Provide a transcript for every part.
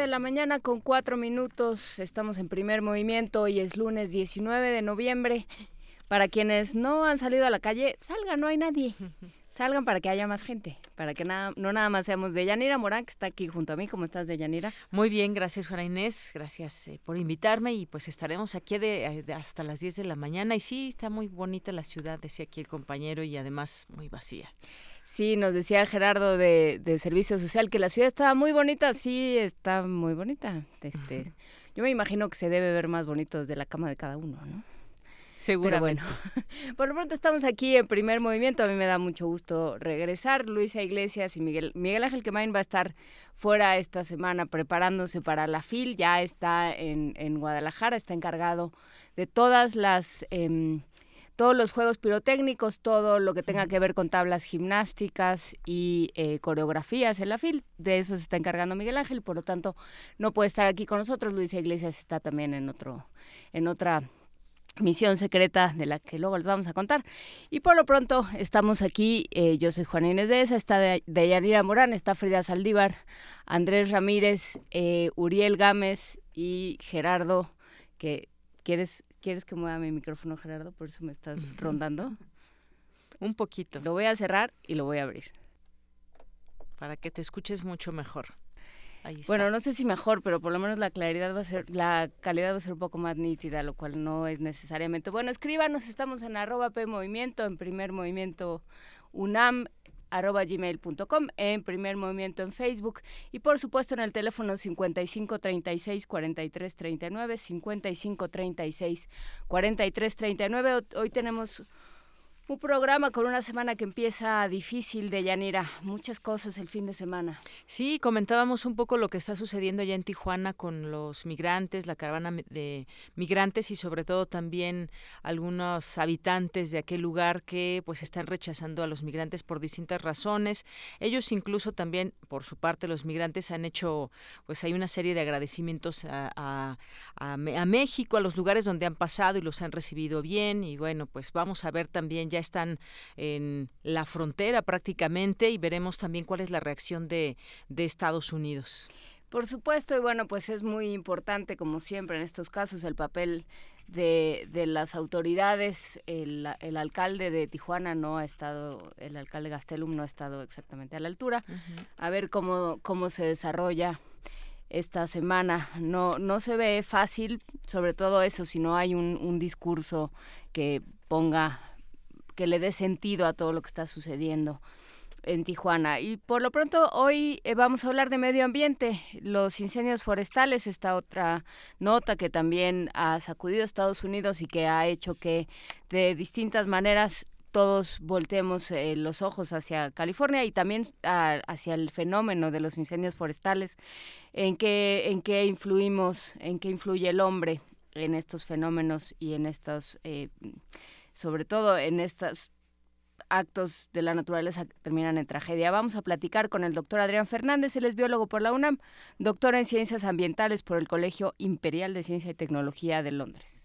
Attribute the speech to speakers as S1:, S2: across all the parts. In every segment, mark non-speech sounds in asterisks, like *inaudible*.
S1: De la mañana con cuatro minutos. Estamos en primer movimiento. Hoy es lunes 19 de noviembre. Para quienes no han salido a la calle, salgan, no hay nadie. Salgan para que haya más gente, para que nada, no nada más seamos de Yanira Morán, que está aquí junto a mí. ¿Cómo estás, de Yanira?
S2: Muy bien, gracias, Juana Inés. Gracias eh, por invitarme y pues estaremos aquí de, de, hasta las 10 de la mañana. Y sí, está muy bonita la ciudad, decía aquí el compañero, y además muy vacía.
S1: Sí, nos decía Gerardo de, de, Servicio Social que la ciudad estaba muy bonita. Sí, está muy bonita. Este, Yo me imagino que se debe ver más bonito desde la cama de cada uno, ¿no?
S2: Seguramente.
S1: bueno, *laughs* por lo pronto estamos aquí en primer movimiento. A mí me da mucho gusto regresar. Luisa Iglesias y Miguel, Miguel Ángel Quemain va a estar fuera esta semana preparándose para la FIL. Ya está en, en Guadalajara, está encargado de todas las... Eh, todos los juegos pirotécnicos, todo lo que tenga que ver con tablas gimnásticas y eh, coreografías en la FIL. De eso se está encargando Miguel Ángel, por lo tanto no puede estar aquí con nosotros. Luisa Iglesias está también en otro, en otra misión secreta de la que luego les vamos a contar. Y por lo pronto estamos aquí, eh, yo soy Juan Inés de esa, está de, Yanira Morán, está Frida Saldívar, Andrés Ramírez, eh, Uriel Gámez y Gerardo, que quieres ¿Quieres que mueva mi micrófono, Gerardo? Por eso me estás *laughs* rondando.
S2: Un poquito.
S1: Lo voy a cerrar y lo voy a abrir.
S2: Para que te escuches mucho mejor.
S1: Ahí está. Bueno, no sé si mejor, pero por lo menos la claridad va a ser, la calidad va a ser un poco más nítida, lo cual no es necesariamente. Bueno, escríbanos, estamos en arroba P Movimiento, en primer movimiento UNAM, arroba gmail.com, en primer movimiento en Facebook y por supuesto en el teléfono 55 36 43 39, 55 36 43 39. Hoy tenemos un programa con una semana que empieza difícil de Yanira, muchas cosas el fin de semana.
S2: Sí, comentábamos un poco lo que está sucediendo allá en Tijuana con los migrantes, la caravana de migrantes y sobre todo también algunos habitantes de aquel lugar que pues están rechazando a los migrantes por distintas razones. Ellos incluso también, por su parte, los migrantes han hecho, pues hay una serie de agradecimientos a, a, a México, a los lugares donde han pasado y los han recibido bien y bueno, pues vamos a ver también ya están en la frontera prácticamente y veremos también cuál es la reacción de, de Estados Unidos.
S1: Por supuesto, y bueno, pues es muy importante, como siempre en estos casos, el papel de, de las autoridades. El, el, alcalde de Tijuana no ha estado, el alcalde Gastelum no ha estado exactamente a la altura. Uh -huh. A ver cómo, cómo se desarrolla esta semana. No, no se ve fácil, sobre todo eso, si no hay un, un discurso que ponga que le dé sentido a todo lo que está sucediendo en Tijuana. Y por lo pronto hoy eh, vamos a hablar de medio ambiente, los incendios forestales, esta otra nota que también ha sacudido Estados Unidos y que ha hecho que de distintas maneras todos volteemos eh, los ojos hacia California y también hacia el fenómeno de los incendios forestales, en qué, en qué influimos, en qué influye el hombre en estos fenómenos y en estos... Eh, sobre todo en estos actos de la naturaleza que terminan en tragedia. Vamos a platicar con el doctor Adrián Fernández, él es biólogo por la UNAM, doctor en ciencias ambientales por el Colegio Imperial de Ciencia y Tecnología de Londres.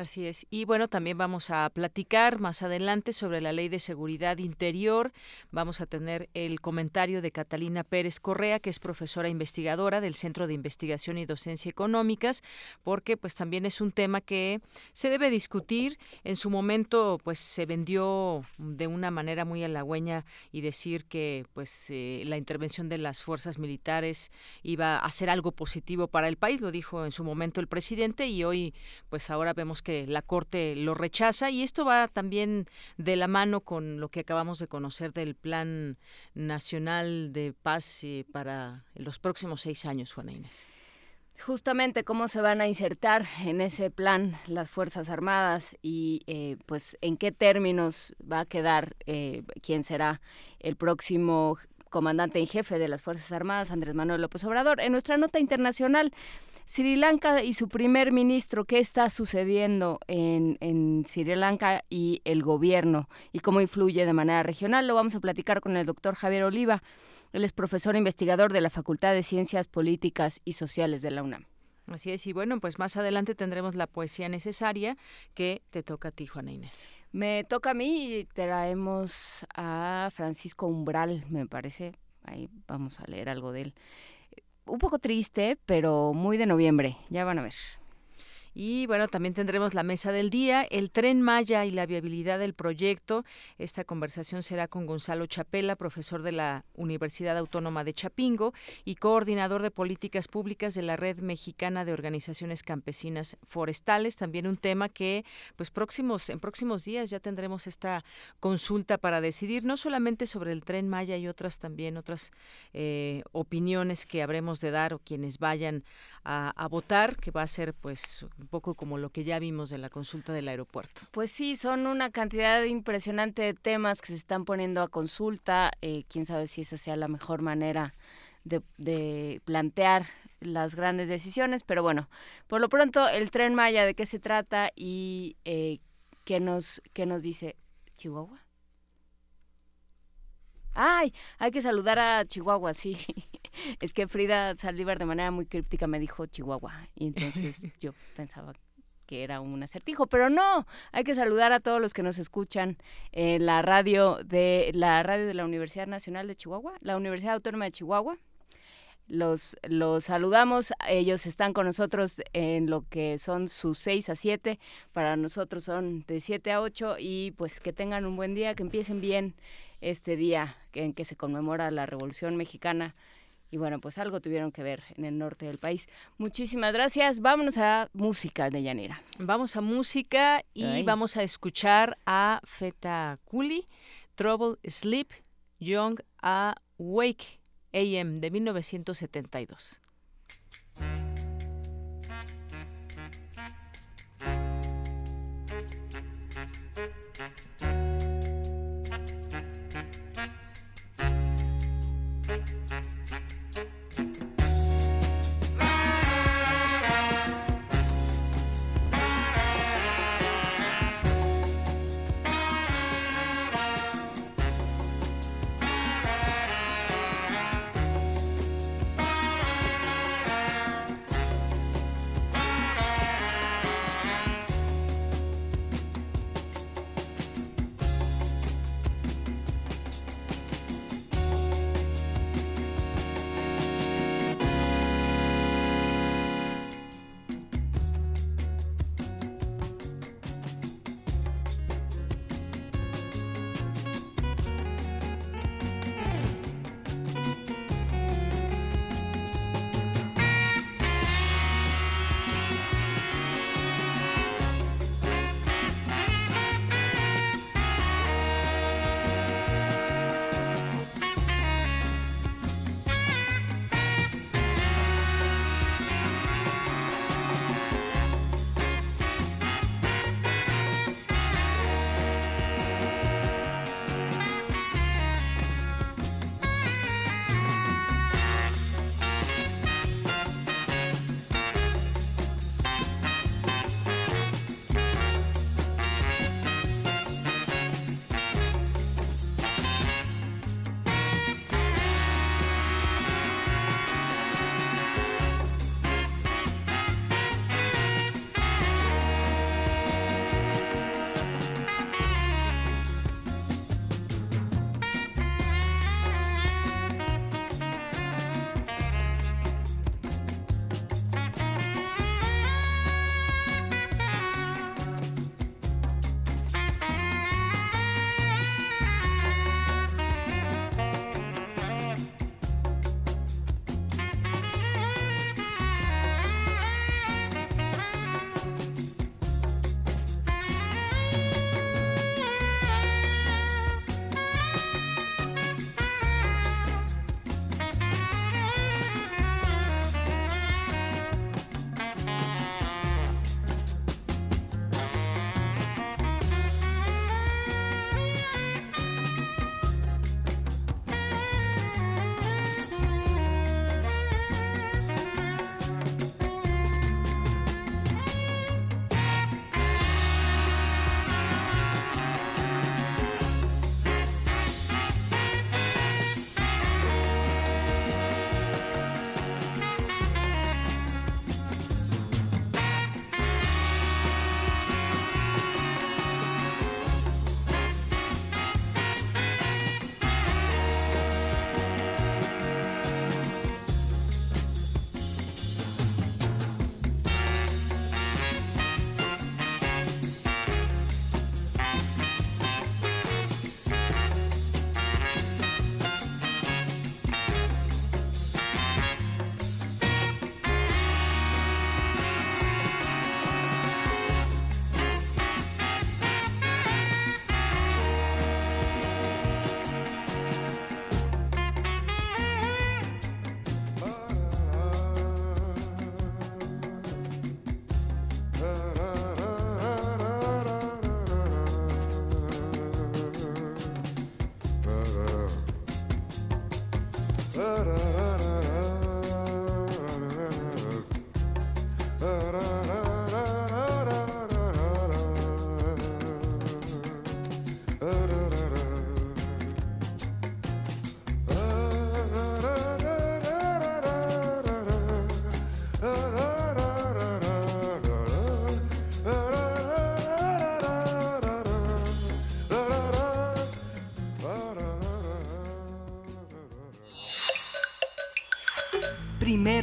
S2: Así es. Y bueno, también vamos a platicar más adelante sobre la Ley de Seguridad Interior. Vamos a tener el comentario de Catalina Pérez Correa, que es profesora investigadora del Centro de Investigación y Docencia Económicas, porque pues también es un tema que se debe discutir. En su momento pues se vendió de una manera muy halagüeña y decir que pues eh, la intervención de las fuerzas militares iba a ser algo positivo para el país, lo dijo en su momento el presidente y hoy pues ahora vemos que la Corte lo rechaza y esto va también de la mano con lo que acabamos de conocer del Plan Nacional de Paz eh, para los próximos seis años, Juana Inés.
S1: Justamente cómo se van a insertar en ese plan las Fuerzas Armadas y eh, pues en qué términos va a quedar eh, quién será el próximo comandante en jefe de las Fuerzas Armadas, Andrés Manuel López Obrador. En nuestra nota internacional, Sri Lanka y su primer ministro, ¿qué está sucediendo en, en, Sri Lanka y el gobierno y cómo influye de manera regional? Lo vamos a platicar con el doctor Javier Oliva. Él es profesor investigador de la Facultad de Ciencias Políticas y Sociales de la UNAM.
S2: Así es, y bueno, pues más adelante tendremos la poesía necesaria que te toca a ti, Juana Inés.
S1: Me toca a mí y traemos a Francisco Umbral, me parece. Ahí vamos a leer algo de él. Un poco triste, pero muy de noviembre. Ya van a ver.
S2: Y bueno, también tendremos la mesa del día, el tren Maya y la viabilidad del proyecto. Esta conversación será con Gonzalo Chapela, profesor de la Universidad Autónoma de Chapingo y coordinador de políticas públicas de la Red Mexicana de Organizaciones Campesinas Forestales. También un tema que, pues próximos, en próximos días ya tendremos esta consulta para decidir no solamente sobre el tren Maya y otras también otras eh, opiniones que habremos de dar o quienes vayan a, votar, que va a ser pues un poco como lo que ya vimos de la consulta del aeropuerto.
S1: Pues sí, son una cantidad impresionante de temas que se están poniendo a consulta. Eh, quién sabe si esa sea la mejor manera de, plantear las grandes decisiones, pero bueno, por lo pronto el tren Maya, ¿de qué se trata y eh, qué, nos, qué nos dice Chihuahua? Ay, hay que saludar a Chihuahua, sí. *laughs* Es que Frida Saldívar de manera muy críptica me dijo Chihuahua y entonces *laughs* yo pensaba que era un acertijo, pero no, hay que saludar a todos los que nos escuchan en la radio de la radio de la Universidad Nacional de Chihuahua, la Universidad Autónoma de Chihuahua. Los, los saludamos, ellos están con nosotros en lo que son sus 6 a 7, para nosotros son de 7 a 8 y pues que tengan un buen día, que empiecen bien este día en que se conmemora la Revolución Mexicana y bueno, pues algo tuvieron que ver en el norte del país. Muchísimas gracias. Vámonos a música de Yanira.
S2: Vamos a música y vamos a escuchar a Feta Kuli, Trouble Sleep, Young Awake, AM de 1972.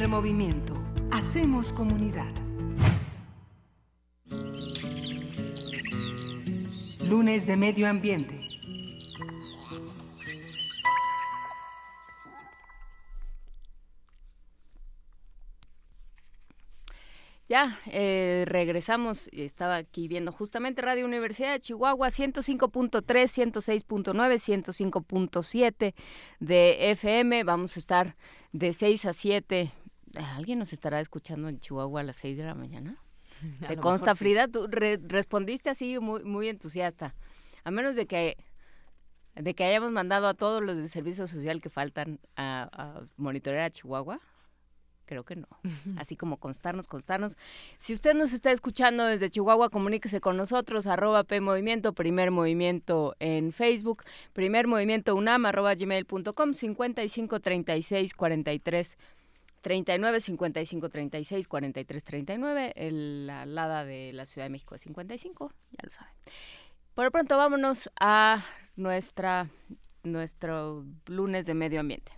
S3: Movimiento. Hacemos comunidad. Lunes de Medio Ambiente.
S1: Ya, eh, regresamos. Estaba aquí viendo justamente Radio Universidad de Chihuahua 105.3, 106.9, 105.7 de FM. Vamos a estar de 6 a 7 ¿Alguien nos estará escuchando en Chihuahua a las 6 de la mañana? *laughs* ¿Te consta, Frida? Tú respondiste así muy, muy entusiasta. A menos de que de que hayamos mandado a todos los de servicio social que faltan a, a monitorear a Chihuahua. Creo que no. Así como constarnos, constarnos. Si usted nos está escuchando desde Chihuahua, comuníquese con nosotros, arroba P Movimiento, Primer Movimiento en Facebook, Primer Movimiento UNAM, arroba gmail.com, 55 36 43 39 55 36 43 39. El, la alada de la Ciudad de México es 55, ya lo saben. Por lo pronto, vámonos a nuestra nuestro lunes de medio ambiente.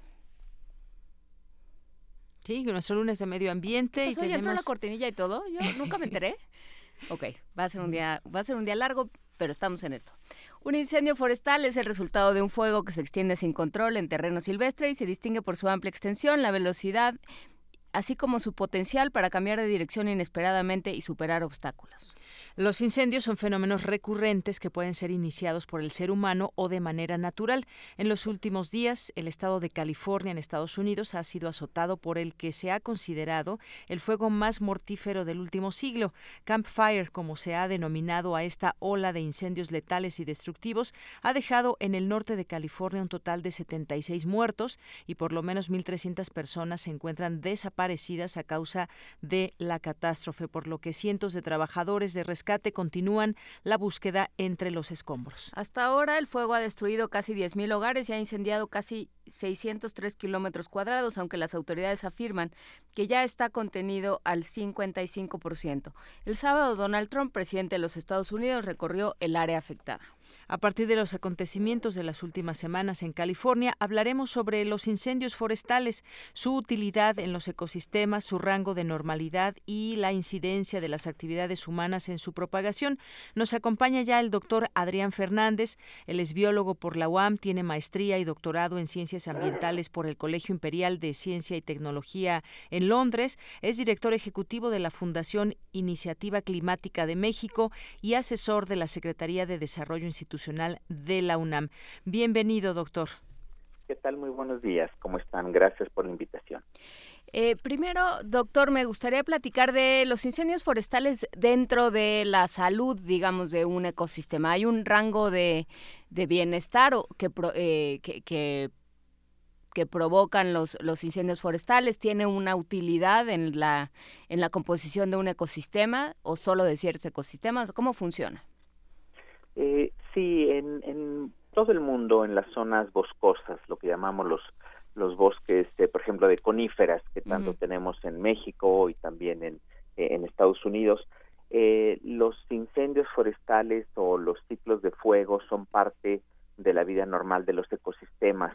S2: Sí, nuestro lunes de medio ambiente.
S1: y tenemos... entró la cortinilla y todo. Yo *laughs* nunca me enteré. ok, va a ser un día, va a ser un día largo, pero estamos en esto. Un incendio forestal es el resultado de un fuego que se extiende sin control en terreno silvestre y se distingue por su amplia extensión, la velocidad, así como su potencial para cambiar de dirección inesperadamente y superar obstáculos.
S2: Los incendios son fenómenos recurrentes que pueden ser iniciados por el ser humano o de manera natural. En los últimos días, el estado de California en Estados Unidos ha sido azotado por el que se ha considerado el fuego más mortífero del último siglo. Campfire, como se ha denominado a esta ola de incendios letales y destructivos, ha dejado en el norte de California un total de 76 muertos y por lo menos 1.300 personas se encuentran desaparecidas a causa de la catástrofe, por lo que cientos de trabajadores de rescate continúan la búsqueda entre los escombros.
S1: Hasta ahora el fuego ha destruido casi 10.000 hogares y ha incendiado casi 603 kilómetros cuadrados, aunque las autoridades afirman que ya está contenido al 55%. El sábado, Donald Trump, presidente de los Estados Unidos, recorrió el área afectada.
S2: A partir de los acontecimientos de las últimas semanas en California, hablaremos sobre los incendios forestales, su utilidad en los ecosistemas, su rango de normalidad y la incidencia de las actividades humanas en su propagación. Nos acompaña ya el doctor Adrián Fernández. Él es biólogo por la UAM, tiene maestría y doctorado en ciencias ambientales por el Colegio Imperial de Ciencia y Tecnología en Londres. Es director ejecutivo de la Fundación Iniciativa Climática de México y asesor de la Secretaría de Desarrollo Institucional de la UNAM. Bienvenido, doctor.
S4: ¿Qué tal? Muy buenos días. ¿Cómo están? Gracias por la invitación.
S1: Eh, primero, doctor, me gustaría platicar de los incendios forestales dentro de la salud, digamos, de un ecosistema. ¿Hay un rango de, bienestar que, eh, que, que, que, provocan los, los incendios forestales? ¿Tiene una utilidad en la, en la composición de un ecosistema o solo de ciertos ecosistemas? ¿Cómo funciona?
S4: Eh, sí, en, en todo el mundo, en las zonas boscosas, lo que llamamos los los bosques, por ejemplo, de coníferas que tanto tenemos en México y también en, eh, en Estados Unidos, eh, los incendios forestales o los ciclos de fuego son parte de la vida normal de los ecosistemas,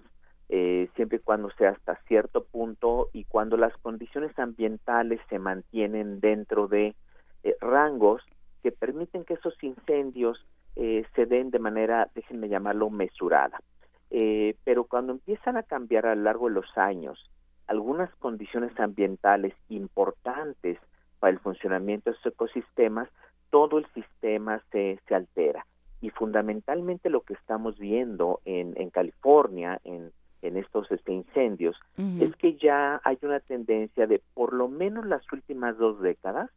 S4: eh, siempre y cuando sea hasta cierto punto y cuando las condiciones ambientales se mantienen dentro de eh, rangos que permiten que esos incendios eh, se den de manera, déjenme llamarlo, mesurada. Eh, pero cuando empiezan a cambiar a lo largo de los años algunas condiciones ambientales importantes para el funcionamiento de estos ecosistemas, todo el sistema se, se altera. Y fundamentalmente lo que estamos viendo en, en California, en, en estos este, incendios, es que ya hay una tendencia de por lo menos las últimas dos décadas,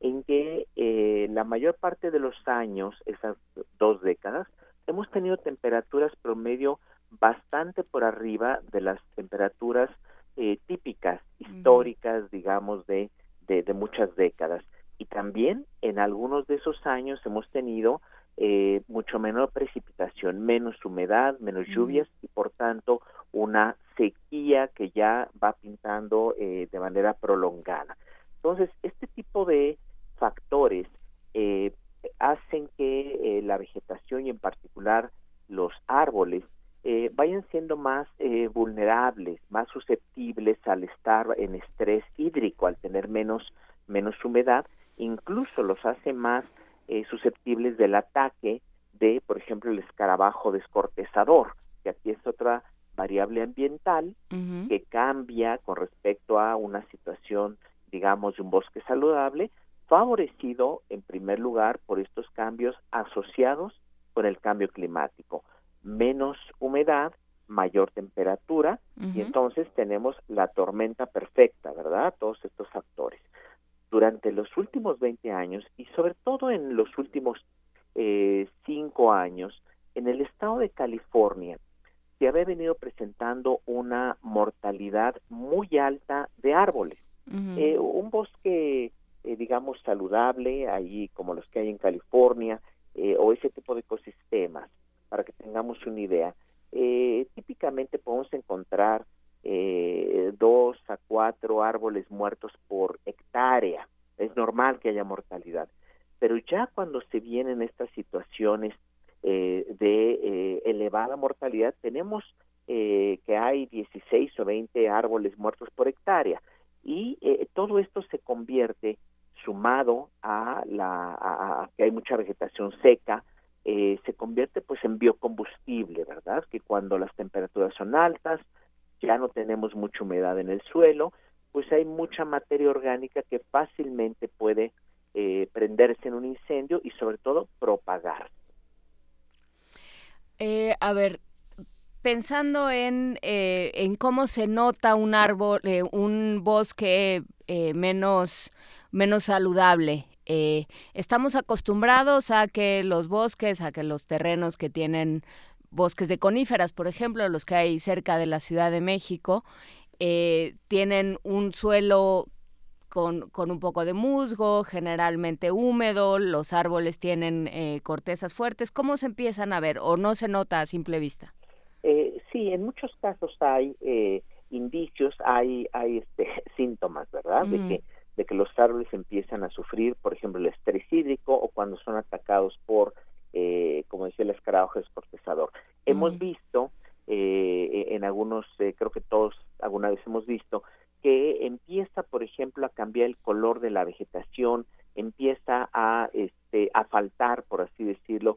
S4: en que eh, la mayor parte de los años, esas dos décadas, hemos tenido temperaturas promedio bastante por arriba de las temperaturas eh, típicas, históricas, digamos, de, de, muchas décadas. Y también en algunos de esos años hemos tenido eh, mucho menor precipitación, menos humedad, menos lluvias y por tanto una sequía que ya va pintando eh, de manera prolongada. Entonces, este tipo de factores eh, hacen que la vegetación y en particular los árboles vayan siendo más vulnerables, más susceptibles al estar en estrés hídrico, al tener menos, menos humedad, incluso los hace más eh, susceptibles del ataque de, por ejemplo, el escarabajo descortezador, que aquí es otra variable ambiental que cambia con respecto a una situación, digamos, de un bosque saludable, favorecido en primer lugar por estos cambios asociados con el cambio climático. Menos humedad, mayor temperatura, y entonces tenemos la tormenta perfecta, ¿verdad? Todos estos durante los últimos 20 años y sobre todo en los últimos eh, cinco años, en el estado de California se había venido presentando una mortalidad muy alta de árboles. Eh, un bosque, eh, digamos, saludable, ahí como los que hay en California, o ese tipo de ecosistemas, para que tengamos una idea. típicamente podemos encontrar eh, dos a cuatro árboles muertos por hectárea. Es normal que haya mortalidad. Pero ya cuando se vienen estas situaciones eh, de eh, elevada mortalidad, tenemos que hay 16 o 20 árboles muertos por hectárea. Y todo esto se convierte, sumado a, la, a que hay mucha vegetación seca, se convierte pues en biocombustible, ¿verdad? Que cuando las temperaturas son altas, ya no tenemos mucha humedad en el suelo, pues hay mucha materia orgánica que fácilmente puede eh, prenderse en un incendio y sobre todo propagar.
S1: Eh, a ver, pensando en, eh, en cómo se nota un árbol, un bosque menos, menos saludable, estamos acostumbrados a que los bosques, a que los terrenos que tienen bosques de coníferas, por ejemplo, los que hay cerca de la Ciudad de México, eh, tienen un suelo con, con, un poco de musgo, generalmente húmedo, los árboles tienen eh, cortezas fuertes. ¿Cómo se empiezan a ver o no se nota a simple vista?
S4: Eh, sí, en muchos casos hay indicios, hay, hay este, *laughs* síntomas, ¿verdad? De que de que los árboles empiezan a sufrir, por ejemplo, el estrés hídrico o cuando son atacados por eh, como decía el escarabajo descortezador. Hemos visto eh, en algunos, eh, creo que todos alguna vez hemos visto, que empieza, por ejemplo, a cambiar el color de la vegetación, empieza a, este, a faltar, por así decirlo,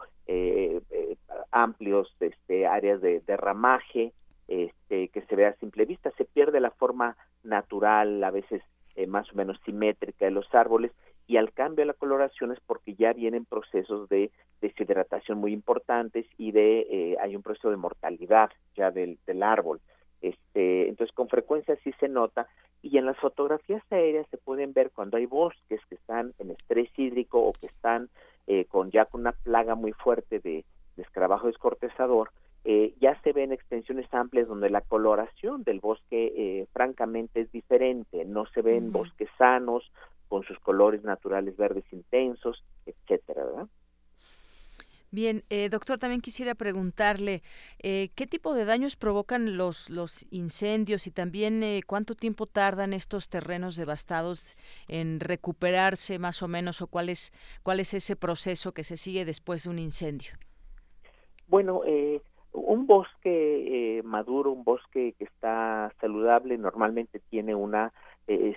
S4: amplios este, áreas de, de ramaje, este, que se ve a simple vista, se pierde la forma natural, a veces más o menos simétrica de los árboles y al cambio de la coloración es porque ya vienen procesos de deshidratación muy importantes y de eh, hay un proceso de mortalidad ya del, del árbol. Este, entonces con frecuencia sí se nota y en las fotografías aéreas se pueden ver cuando hay bosques que están en estrés hídrico o que están eh, con ya con una plaga muy fuerte de, de escarabajo descortezador, eh, ya se ven extensiones amplias donde la coloración del bosque eh, francamente es diferente, no se ven bosques sanos con sus colores naturales verdes intensos, etcétera, ¿verdad?
S2: Bien, eh, doctor, también quisiera preguntarle eh, qué tipo de daños provocan los, los incendios y también eh, cuánto tiempo tardan estos terrenos devastados en recuperarse más o menos o cuál es, cuál es ese proceso que se sigue después de un incendio.
S4: Bueno, un bosque maduro, un bosque que está saludable, normalmente tiene una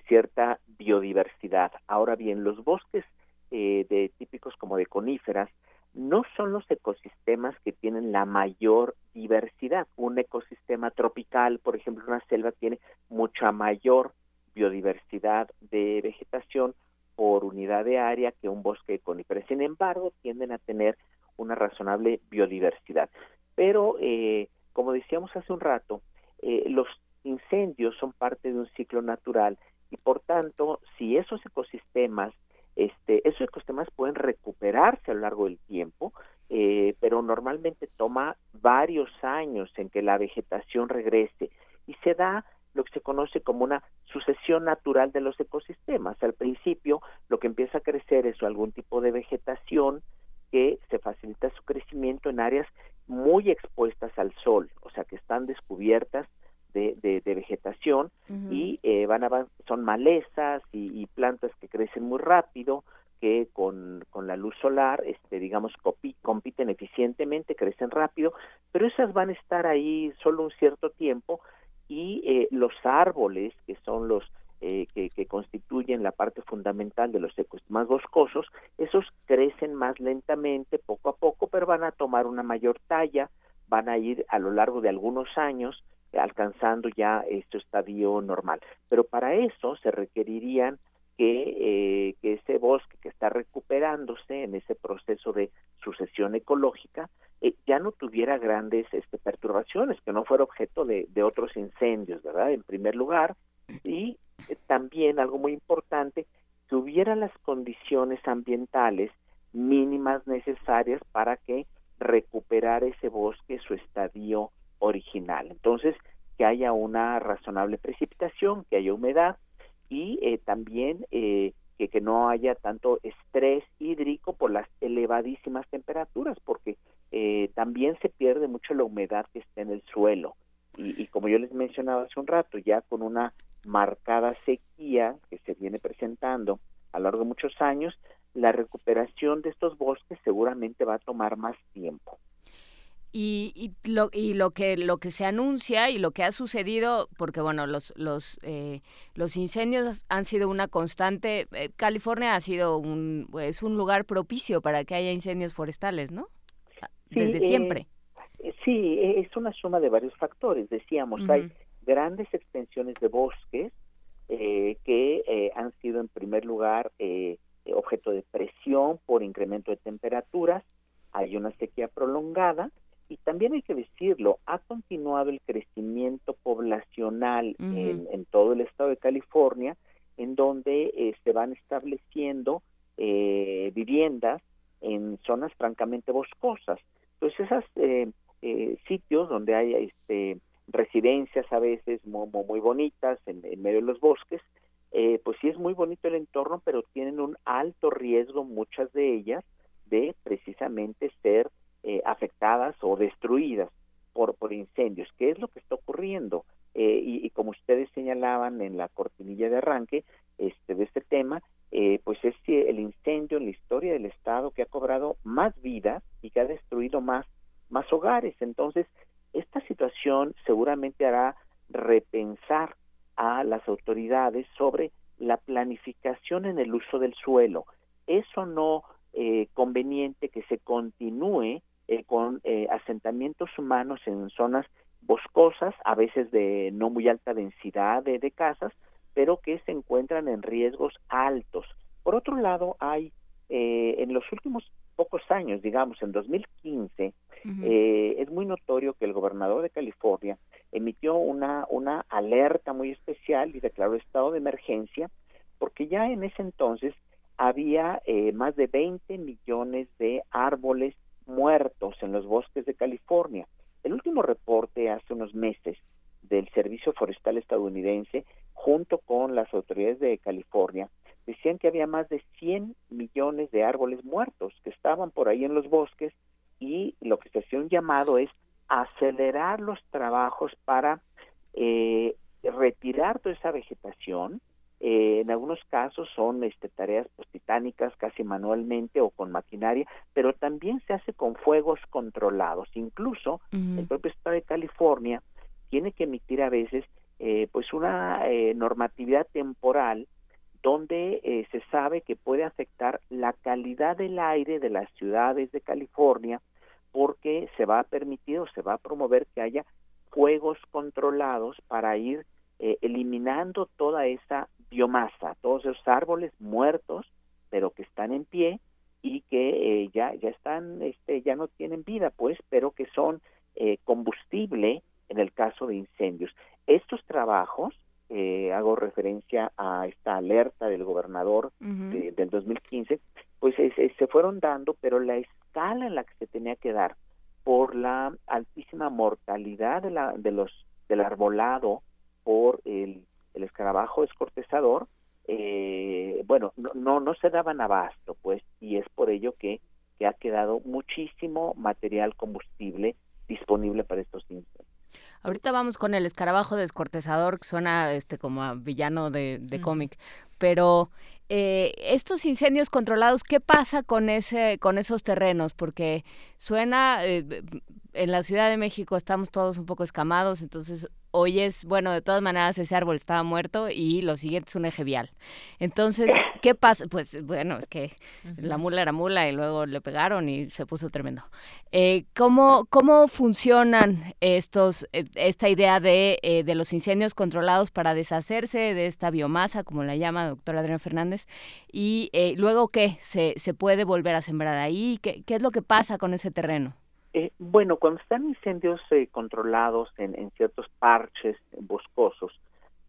S4: cierta biodiversidad. Ahora bien, los bosques de típicos como de coníferas, no son los ecosistemas que tienen la mayor diversidad. Un ecosistema tropical, por ejemplo, una selva tiene mucha mayor biodiversidad de vegetación por unidad de área que un bosque de coníferas. Sin embargo, tienden a tener una razonable biodiversidad. Pero, eh, como decíamos hace un rato, eh, los incendios son parte de un ciclo natural y, por tanto, si esos ecosistemas este, esos ecosistemas pueden recuperarse a lo largo del tiempo eh, pero normalmente toma varios años en que la vegetación regrese y se da lo que se conoce como una sucesión natural de los ecosistemas. Al principio lo que empieza a crecer es algún tipo de vegetación que se facilita su crecimiento en áreas muy expuestas al sol, o sea que están descubiertas de, de, vegetación y eh, van a, son malezas y, plantas que crecen muy rápido, que con, con la luz solar, este, digamos, compiten eficientemente, crecen rápido, pero esas van a estar ahí solo un cierto tiempo y eh, los árboles, que son los eh, que, que, constituyen la parte fundamental de los ecosistemas boscosos, esos crecen más lentamente, poco a poco, pero van a tomar una mayor talla, van a ir a lo largo de algunos años alcanzando ya este estadio normal. Pero para eso se requerirían que, eh, que ese bosque que está recuperándose en ese proceso de sucesión ecológica eh, ya no tuviera grandes este, perturbaciones, que no fuera objeto de, de otros incendios, ¿verdad? En primer lugar, y eh, también algo muy importante, que hubiera las condiciones ambientales mínimas necesarias para que recuperar ese bosque su estadio original. Entonces, que haya una razonable precipitación, que haya humedad, y eh, también eh, que, que, no haya tanto estrés hídrico por las elevadísimas temperaturas, porque eh, también se pierde mucho la humedad que está en el suelo. Y, y, como yo les mencionaba hace un rato, ya con una marcada sequía que se viene presentando a lo largo de muchos años, la recuperación de estos bosques seguramente va a tomar más tiempo.
S1: Y, y, lo, y lo que lo que se anuncia y lo que ha sucedido porque bueno los los eh, los incendios han sido una constante eh, California ha sido un es un lugar propicio para que haya incendios forestales no desde
S4: eh,
S1: siempre
S4: sí es una suma de varios factores. Decíamos hay grandes extensiones de bosques que han sido en primer lugar objeto de presión por incremento de temperaturas. Hay una sequía prolongada y también hay que decirlo, ha continuado el crecimiento poblacional en, todo el estado de California, en donde eh, se van estableciendo eh, viviendas en zonas francamente boscosas. Entonces, esos eh, sitios donde hay este, residencias a veces muy, muy bonitas en, en, medio de los bosques, pues sí es muy bonito el entorno, pero tienen un alto riesgo, muchas de ellas, de precisamente ser eh, afectadas o destruidas por, por incendios. ¿Qué es lo que está ocurriendo? Eh, y, como ustedes señalaban en la cortinilla de arranque este, de este tema, eh, pues es el incendio en la historia del Estado que ha cobrado más vidas y que ha destruido más, más hogares. Entonces, esta situación seguramente hará repensar a las autoridades sobre la planificación en el uso del suelo. Eso no eh, conveniente que se continúe eh, con eh, asentamientos humanos en zonas boscosas, a veces de no muy alta densidad de, casas, pero que se encuentran en riesgos altos. Por otro lado, hay eh, en los últimos pocos años, digamos, en 2015, es muy notorio que el gobernador de California emitió una, una alerta muy especial y declaró estado de emergencia, porque ya en ese entonces había más de 20 millones de árboles muertos en los bosques de California. El último reporte hace unos meses del Servicio Forestal estadounidense, junto con las autoridades de California, decían que había más de 100 millones de árboles muertos que estaban por ahí en los bosques y lo que se hacía un llamado es acelerar los trabajos para eh, retirar toda esa vegetación eh, en algunos casos son este, tareas pues, titánicas casi manualmente o con maquinaria, pero también se hace con fuegos controlados. Incluso el propio Estado de California tiene que emitir a veces eh, pues una eh, normatividad temporal donde se sabe que puede afectar la calidad del aire de las ciudades de California porque se va a permitir o se va a promover que haya fuegos controlados para ir eliminando toda esa biomasa, todos esos árboles muertos, pero que están en pie y que eh, ya ya están este ya no tienen vida pues pero que son eh, combustible en el caso de incendios. Estos trabajos eh, hago referencia a esta alerta del gobernador del 2015 pues se fueron dando pero la escala en la que se tenía que dar por la altísima mortalidad de, la, de los del arbolado por el, el escarabajo escortezador, eh, bueno, no, no, no se daban abasto, pues, y es por ello que, que ha quedado muchísimo material combustible disponible para estos incendios.
S1: Ahorita vamos con el escarabajo descortezador, que suena este como a villano de, cómic, pero eh, estos incendios controlados, ¿qué pasa con ese, con esos terrenos? Porque suena eh, en la Ciudad de México estamos todos un poco escamados, entonces hoy es, bueno, de todas maneras ese árbol estaba muerto y lo siguiente es un eje vial. Entonces, *laughs* ¿qué pasa? Pues bueno, es que la mula era mula y luego le pegaron y se puso tremendo. Eh, ¿cómo, ¿Cómo funcionan estos, eh, esta idea de, eh, de los incendios controlados para deshacerse de esta biomasa, como la llama doctora Adrián Fernández? Y luego, ¿qué? ¿Se, ¿Se puede volver a sembrar ahí? ¿Qué, ¿Qué es lo que pasa con ese terreno?
S4: Eh, bueno, cuando están incendios eh, controlados en, ciertos parches boscosos,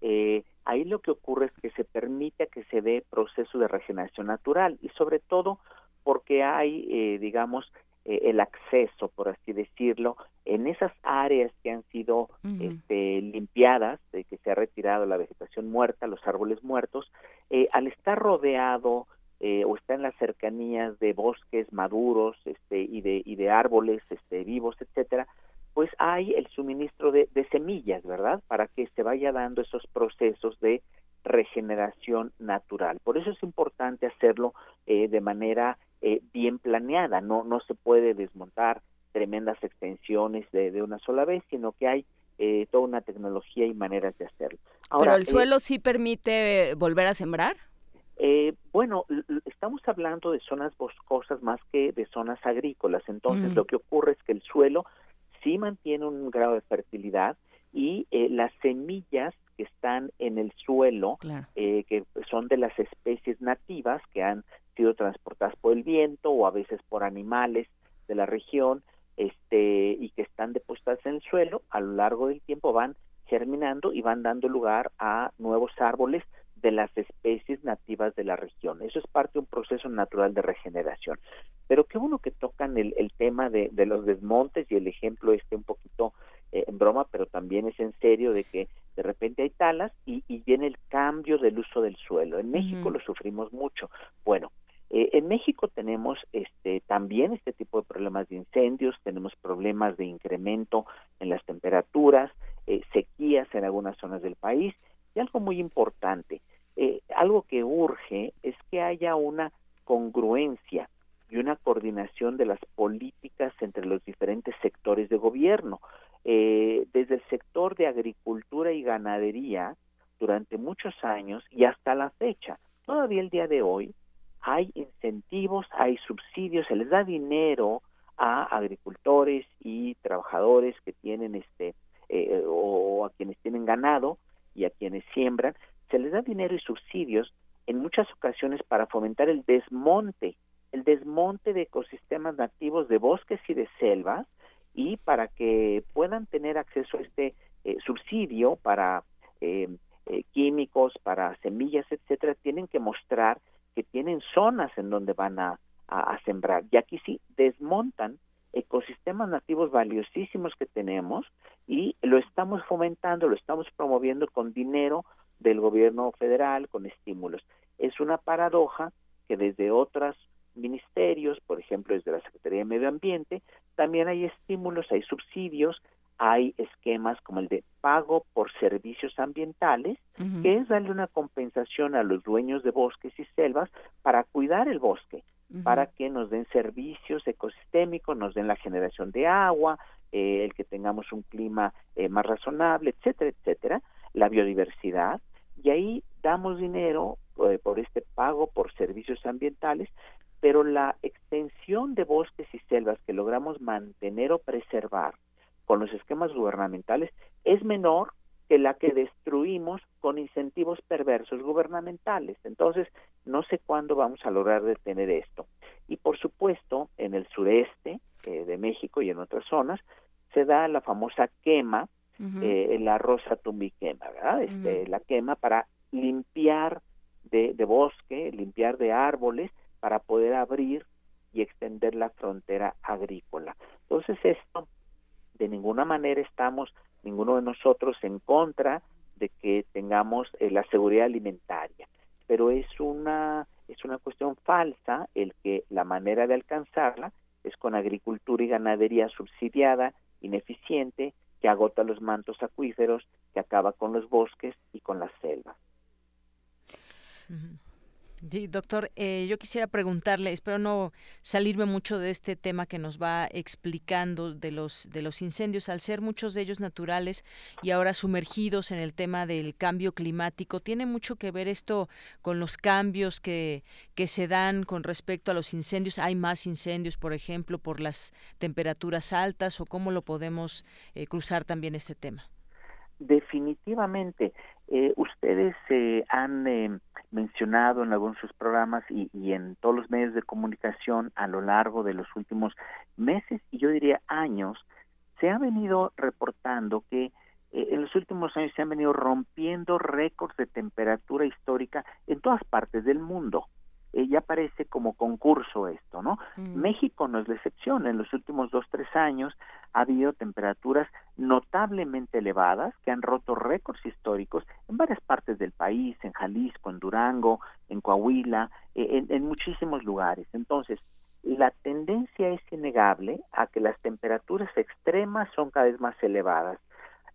S4: eh, ahí lo que ocurre es que se permite que se dé proceso de regeneración natural y sobre todo porque hay, digamos, el acceso, por así decirlo, en esas áreas que han sido este, limpiadas, de que se ha retirado la vegetación muerta, los árboles muertos, al estar rodeado eh, o está en las cercanías de bosques maduros este, y, de, y de árboles este, vivos, etcétera, pues hay el suministro de, semillas, ¿verdad? Para que se vaya dando esos procesos de regeneración natural. Por eso es importante hacerlo eh, de manera eh, bien planeada, no, no se puede desmontar tremendas extensiones de, de una sola vez, sino que hay toda una tecnología y maneras de hacerlo.
S1: Ahora, ¿Pero el suelo sí permite volver a sembrar?
S4: Bueno, estamos hablando de zonas boscosas más que de zonas agrícolas, entonces lo que ocurre es que el suelo sí mantiene un grado de fertilidad y eh, las semillas que están en el suelo, eh, que son de las especies nativas que han sido transportadas por el viento o a veces por animales de la región, este, y que están depositadas en el suelo, a lo largo del tiempo van germinando y van dando lugar a nuevos árboles de las especies nativas de la región. Eso es parte de un proceso natural de regeneración. Pero qué bueno que tocan el, el tema de, de, los desmontes y el ejemplo este un poquito eh, en broma, pero también es en serio de que de repente hay talas y, y viene el cambio del uso del suelo. En México lo sufrimos mucho. Bueno, eh, en México tenemos este, también este tipo de problemas de incendios, tenemos problemas de incremento en las temperaturas, eh, sequías en algunas zonas del país y algo muy importante, eh, algo que urge es que haya una congruencia y una coordinación de las políticas entre los diferentes sectores de gobierno. Eh, desde el sector de agricultura y ganadería, durante muchos años y hasta la fecha, todavía el día de hoy, hay incentivos, hay subsidios, se les da dinero a agricultores y trabajadores que tienen este eh, o a quienes tienen ganado y a quienes siembran, se les da dinero y subsidios en muchas ocasiones para fomentar el desmonte, el desmonte de ecosistemas nativos de bosques y de selvas y para que puedan tener acceso a este eh, subsidio para eh, eh, químicos, para semillas, etcétera, tienen que mostrar que tienen zonas en donde van a, a sembrar. Y aquí sí desmontan ecosistemas nativos valiosísimos que tenemos y lo estamos fomentando, lo estamos promoviendo con dinero del gobierno federal, con estímulos. Es una paradoja que desde otros ministerios, por ejemplo desde la Secretaría de Medio Ambiente, también hay estímulos, hay subsidios, hay esquemas como el de pago por servicios ambientales, que es darle una compensación a los dueños de bosques y selvas para cuidar el bosque, para que nos den servicios ecosistémicos, nos den la generación de agua, eh, el que tengamos un clima eh, más razonable, etcétera, etcétera, la biodiversidad, y ahí damos dinero eh, por este pago por servicios ambientales, pero la extensión de bosques y selvas que logramos mantener o preservar con los esquemas gubernamentales es menor que la que destruimos con incentivos perversos gubernamentales. Entonces, no sé cuándo vamos a lograr detener esto. Y por supuesto, en el sureste eh, de México y en otras zonas, se da la famosa quema, eh, la rosa tumbiquema, ¿verdad? Este, La quema para limpiar de, de, bosque, limpiar de árboles, para poder abrir y extender la frontera agrícola. Entonces esto, de ninguna manera estamos, ninguno de nosotros en contra de que tengamos eh, la seguridad alimentaria, pero es una es una cuestión falsa el que la manera de alcanzarla es con agricultura y ganadería subsidiada, ineficiente, que agota los mantos acuíferos, que acaba con los bosques y con las selvas.
S2: Sí, doctor, eh, yo quisiera preguntarle, espero no salirme mucho de este tema que nos va explicando de los de los incendios, al ser muchos de ellos naturales y ahora sumergidos en el tema del cambio climático, ¿tiene mucho que ver esto con los cambios que, que se dan con respecto a los incendios? ¿Hay más incendios, por ejemplo, por las temperaturas altas o cómo lo podemos eh, cruzar también este tema?
S4: Definitivamente. Eh, ustedes eh, han eh, mencionado en algunos de sus programas y, y, en todos los medios de comunicación a lo largo de los últimos meses y yo diría años, se ha venido reportando que en los últimos años se han venido rompiendo récords de temperatura histórica en todas partes del mundo eh, ya parece como concurso esto, ¿no? Mm. México no es la excepción. En los últimos dos, tres años ha habido temperaturas notablemente elevadas que han roto récords históricos en varias partes del país, en Jalisco, en Durango, en Coahuila, eh, en, muchísimos lugares. Entonces, la tendencia es innegable a que las temperaturas extremas son cada vez más elevadas.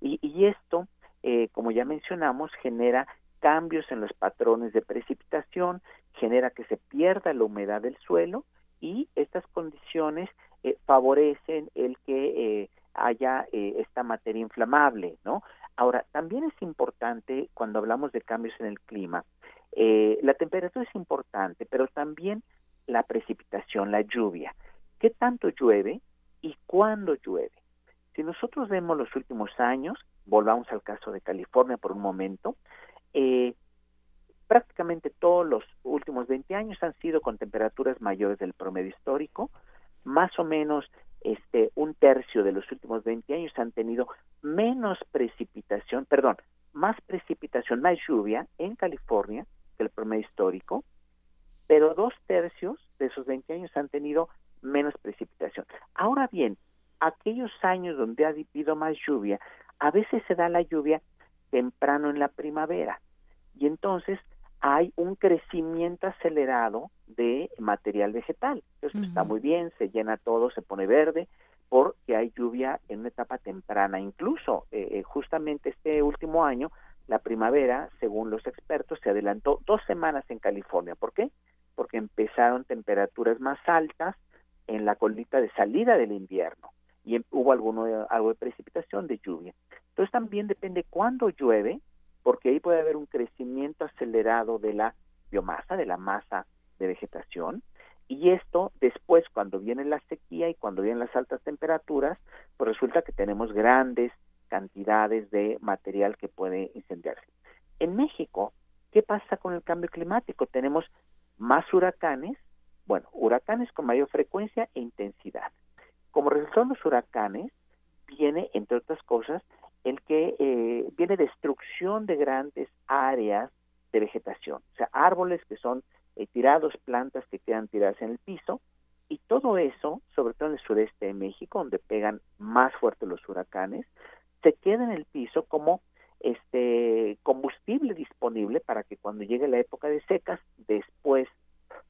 S4: Y, y esto, eh, como ya mencionamos, genera cambios en los patrones de precipitación, genera que se pierda la humedad del suelo y estas condiciones eh, favorecen el que eh, haya eh, esta materia inflamable, ¿no? Ahora, también es importante cuando hablamos de cambios en el clima, la temperatura es importante, pero también la precipitación, la lluvia. ¿Qué tanto llueve y cuándo llueve? Si nosotros vemos los últimos años, volvamos al caso de California por un momento, eh, prácticamente todos los últimos 20 años han sido con temperaturas mayores del promedio histórico, más o menos este un tercio de los últimos 20 años han tenido menos precipitación, perdón, más precipitación, más lluvia en California que el promedio histórico, pero dos tercios de esos 20 años han tenido menos precipitación. Ahora bien, aquellos años donde ha habido más lluvia, a veces se da la lluvia temprano en la primavera y entonces hay un crecimiento acelerado de material vegetal. Eso está muy bien, se llena todo, se pone verde, porque hay lluvia en una etapa temprana. Incluso, eh, eh, justamente este último año, la primavera, según los expertos, se adelantó dos semanas en California. ¿Por qué? Porque empezaron temperaturas más altas en la colita de salida del invierno y em, hubo alguno algo de precipitación de lluvia. Entonces también depende cuándo llueve, porque ahí puede haber un crecimiento acelerado de la biomasa, de la masa de vegetación, y esto después, cuando viene la sequía y cuando vienen las altas temperaturas, pues resulta que tenemos grandes cantidades de material que puede incendiarse. En México, ¿qué pasa con el cambio climático? Tenemos más huracanes, bueno, huracanes con mayor frecuencia e intensidad. Como resultado los huracanes, viene, entre otras cosas, el que eh, viene destrucción de grandes áreas de vegetación, o sea, árboles que son eh, tirados, plantas que quedan tiradas en el piso, y todo eso, sobre todo en el sureste de México, donde pegan más fuerte los huracanes, se queda en el piso como este combustible disponible para que cuando llegue la época de secas, después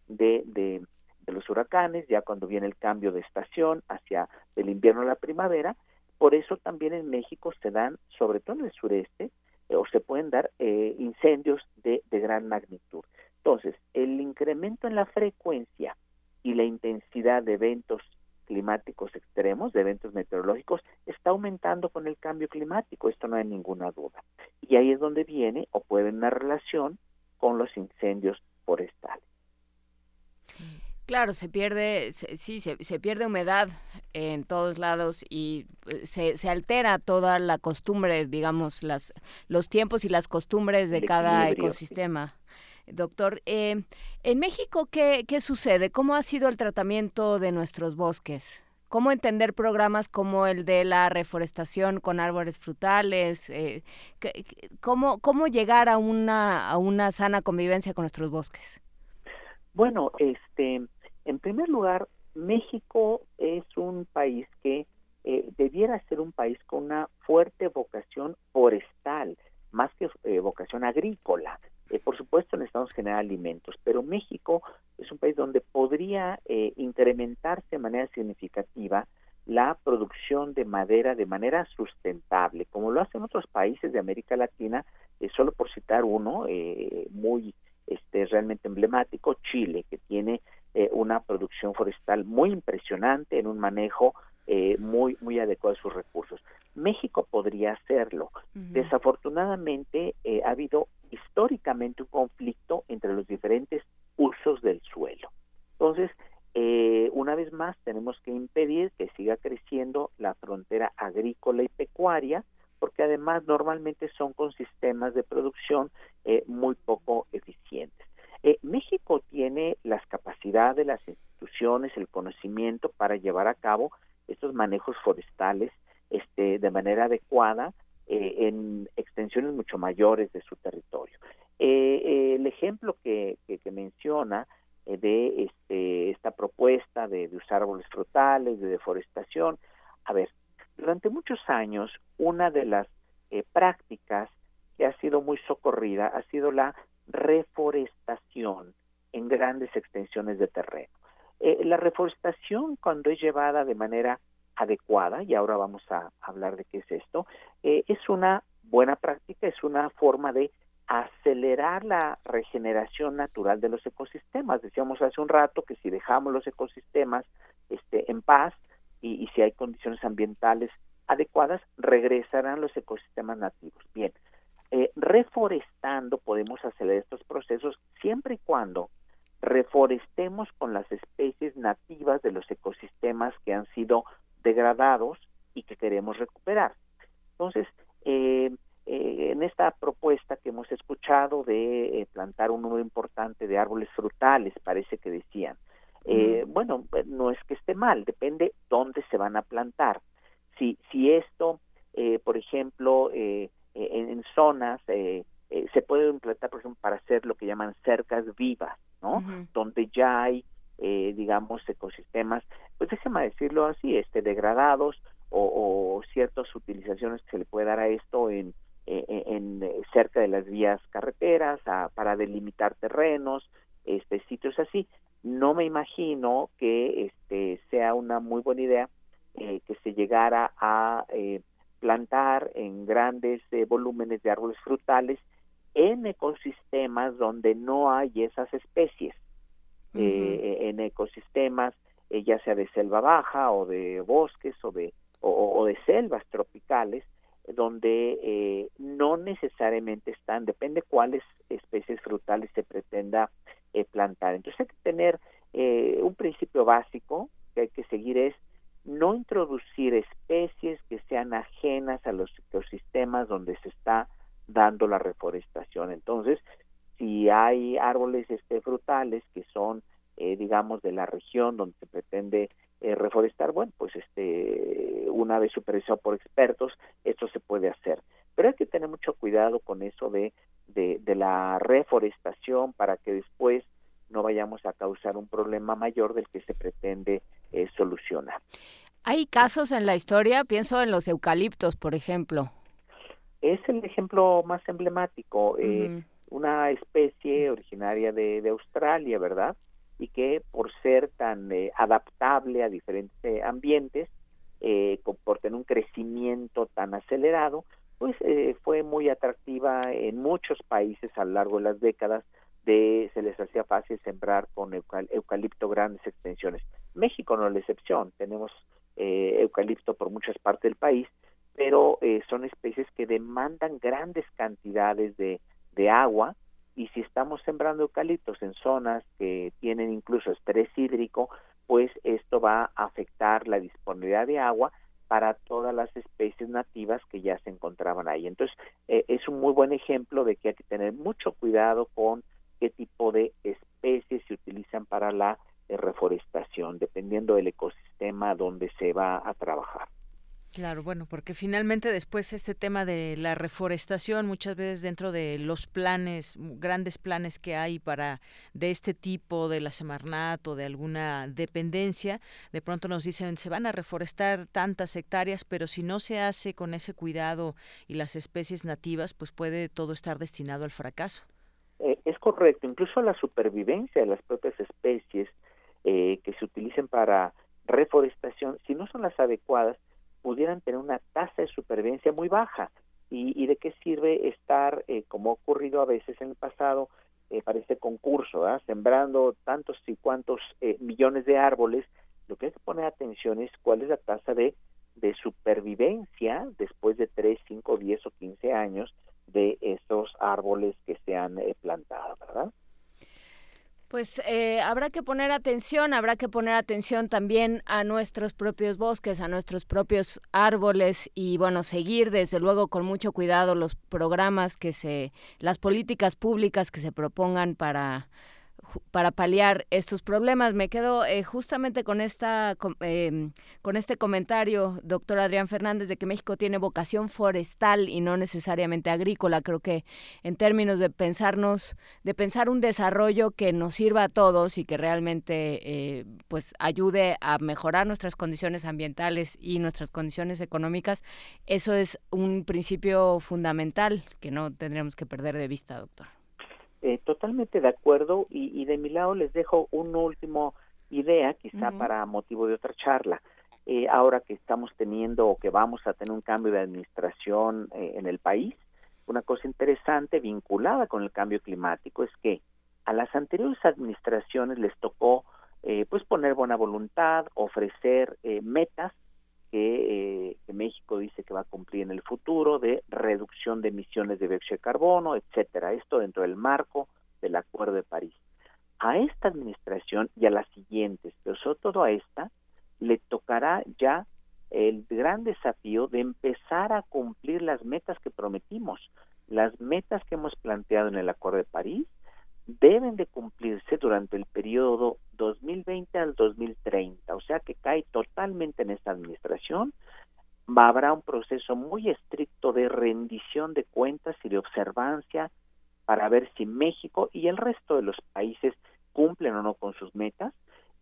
S4: de, de, de los huracanes, ya cuando viene el cambio de estación hacia el invierno a la primavera, por eso también en México se dan, sobre todo en el sureste, eh, o se pueden dar eh, incendios de, de gran magnitud. Entonces, el incremento en la frecuencia y la intensidad de eventos climáticos extremos, de eventos meteorológicos, está aumentando con el cambio climático, esto no hay ninguna duda. Y ahí es donde viene o puede una relación con los incendios forestales.
S1: Claro, se pierde, sí, se, pierde humedad en todos lados y eh, se, se, altera toda la costumbre, digamos, las, los tiempos y las costumbres de cada ecosistema. Doctor, eh, en México, ¿qué, ¿qué sucede? ¿Cómo ha sido el tratamiento de nuestros bosques? ¿Cómo entender programas como el de la reforestación con árboles frutales? Eh, ¿cómo, ¿Cómo llegar a una, a una sana convivencia con nuestros bosques?
S4: Bueno, este, en primer lugar, México es un país que eh, debiera ser un país con una fuerte vocación forestal, más que eh, vocación agrícola. Eh, por supuesto necesitamos generar alimentos, pero México es un país donde podría incrementarse de manera significativa la producción de madera de manera sustentable, como lo hacen otros países de América Latina, solo por citar uno muy este, realmente emblemático, Chile, que tiene una producción forestal muy impresionante en un manejo eh, muy, muy adecuado a sus recursos. México podría hacerlo. Desafortunadamente eh, ha habido históricamente un conflicto entre los diferentes usos del suelo. Entonces, eh, una vez más, tenemos que impedir que siga creciendo la frontera agrícola y pecuaria, porque además normalmente son con sistemas de producción muy poco eficientes. México tiene las capacidades, las instituciones, el conocimiento para llevar a cabo estos manejos forestales este, de manera adecuada eh, en extensiones mucho mayores de su territorio. Eh, el ejemplo que, que, menciona eh, de este, esta propuesta de, usar árboles frutales, de deforestación, a ver, durante muchos años una de las prácticas que ha sido muy socorrida ha sido la reforestación en grandes extensiones de terreno. Eh, la reforestación, cuando es llevada de manera adecuada, y ahora vamos a hablar de qué es esto, eh, es una buena práctica, es una forma de acelerar la regeneración natural de los ecosistemas. Decíamos hace un rato que si dejamos los ecosistemas este, en paz y, si hay condiciones ambientales adecuadas, regresarán los ecosistemas nativos. Bien, eh, reforestando podemos acelerar estos procesos siempre y cuando reforestemos con las especies nativas de los ecosistemas que han sido degradados y que queremos recuperar. Entonces, eh, eh, en esta propuesta que hemos escuchado de eh, plantar un número importante de árboles frutales, parece que decían, bueno, no es que esté mal, depende dónde se van a plantar. Si, si esto, por ejemplo, en, en, zonas se puede implantar, por ejemplo, para hacer lo que llaman cercas vivas, donde ya hay, eh, digamos, ecosistemas, pues déjeme decirlo así, este, degradados o, ciertas utilizaciones que se le puede dar a esto en, eh, en, eh, cerca de las vías carreteras, para delimitar terrenos, este, sitios así. No me imagino que este, sea una muy buena idea que se llegara a plantar en grandes volúmenes de árboles frutales en ecosistemas donde no hay esas especies, eh, en ecosistemas eh, ya sea de selva baja o de bosques o de, o, de selvas tropicales, donde eh, no necesariamente están, depende cuáles especies frutales se pretenda plantar. Entonces hay que tener un principio básico que hay que seguir es no introducir especies que sean ajenas a los ecosistemas donde se está dando la reforestación. Entonces, si hay árboles este, frutales que son, eh, digamos, de la región donde se pretende eh, reforestar, bueno, pues este, una vez supervisado por expertos, esto se puede hacer. Pero hay que tener mucho cuidado con eso de, de, la reforestación para que después no vayamos a causar un problema mayor del que se pretende eh, solucionar.
S1: Hay casos en la historia, pienso en los eucaliptos, por ejemplo,
S4: es el ejemplo más emblemático, eh, una especie originaria de, Australia, ¿verdad? Y que por ser tan eh, adaptable a diferentes eh, ambientes, por tener un crecimiento tan acelerado, pues fue muy atractiva en muchos países a lo largo de las décadas de se les hacía fácil sembrar con eucalipto grandes extensiones. México no es la excepción, tenemos eucalipto por muchas partes del país pero eh, son especies que demandan grandes cantidades de, de agua y si estamos sembrando eucaliptos en zonas que tienen incluso estrés hídrico, pues esto va a afectar la disponibilidad de agua para todas las especies nativas que ya se encontraban ahí. Entonces, eh, es un muy buen ejemplo de que hay que tener mucho cuidado con qué tipo de especies se utilizan para la eh, reforestación, dependiendo del ecosistema donde se va a trabajar.
S2: Claro, bueno, porque finalmente después este tema de la reforestación, muchas veces dentro de los planes, grandes planes que hay para de este tipo, de la Semarnat o de alguna dependencia, de pronto nos dicen se van a reforestar tantas hectáreas, pero si no se hace con ese cuidado y las especies nativas, pues puede todo estar destinado al fracaso.
S4: Eh, es correcto, incluso la supervivencia de las propias especies eh, que se utilicen para reforestación, si no son las adecuadas, pudieran tener una tasa de supervivencia muy baja. ¿Y, de qué sirve estar, eh, como ha ocurrido a veces en el pasado, eh, para este concurso, sembrando tantos y cuantos eh, millones de árboles? Lo que hay que poner atención es cuál es la tasa de, de supervivencia después de 3, 5, 10 o 15 años de esos árboles que se han eh, plantado, ¿verdad?
S1: Pues eh, habrá que poner atención, habrá que poner atención también a nuestros propios bosques, a nuestros propios árboles y bueno, seguir desde luego con mucho cuidado los programas que se, las políticas públicas que se propongan para para paliar estos problemas. Me quedo eh, justamente con esta em, con este comentario, doctor Adrián Fernández, de que México tiene vocación forestal y no necesariamente agrícola. Creo que en términos de pensarnos, de pensar un desarrollo que nos sirva a todos y que realmente eh, pues ayude a mejorar nuestras condiciones ambientales y nuestras condiciones económicas, eso es un principio fundamental que no tendríamos que perder de vista, doctor.
S4: Eh, totalmente de acuerdo y, de mi lado les dejo una última idea, quizá para motivo de otra charla. Eh, ahora que estamos teniendo o que vamos a tener un cambio de administración eh, en el país, una cosa interesante vinculada con el cambio climático es que a las anteriores administraciones les tocó pues poner buena voluntad, ofrecer metas eh, que, México dice que va a cumplir en el futuro de reducción de emisiones de dióxido de carbono, etcétera. Esto dentro del marco del Acuerdo de París. A esta administración y a las siguientes, pero sobre todo a esta, le tocará ya el gran desafío de empezar a cumplir las metas que prometimos, las metas que hemos planteado en el Acuerdo de París deben de cumplirse durante el periodo 2020 al 2030, o sea que cae totalmente en esta administración. Habrá un proceso muy estricto de rendición de cuentas y de observancia para ver si México y el resto de los países cumplen o no con sus metas.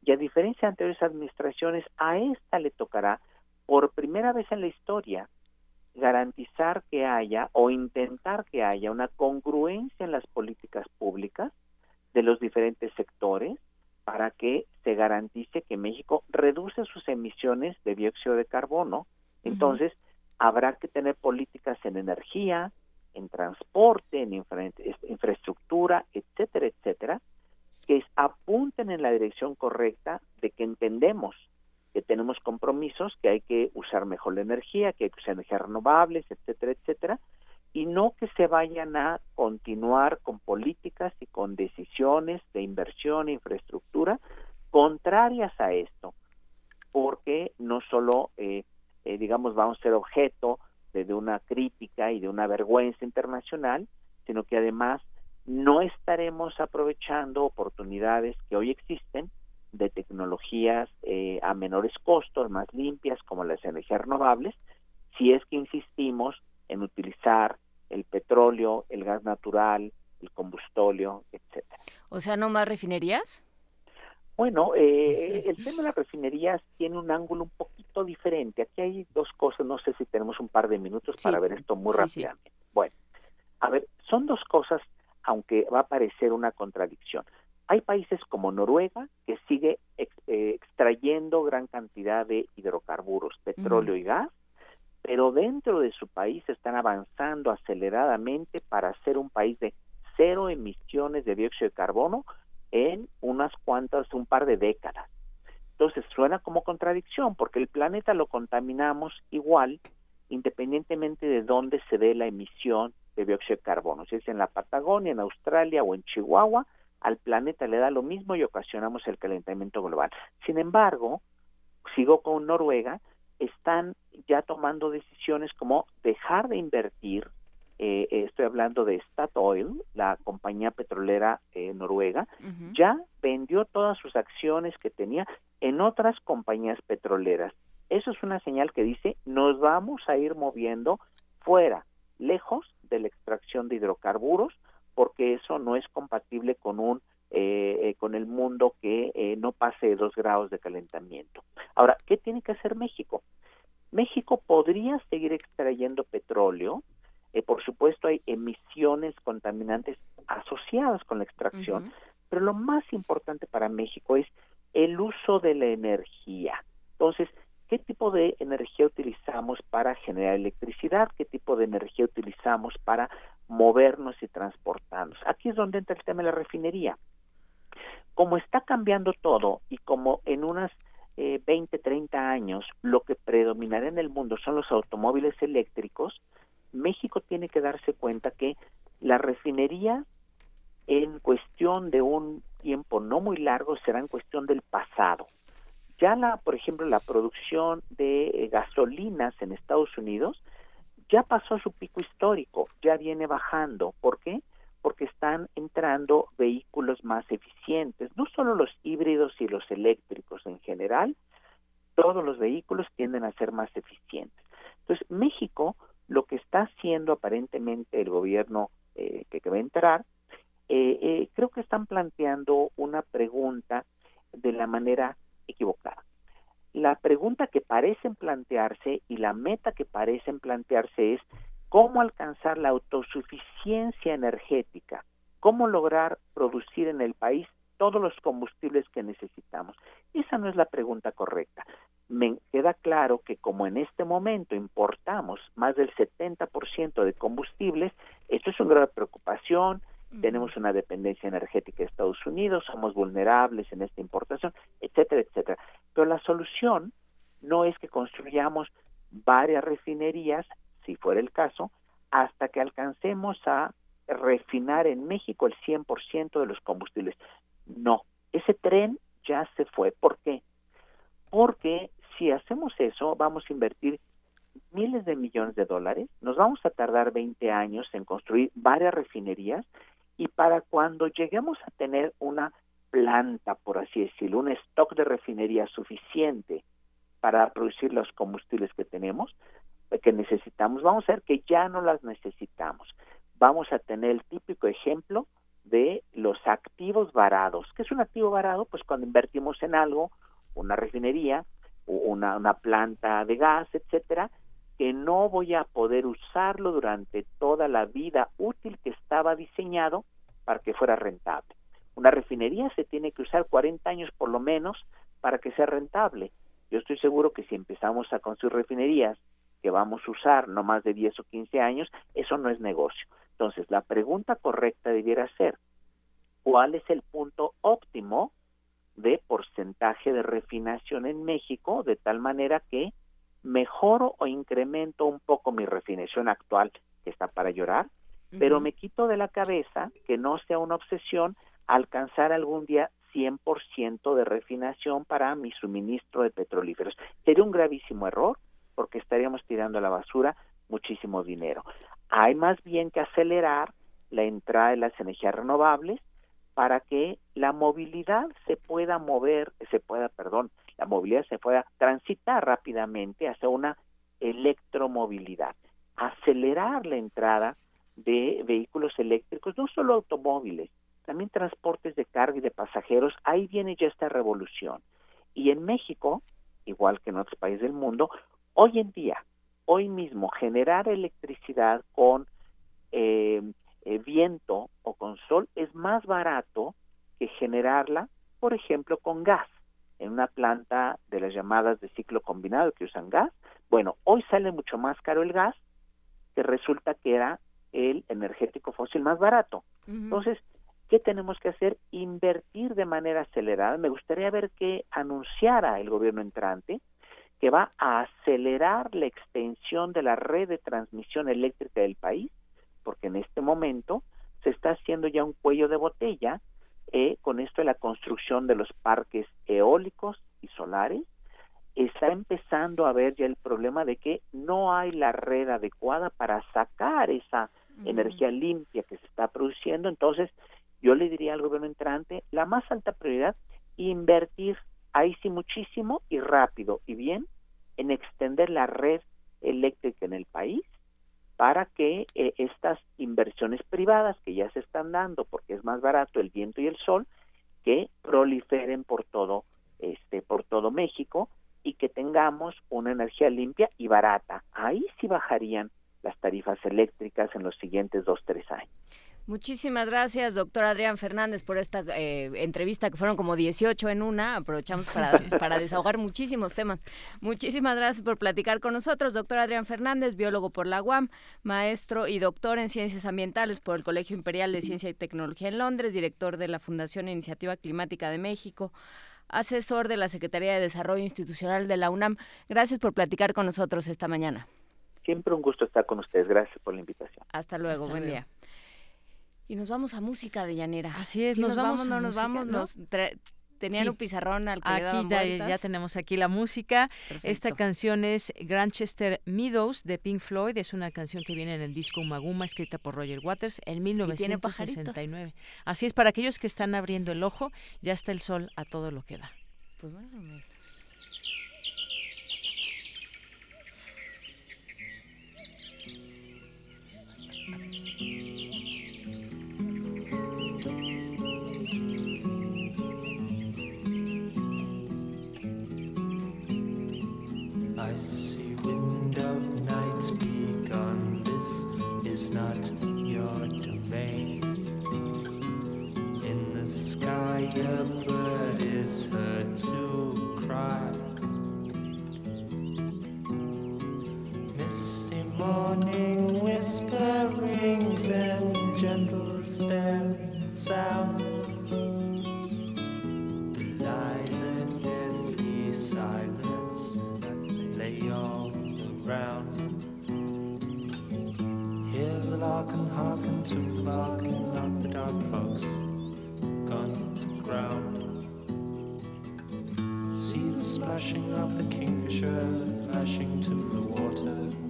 S4: Y a diferencia de anteriores administraciones, a esta le tocará por primera vez en la historia garantizar que haya o intentar que haya una congruencia en las políticas públicas de los diferentes sectores para que se garantice que México reduce sus emisiones de dióxido de carbono. Entonces, habrá que tener políticas en energía, en transporte, en infraestructura, etcétera, etcétera, que apunten en la dirección correcta de que entendemos que tenemos compromisos, que hay que usar mejor la energía, que hay que usar energías renovables, etcétera, etcétera, y no que se vayan a continuar con políticas y con decisiones de inversión e infraestructura contrarias a esto, porque no solo, eh, eh, digamos, vamos a ser objeto de, de una crítica y de una vergüenza internacional, sino que además no estaremos aprovechando oportunidades que hoy existen de tecnologías eh, a menores costos, más limpias, como las energías renovables, si es que insistimos en utilizar el petróleo, el gas natural, el combustóleo, etcétera.
S1: O sea, ¿no más refinerías?
S4: Bueno, eh, el tema de las refinerías tiene un ángulo un poquito diferente. Aquí hay dos cosas, no sé si tenemos un par de minutos para ver esto muy rápidamente. Bueno, a ver, son dos cosas, aunque va a parecer una contradicción. Hay países como Noruega que sigue eh, extrayendo gran cantidad de hidrocarburos, petróleo y gas, pero dentro de su país están avanzando aceleradamente para ser un país de cero emisiones de dióxido de carbono en unas cuantas, un par de décadas. Entonces suena como contradicción porque el planeta lo contaminamos igual independientemente de dónde se dé la emisión de dióxido de carbono, si es en la Patagonia, en Australia o en Chihuahua, al planeta le da lo mismo y ocasionamos el calentamiento global. Sin embargo, sigo con Noruega, están ya tomando decisiones como dejar de invertir, eh, estoy hablando de Statoil, la compañía petrolera eh, noruega, ya vendió todas sus acciones que tenía en otras compañías petroleras. Es Eso es una señal que dice, nos vamos a ir moviendo fuera, lejos de la extracción de hidrocarburos, porque eso no es compatible con un eh, eh, con el mundo que eh, no pase de dos grados de calentamiento. Ahora, ¿qué tiene que hacer México? México podría seguir extrayendo petróleo, por supuesto hay emisiones contaminantes asociadas con la extracción, pero lo más importante para México es el uso de la energía. Entonces, ¿qué tipo de energía utilizamos para generar electricidad? ¿Qué tipo de energía utilizamos para movernos y transportarnos? Aquí es donde entra el tema de la refinería. Como está cambiando todo y como en unas eh, 20, 30 años lo que predominará en el mundo son los automóviles eléctricos, México tiene que darse cuenta que la refinería en cuestión de un tiempo no muy largo será en cuestión del pasado. Ya la, por ejemplo, la producción de eh, gasolinas en Estados Unidos ya pasó a su pico histórico, ya viene bajando. ¿Por qué? Porque están entrando vehículos más eficientes, no solo los híbridos y los eléctricos en general, todos los vehículos tienden a ser más eficientes. Entonces, México, lo que está haciendo aparentemente el gobierno eh, que, va a entrar, eh, eh, creo que están planteando una pregunta de la manera equivocada. La pregunta que parecen plantearse y la meta que parecen plantearse es cómo alcanzar la autosuficiencia energética, cómo lograr producir en el país todos los combustibles que necesitamos. Esa no es la pregunta correcta. Me queda claro que como en este momento importamos más del 70% de combustibles, esto es una gran preocupación, tenemos una dependencia energética de Estados Unidos, somos vulnerables en esta importación, etcétera, etcétera. Pero la solución no es que construyamos varias refinerías, si fuera el caso, hasta que alcancemos a refinar en México el 100% de los combustibles. No, ese tren ya se fue. ¿Por qué? Porque si hacemos eso, vamos a invertir miles de millones de dólares, nos vamos a tardar 20 años en construir varias refinerías y para cuando lleguemos a tener una planta, por así decirlo, un stock de refinería suficiente para producir los combustibles que tenemos, eh, que necesitamos, vamos a ver que ya no las necesitamos. Vamos a tener el típico ejemplo de los activos varados. ¿Qué es un activo varado? Pues cuando invertimos en algo, una refinería, una, una planta de gas, etcétera, que no voy a poder usarlo durante toda la vida útil que estaba diseñado para que fuera rentable. Una refinería se tiene que usar 40 años por lo menos para que sea rentable. Yo estoy seguro que si empezamos a construir refinerías que vamos a usar no más de 10 o 15 años, eso no es negocio. Entonces, la pregunta correcta debiera ser, ¿cuál es el punto óptimo de porcentaje de refinación en México de tal manera que mejoro o incremento un poco mi refinación actual, que está para llorar, pero me quito de la cabeza que no sea una obsesión alcanzar algún día 100% de refinación para mi suministro de petrolíferos. Sería un gravísimo error porque estaríamos tirando a la basura muchísimo dinero. Hay más bien que acelerar la entrada de las energías renovables para que la movilidad se pueda mover, se pueda, perdón, la movilidad se pueda transitar rápidamente hacia una electromovilidad, acelerar la entrada de vehículos eléctricos, no solo automóviles, también transportes de carga y de pasajeros, ahí viene ya esta revolución. Y en México, igual que en otros países del mundo, hoy en día, hoy mismo, generar electricidad con eh, eh, viento o con sol es más barato que generarla, por ejemplo, con gas en una planta de las llamadas de ciclo combinado que usan gas, bueno, hoy sale mucho más caro el gas que resulta que era el energético fósil más barato. Entonces, ¿qué tenemos que hacer? Invertir de manera acelerada. Me gustaría ver que anunciara el gobierno entrante que va a acelerar la extensión de la red de transmisión eléctrica del país, porque en este momento se está haciendo ya un cuello de botella eh, con esto de la construcción de los parques eólicos y solares, está empezando a ver ya el problema de que no hay la red adecuada para sacar esa energía limpia que se está produciendo. Entonces, yo le diría al gobierno entrante, la más alta prioridad, invertir ahí sí muchísimo y rápido y bien en extender la red eléctrica en el país para que eh, estas inversiones privadas que ya se están dando porque es más barato el viento y el sol que proliferen por todo este por todo México y que tengamos una energía limpia y barata. Ahí sí bajarían las tarifas eléctricas en los siguientes dos, tres años.
S1: Muchísimas gracias, doctor Adrián Fernández, por esta eh, entrevista, que fueron como 18 en una. Aprovechamos para, *laughs* para, desahogar muchísimos temas. Muchísimas gracias por platicar con nosotros, doctor Adrián Fernández, biólogo por la UAM, maestro y doctor en ciencias ambientales por el Colegio Imperial de Ciencia y Tecnología en Londres, director de la Fundación Iniciativa Climática de México asesor de la Secretaría de Desarrollo Institucional de la UNAM. Gracias por platicar con nosotros esta mañana.
S4: Siempre un gusto estar con ustedes. Gracias por la invitación.
S1: Hasta luego. buen día. Y nos vamos a música de llanera.
S2: Así es, nos, vamos, no
S1: nos vamos, nos tenían un pizarrón al que
S2: aquí
S1: le
S2: ya, ya, tenemos aquí la música. Esta canción es Grantchester Meadows de Pink Floyd, es una canción que viene en el disco Maguma escrita por Roger Waters en 1969. Así es para aquellos que están abriendo el ojo, ya está el sol a todo lo que da. Pues bueno,
S5: I see wind of nights begun. This is not your domain. In the sky, a bird is heard to cry. Misty morning whisperings and gentle staring sounds. Hearken to the barking of the dog folks gone to ground. See the splashing of the kingfisher flashing to the water.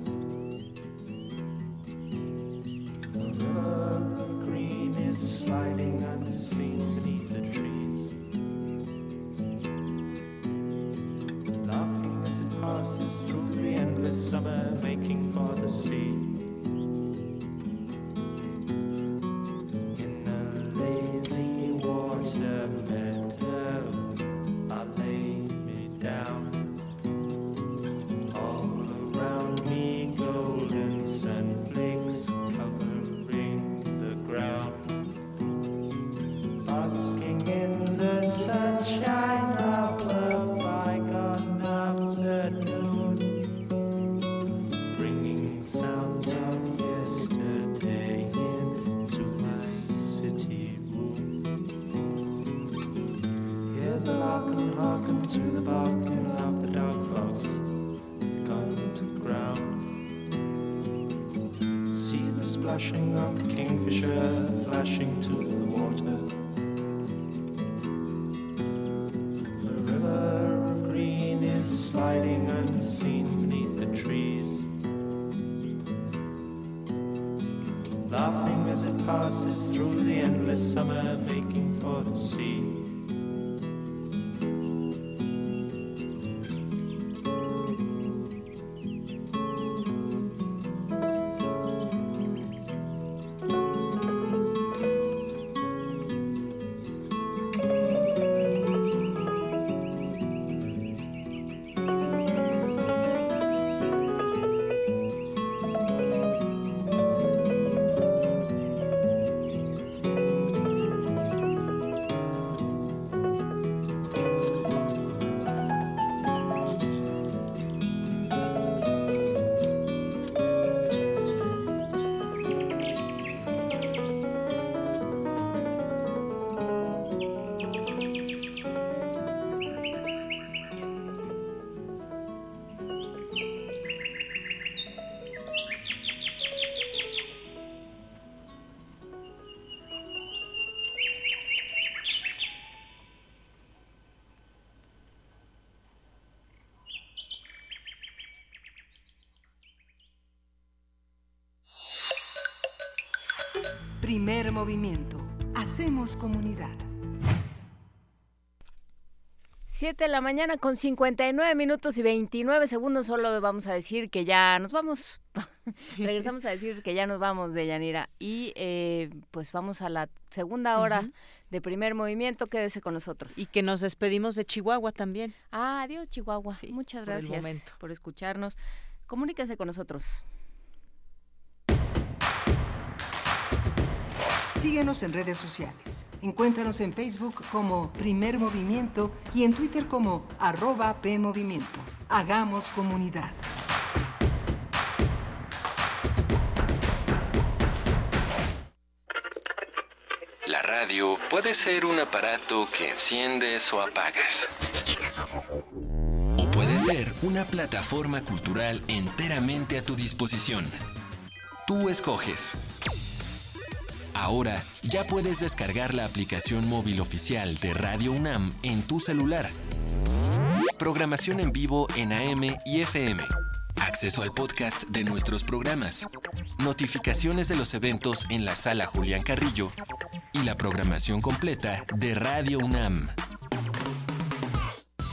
S3: Primer movimiento. Hacemos comunidad.
S1: 7 de la mañana con 59 minutos y 29 segundos. Solo vamos a decir que ya nos vamos. *laughs* Regresamos a decir que ya nos vamos de Yanira. Y eh, pues vamos a la segunda hora de primer movimiento. Quédese con nosotros.
S2: Y que nos despedimos de Chihuahua también.
S1: Ah, adiós, Chihuahua. Muchas
S2: por el
S1: gracias
S2: momento.
S1: por escucharnos. Comuníquense con nosotros.
S3: Síguenos en redes sociales. Encuéntranos en Facebook como Primer Movimiento y en Twitter como arroba PMovimiento. Hagamos comunidad.
S6: La radio puede ser un aparato que enciendes o apagas. O puede ser una plataforma cultural enteramente a tu disposición. Tú escoges. Ahora ya puedes descargar la aplicación móvil oficial de Radio UNAM en tu celular. Programación en vivo en AM y FM. Acceso al podcast de nuestros programas. Notificaciones de los eventos en la sala Julián Carrillo. Y la programación completa de Radio UNAM.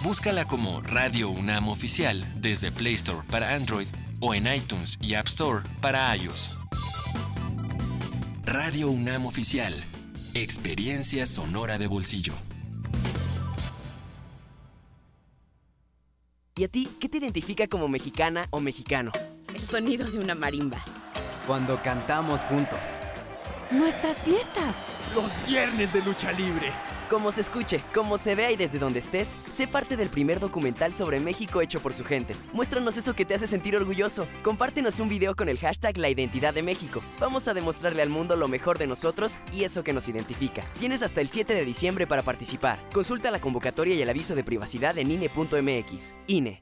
S6: Búscala como Radio UNAM Oficial desde Play Store para Android o en iTunes y App Store para iOS. Radio UNAM Oficial. Experiencia sonora de bolsillo.
S7: ¿Y a ti qué te identifica como mexicana o mexicano?
S8: El sonido de una marimba.
S7: Cuando cantamos juntos.
S8: Nuestras fiestas.
S7: Los viernes de lucha libre. Como se escuche, como se vea y desde donde estés, sé parte del primer documental sobre México hecho por su gente. Muéstranos eso que te hace sentir orgulloso. Compártenos un video con el hashtag La Identidad de México. Vamos a demostrarle al mundo lo mejor de nosotros y eso que nos identifica. Tienes hasta el 7 de diciembre para participar. Consulta la convocatoria y el aviso de privacidad en INE.mx. INE.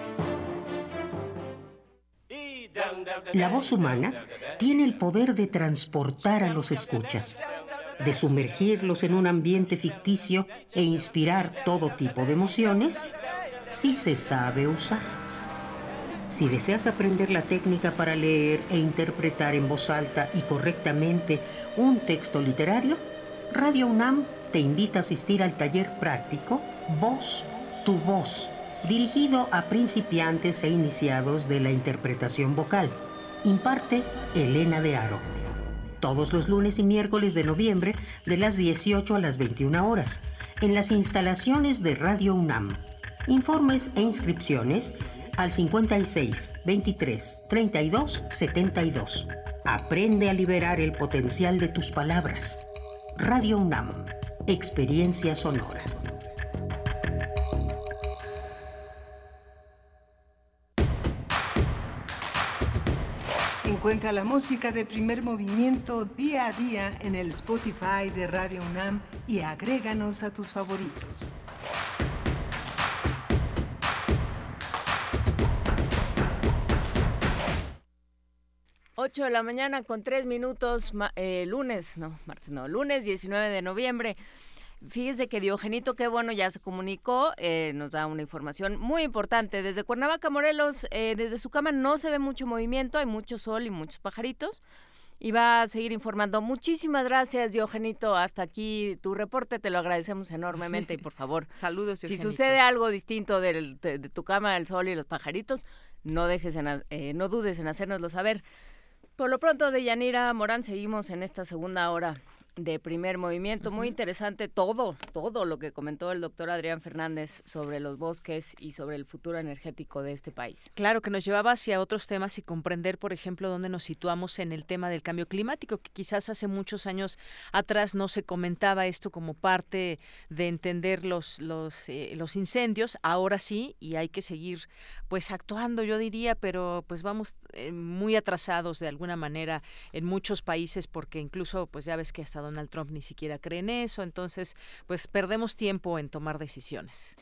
S9: La voz humana tiene el poder de transportar a los escuchas, de sumergirlos en un ambiente ficticio e inspirar todo tipo de emociones si se sabe usar. Si deseas aprender la técnica para leer e interpretar en voz alta y correctamente un texto literario, Radio UNAM te invita a asistir al taller práctico Voz, tu voz, dirigido a principiantes e iniciados de la interpretación vocal. Imparte Elena de Aro. Todos los lunes y miércoles de noviembre de las 18 a las 21 horas, en las instalaciones de Radio UNAM. Informes e inscripciones al 56 23 32 72. Aprende a liberar el potencial de tus palabras. Radio UNAM. Experiencia sonora.
S3: Encuentra la música de primer movimiento día a día en el Spotify de Radio UNAM y agréganos a tus favoritos.
S1: Ocho de la mañana con tres minutos, eh, lunes, no, martes no, lunes 19 de noviembre. Fíjese que Diogenito, qué bueno, ya se comunicó, eh, nos da una información muy importante. Desde Cuernavaca, Morelos, eh, desde su cama no se ve mucho movimiento, hay mucho sol y muchos pajaritos. Y va a seguir informando. Muchísimas gracias, Diogenito. Hasta aquí tu reporte, te lo agradecemos enormemente. Y por favor, *laughs*
S2: saludos.
S1: si sucede algo distinto del- de, de tu cama, el sol y los pajaritos, no dejes en eh, no dudes en hacérnoslo saber. Por lo pronto, de Yanira Morán, seguimos en esta segunda hora de primer movimiento. Muy interesante todo, todo lo que comentó el doctor Adrián Fernández sobre los bosques y sobre el futuro energético de este país.
S2: Claro, que nos llevaba hacia otros temas y comprender, por ejemplo, dónde nos situamos en el tema del cambio climático, que quizás hace muchos años atrás no se comentaba esto como parte de entender los, los, eh, los incendios, ahora sí, y hay que seguir pues actuando, yo diría, pero pues vamos eh, muy atrasados de alguna manera en muchos países, porque incluso pues ya ves que hasta Donald Trump ni siquiera cree en eso, entonces pues perdemos tiempo en tomar decisiones.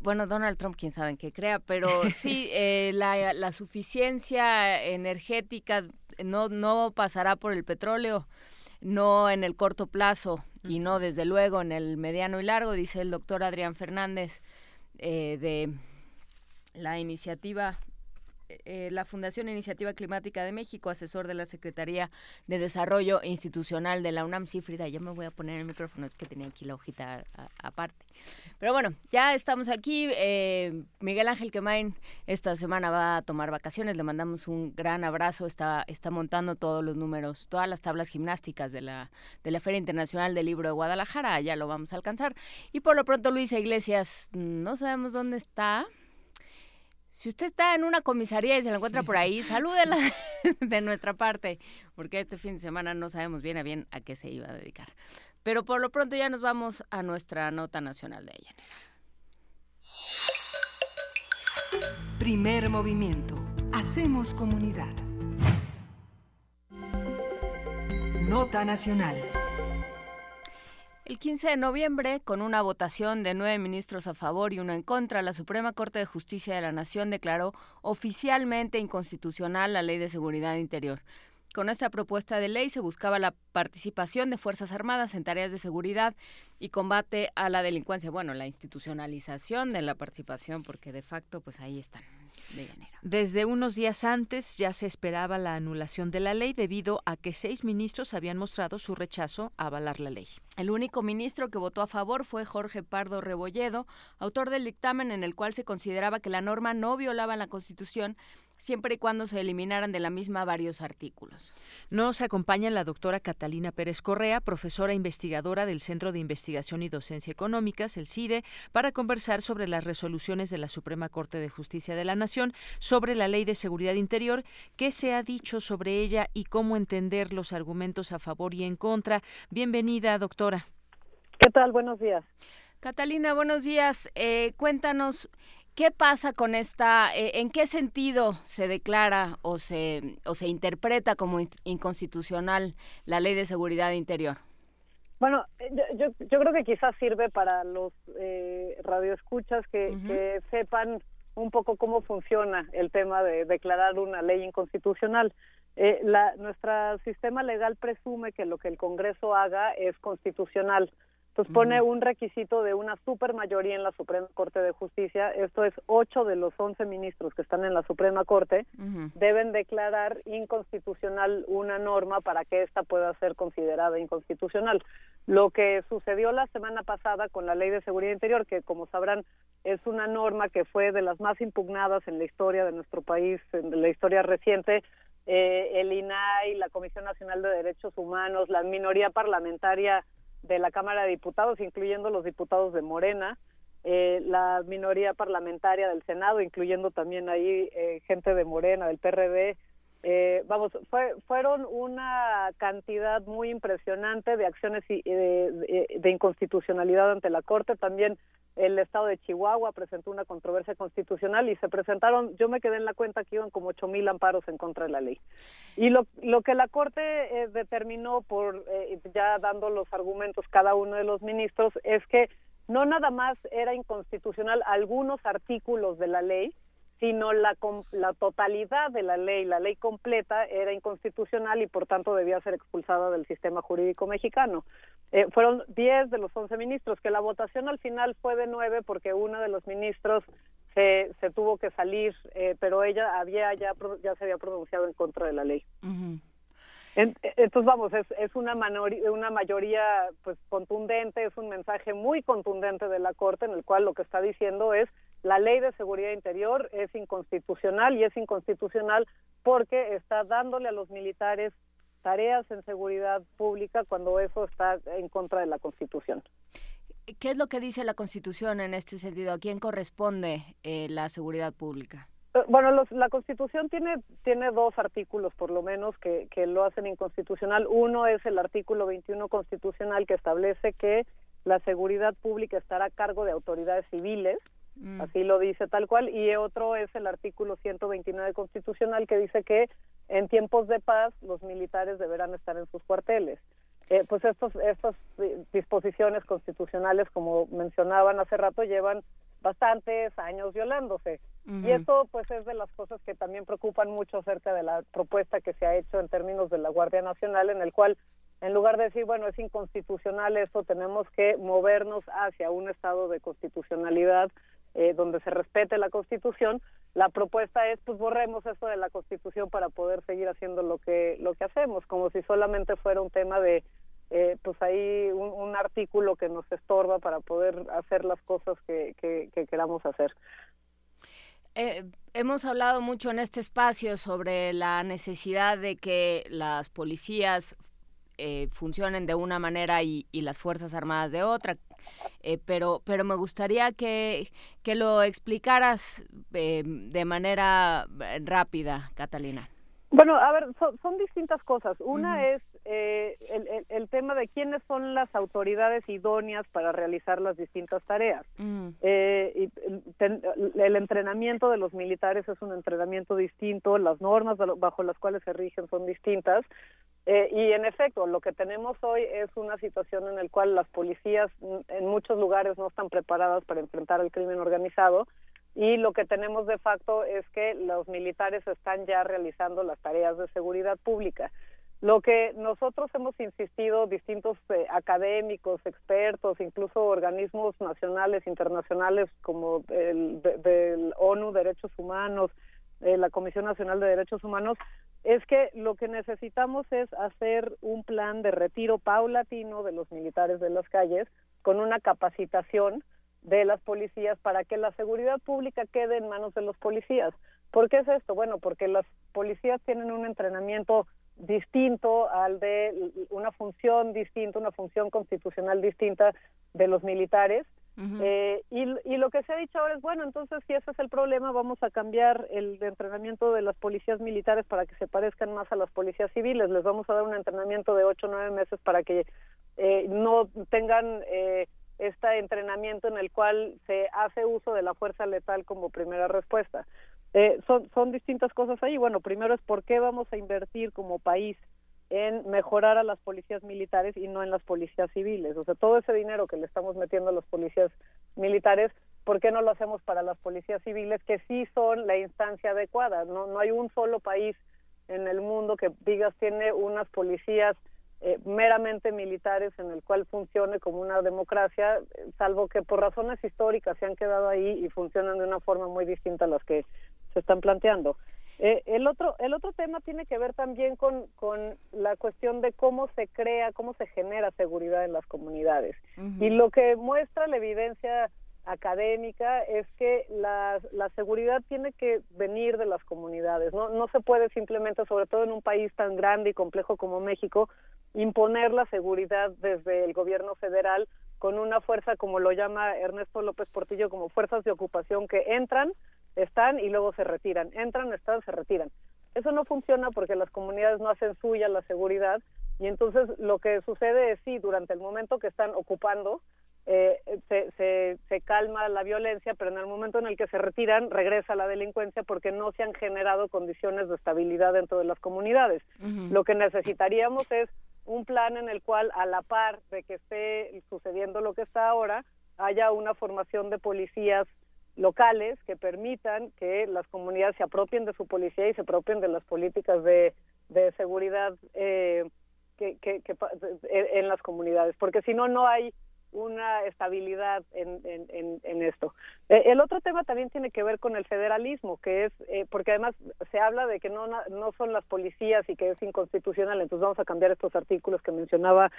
S1: bueno, Donald Trump, quién sabe en qué crea, pero *laughs* sí, eh, la, la, suficiencia energética no, no pasará por el petróleo, no en el corto plazo y no desde luego en el mediano y largo, dice el doctor Adrián Fernández eh, de la iniciativa eh, la Fundación Iniciativa Climática de México, asesor de la Secretaría de Desarrollo Institucional de la UNAM. Sí, Frida, ya me voy a poner el micrófono, es que tenía aquí la hojita aparte. Pero bueno, ya estamos aquí. Eh, Miguel Ángel Quemain esta semana va a tomar vacaciones. Le mandamos un gran abrazo. Está, está montando todos los números, todas las tablas gimnásticas de la, de la Feria Internacional del Libro de Guadalajara. Ya lo vamos a alcanzar. Y por lo pronto, Luisa Iglesias, no sabemos dónde está. Si usted está en una comisaría y se la encuentra por ahí, salúdela *laughs* de nuestra parte, porque este fin de semana no sabemos bien a bien a qué se iba a dedicar. Pero por lo pronto ya nos vamos a nuestra nota nacional de ella.
S3: Primer movimiento. Hacemos comunidad. Nota nacional.
S1: El 15 de noviembre, con una votación de nueve ministros a favor y uno en contra, la Suprema Corte de Justicia de la Nación declaró oficialmente inconstitucional la Ley de Seguridad Interior. Con esta propuesta de ley se buscaba la participación de Fuerzas Armadas en tareas de seguridad y combate a la delincuencia. Bueno, la institucionalización de la participación, porque de facto, pues ahí están.
S2: Desde unos días antes ya se esperaba la anulación de la ley debido a que seis ministros habían mostrado su rechazo a avalar la ley.
S1: El único ministro que votó a favor fue Jorge Pardo Rebolledo, autor del dictamen en el cual se consideraba que la norma no violaba la Constitución siempre y cuando se eliminaran de la misma varios artículos.
S2: Nos acompaña la doctora Catalina Pérez Correa, profesora investigadora del Centro de Investigación y Docencia Económicas, el CIDE, para conversar sobre las resoluciones de la Suprema Corte de Justicia de la Nación sobre la Ley de Seguridad Interior, qué se ha dicho sobre ella y cómo entender los argumentos a favor y en contra. Bienvenida, doctora.
S10: ¿Qué tal? Buenos días.
S1: Catalina, buenos días. Eh, cuéntanos ¿Qué pasa con esta, eh, en qué sentido se declara o se, o se interpreta como inconstitucional la ley de seguridad interior?
S10: Bueno, eh, yo, yo, creo que quizás sirve para los eh, radioescuchas que, que sepan un poco cómo funciona el tema de declarar una ley inconstitucional. Eh, la, nuestro sistema legal presume que lo que el Congreso haga es constitucional. Entonces pone un requisito de una supermayoría en la Suprema Corte de Justicia, esto es ocho de los once ministros que están en la Suprema Corte, deben declarar inconstitucional una norma para que ésta pueda ser considerada inconstitucional. Lo que sucedió la semana pasada con la Ley de Seguridad Interior, que como sabrán es una norma que fue de las más impugnadas en la historia de nuestro país, en la historia reciente, eh, el INAI, la Comisión Nacional de Derechos Humanos, la minoría parlamentaria de la Cámara de Diputados, incluyendo los diputados de Morena, eh, la minoría parlamentaria del Senado, incluyendo también ahí eh, gente de Morena, del PRD. Eh, vamos, fue, fueron una cantidad muy impresionante de acciones de, inconstitucionalidad ante la Corte. También el Estado de Chihuahua presentó una controversia constitucional y se presentaron, yo me quedé en la cuenta que iban como ocho mil amparos en contra de la ley. Y lo, lo que la Corte eh, determinó, por eh, ya dando los argumentos cada uno de los ministros, es que no nada más era inconstitucional algunos artículos de la ley, sino la, la totalidad de la ley, la ley completa era inconstitucional y por tanto debía ser expulsada del sistema jurídico mexicano. Eh, fueron 10 de los 11 ministros, que la votación al final fue de 9 porque uno de los ministros se, se tuvo que salir, eh, pero ella había ya, ya se había pronunciado en contra de la ley. Entonces, vamos, es, es una, una mayoría pues contundente, es un mensaje muy contundente de la Corte en el cual lo que está diciendo es la ley de seguridad interior es inconstitucional y es inconstitucional porque está dándole a los militares tareas en seguridad pública cuando eso está en contra de la Constitución.
S1: ¿Qué es lo que dice la Constitución en este sentido? ¿A quién corresponde eh, la seguridad pública?
S10: Eh, bueno, la Constitución tiene, tiene dos artículos, por lo menos, que, que lo hacen inconstitucional. Uno es el artículo 21 constitucional que establece que la seguridad pública estará a cargo de autoridades civiles, mm. así lo dice tal cual, y otro es el artículo 129 constitucional que dice que en tiempos de paz los militares deberán estar en sus cuarteles. Eh, pues estos, estas disposiciones constitucionales, como mencionaban hace rato, llevan bastantes años violándose. Y esto pues es de las cosas que también preocupan mucho acerca de la propuesta que se ha hecho en términos de la Guardia Nacional, en el cual en lugar de decir, bueno, es inconstitucional eso, tenemos que movernos hacia un estado de constitucionalidad eh, donde se respete la Constitución. La propuesta es, pues borremos eso de la Constitución para poder seguir haciendo lo que lo que hacemos, como si solamente fuera un tema de, eh, pues ahí un, artículo que nos estorba para poder hacer las cosas que, que queramos hacer.
S1: Eh, hemos hablado mucho en este espacio sobre la necesidad de que las policías eh, funcionen de una manera y, las Fuerzas Armadas de otra. Eh, pero, pero me gustaría que, que lo explicaras de manera rápida, Catalina.
S10: Bueno, a ver, son, distintas cosas. Una es eh, el, el, tema de quiénes son las autoridades idóneas para realizar las distintas tareas. Mm. Eh, el entrenamiento de los militares es un entrenamiento distinto, las normas bajo las cuales se rigen son distintas. Eh, y en efecto, lo que tenemos hoy es una situación en la cual las policías en muchos lugares no están preparadas para enfrentar el crimen organizado y lo que tenemos de facto es que los militares están ya realizando las tareas de seguridad pública. Lo que nosotros hemos insistido, distintos eh, académicos, expertos, incluso organismos nacionales, internacionales como el del ONU Derechos Humanos, eh, la Comisión Nacional de Derechos Humanos, es que lo que necesitamos es hacer un plan de retiro paulatino de los militares de las calles con una capacitación de las policías para que la seguridad pública quede en manos de los policías. ¿Por qué es esto? Bueno, porque las policías tienen un entrenamiento distinto al de una función distinta, una función constitucional distinta de los militares. eh, y, y, lo que se ha dicho ahora es, bueno, entonces si ese es el problema, vamos a cambiar el entrenamiento de las policías militares para que se parezcan más a las policías civiles. Les vamos a dar un entrenamiento de ocho o nueve meses para que eh, no tengan... Eh, este entrenamiento en el cual se hace uso de la fuerza letal como primera respuesta. Eh, son, son distintas cosas ahí. Bueno, primero es por qué vamos a invertir como país en mejorar a las policías militares y no en las policías civiles. O sea, todo ese dinero que le estamos metiendo a las policías militares, ¿por qué no lo hacemos para las policías civiles que sí son la instancia adecuada? No, no hay un solo país en el mundo que digas tiene unas policías eh, meramente militares en el cual funcione como una democracia, salvo que por razones históricas se han quedado ahí y funcionan de una forma muy distinta a las que se están planteando. Eh, el otro el otro tema tiene que ver también con, con la cuestión de cómo se crea, cómo se genera seguridad en las comunidades. Y lo que muestra la evidencia académica es que la, la, seguridad tiene que venir de las comunidades. No, no se puede simplemente, sobre todo en un país tan grande y complejo como México, imponer la seguridad desde el gobierno federal con una fuerza, como lo llama Ernesto López Portillo, como fuerzas de ocupación que entran, están y luego se retiran. Entran, están, se retiran. Eso no funciona porque las comunidades no hacen suya la seguridad y entonces lo que sucede es sí, durante el momento que están ocupando, eh, se, se, se, calma la violencia, pero en el momento en el que se retiran regresa la delincuencia porque no se han generado condiciones de estabilidad dentro de las comunidades. Lo que necesitaríamos es un plan en el cual a la par de que esté sucediendo lo que está ahora, haya una formación de policías locales que permitan que las comunidades se apropien de su policía y se apropien de las políticas de, seguridad eh, que, en las comunidades, porque si no, no hay una estabilidad en, en, esto. Eh, el otro tema también tiene que ver con el federalismo, que es, eh, porque además se habla de que no, no son las policías y que es inconstitucional, entonces vamos a cambiar estos artículos que mencionaba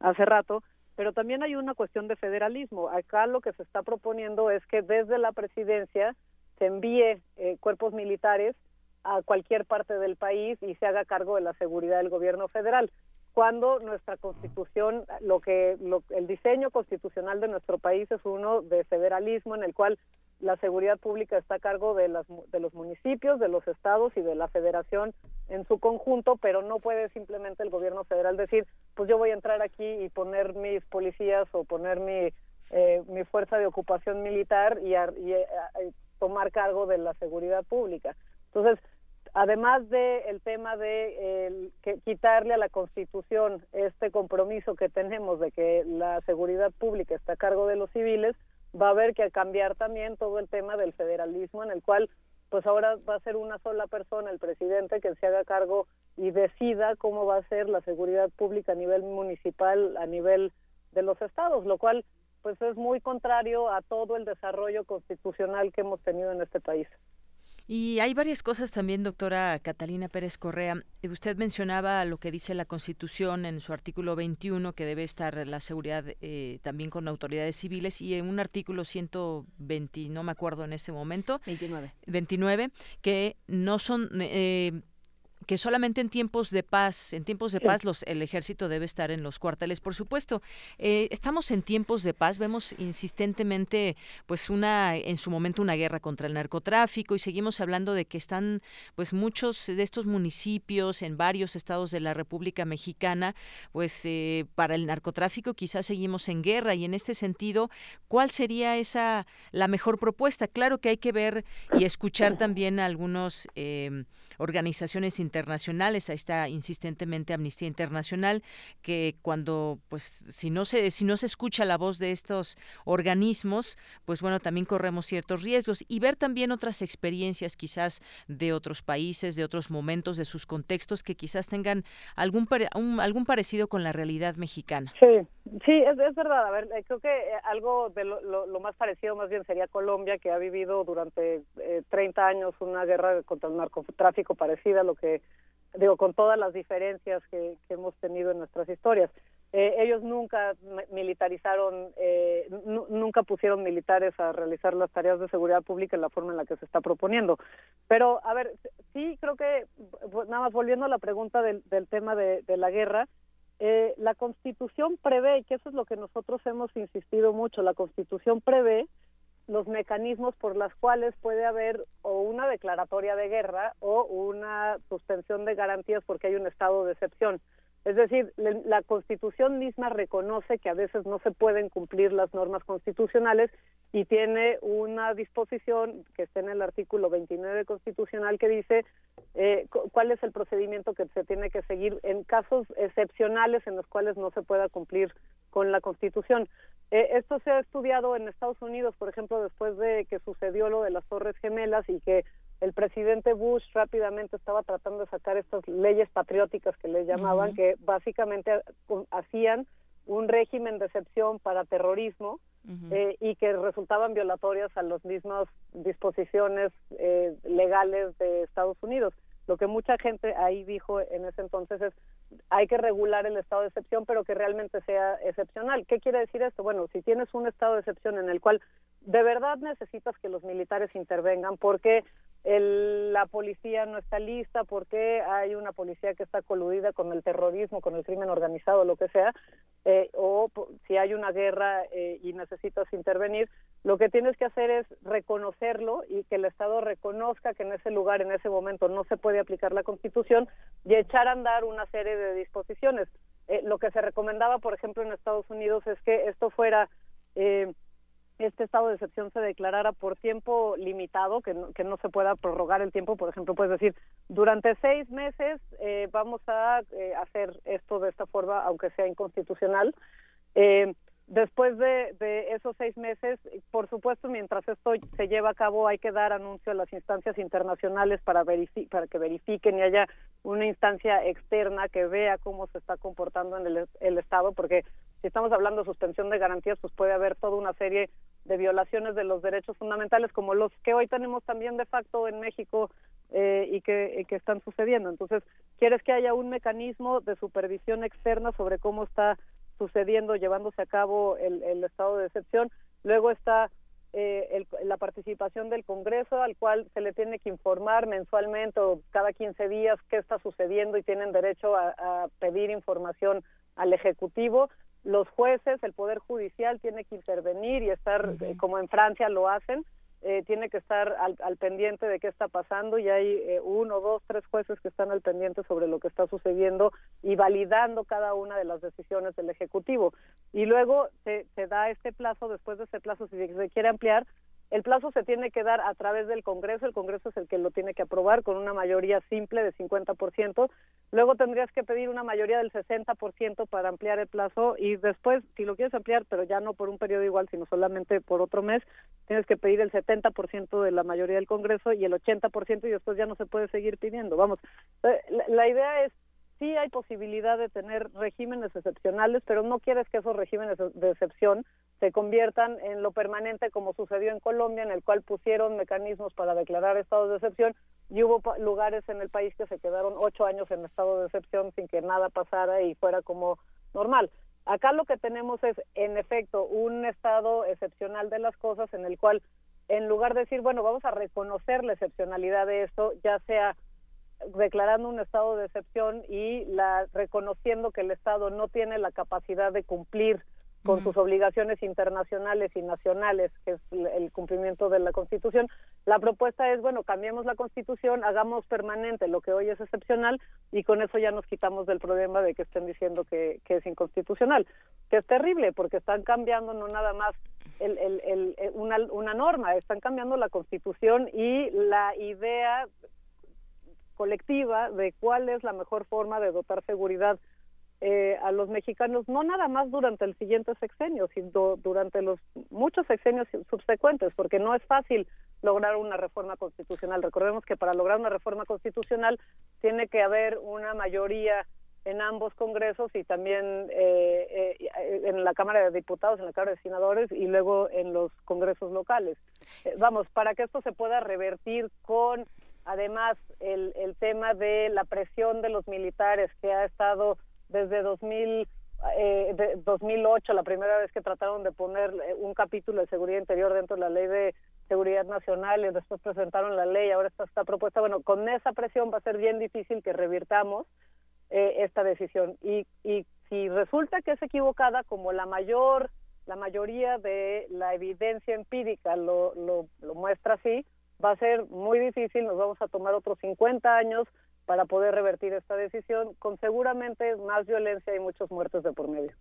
S10: hace rato, pero también hay una cuestión de federalismo. Acá lo que se está proponiendo es que desde la presidencia se envíe eh, cuerpos militares a cualquier parte del país y se haga cargo de la seguridad del gobierno federal cuando nuestra constitución, lo que el diseño constitucional de nuestro país es uno de federalismo en el cual la seguridad pública está a cargo de, las, de los municipios, de los estados y de la federación en su conjunto, pero no puede simplemente el gobierno federal decir, pues yo voy a entrar aquí y poner mis policías o poner mi, eh, mi fuerza de ocupación militar y, y eh, tomar cargo de la seguridad pública. Entonces, además de el tema de que quitarle a la Constitución este compromiso que tenemos de que la seguridad pública está a cargo de los civiles, va a haber que cambiar también todo el tema del federalismo en el cual pues ahora va a ser una sola persona, el presidente, que se haga cargo y decida cómo va a ser la seguridad pública a nivel municipal, a nivel de los estados, lo cual pues es muy contrario a todo el desarrollo constitucional que hemos tenido en este país.
S2: Y hay varias cosas también, doctora Catalina Pérez Correa. Usted mencionaba lo que dice la Constitución en su artículo 21, que debe estar la seguridad eh, también con autoridades civiles, y en un artículo 120, no me acuerdo en este momento.
S1: 29.
S2: 29, que no son... Eh, que solamente en tiempos de paz, en tiempos de paz, los, el ejército debe estar en los cuarteles, por supuesto. Eh, estamos en tiempos de paz, vemos insistentemente, pues una, en su momento una guerra contra el narcotráfico y seguimos hablando de que están, pues muchos de estos municipios en varios estados de la República Mexicana, pues eh, para el narcotráfico quizás seguimos en guerra y en este sentido, ¿cuál sería esa la mejor propuesta? Claro que hay que ver y escuchar también a algunos eh, organizaciones internacionales. Ahí está insistentemente Amnistía Internacional, que cuando, pues, si no se, si no se escucha la voz de estos organismos, pues bueno, también corremos ciertos riesgos y ver también otras experiencias quizás de otros países, de otros momentos, de sus contextos que quizás tengan algún, algún parecido con la realidad mexicana.
S10: Sí, sí, es, verdad. A ver, eh, creo que eh, algo de lo, más parecido más bien sería Colombia, que ha vivido durante 30 eh, años una guerra contra el narcotráfico parecida a lo que, digo, con todas las diferencias que, hemos tenido en nuestras historias. Eh, ellos nunca militarizaron, eh, nunca pusieron militares a realizar las tareas de seguridad pública en la forma en la que se está proponiendo. Pero, a ver, sí creo que, nada más volviendo a la pregunta del, tema de, la guerra, eh, la Constitución prevé, que eso es lo que nosotros hemos insistido mucho, la Constitución prevé los mecanismos por los cuales puede haber o una declaratoria de guerra o una suspensión de garantías porque hay un estado de excepción. Es decir, la Constitución misma reconoce que a veces no se pueden cumplir las normas constitucionales y tiene una disposición que está en el artículo 29 constitucional que dice eh, cuál es el procedimiento que se tiene que seguir en casos excepcionales en los cuales no se pueda cumplir con la Constitución. Eh, esto se ha estudiado en Estados Unidos, por ejemplo, después de que sucedió lo de las Torres Gemelas y que el presidente Bush rápidamente estaba tratando de sacar estas leyes patrióticas que le llamaban, que básicamente hacían un régimen de excepción para terrorismo eh, y que resultaban violatorias a las mismas disposiciones eh, legales de Estados Unidos. Lo que mucha gente ahí dijo en ese entonces es hay que regular el estado de excepción, pero que realmente sea excepcional. ¿Qué quiere decir esto? Bueno, si tienes un estado de excepción en el cual de verdad necesitas que los militares intervengan porque la policía no está lista, porque hay una policía que está coludida con el terrorismo, con el crimen organizado, lo que sea, eh, o si hay una guerra eh, y necesitas intervenir, lo que tienes que hacer es reconocerlo y que el Estado reconozca que en ese lugar, en ese momento, no se puede aplicar la Constitución y echar a andar una serie de disposiciones. Eh, lo que se recomendaba, por ejemplo, en Estados Unidos es que esto fuera eh, este estado de excepción se declarara por tiempo limitado, que no, que no se pueda prorrogar el tiempo, por ejemplo, puedes decir, durante seis meses eh, vamos a eh, hacer esto de esta forma, aunque sea inconstitucional. Eh, Después de, esos seis meses, por supuesto, mientras esto se lleva a cabo, hay que dar anuncio a las instancias internacionales para, para que verifiquen y haya una instancia externa que vea cómo se está comportando en el, Estado, porque si estamos hablando de suspensión de garantías, pues puede haber toda una serie de violaciones de los derechos fundamentales, como los que hoy tenemos también de facto en México eh, y que, que están sucediendo. Entonces, quieres que haya un mecanismo de supervisión externa sobre cómo está sucediendo, llevándose a cabo el, estado de excepción. Luego está eh, la participación del Congreso, al cual se le tiene que informar mensualmente o cada 15 días qué está sucediendo y tienen derecho a, pedir información al Ejecutivo. Los jueces, el Poder Judicial tiene que intervenir y estar, eh, como en Francia lo hacen, eh, tiene que estar al, pendiente de qué está pasando y hay eh, uno, dos, tres jueces que están al pendiente sobre lo que está sucediendo y validando cada una de las decisiones del Ejecutivo. Y luego se, se da este plazo, después de ese plazo, si se quiere ampliar, el plazo se tiene que dar a través del Congreso, el Congreso es el que lo tiene que aprobar con una mayoría simple de 50%, luego tendrías que pedir una mayoría del 60% para ampliar el plazo y después, si lo quieres ampliar, pero ya no por un periodo igual, sino solamente por otro mes, tienes que pedir el 70% de la mayoría del Congreso y el 80% y después ya no se puede seguir pidiendo. Vamos, eh, la idea es sí hay posibilidad de tener regímenes excepcionales, pero no quieres que esos regímenes de excepción se conviertan en lo permanente como sucedió en Colombia, en el cual pusieron mecanismos para declarar estados de excepción y hubo lugares en el país que se quedaron ocho años en estado de excepción sin que nada pasara y fuera como normal. Acá lo que tenemos es, en efecto, un estado excepcional de las cosas en el cual, en lugar de decir, bueno, vamos a reconocer la excepcionalidad de esto, ya sea declarando un estado de excepción y la reconociendo que el Estado no tiene la capacidad de cumplir con sus obligaciones internacionales y nacionales, que es el cumplimiento de la Constitución. La propuesta es, bueno, cambiemos la Constitución, hagamos permanente lo que hoy es excepcional y con eso ya nos quitamos del problema de que estén diciendo que, que es inconstitucional, que es terrible porque están cambiando no nada más el, el, el, una, una norma, están cambiando la Constitución y la idea colectiva de cuál es la mejor forma de dotar seguridad eh, a los mexicanos, no nada más durante el siguiente sexenio, sino durante los muchos sexenios subsecuentes, porque no es fácil lograr una reforma constitucional. Recordemos que para lograr una reforma constitucional tiene que haber una mayoría en ambos congresos y también eh, eh, en la Cámara de Diputados, en la Cámara de Senadores y luego en los congresos locales. vamos, para que esto se pueda revertir con Además, el, el tema de la presión de los militares que ha estado desde 2000, eh, 2008, la primera vez que trataron de poner eh, un capítulo de seguridad interior dentro de la ley de seguridad nacional y después presentaron la ley, ahora está esta propuesta. Bueno, con esa presión va a ser bien difícil que revirtamos eh, esta decisión. Y, y si resulta que es equivocada, como la mayor la mayoría de la evidencia empírica lo, lo, lo muestra así, va a ser muy difícil, nos vamos a tomar otros 50 años para poder revertir esta decisión, con seguramente más violencia y muchos muertos de por medio.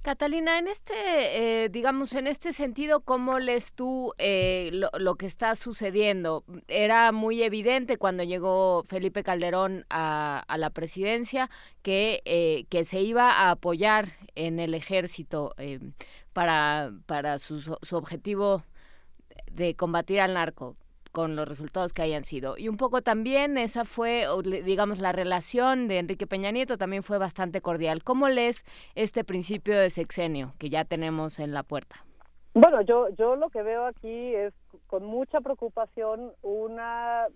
S1: Catalina, en este, eh, digamos, en este sentido, ¿cómo lees tú eh, lo, que está sucediendo? Era muy evidente cuando llegó Felipe Calderón a, la presidencia que, eh, que se iba a apoyar en el ejército para, para su, su objetivo de combatir al narco con los resultados que hayan sido. Y un poco también esa fue, digamos, la relación de Enrique Peña Nieto también fue bastante cordial. ¿Cómo lees este principio de sexenio que ya tenemos en la puerta?
S10: Bueno, yo, yo lo que veo aquí es con mucha preocupación una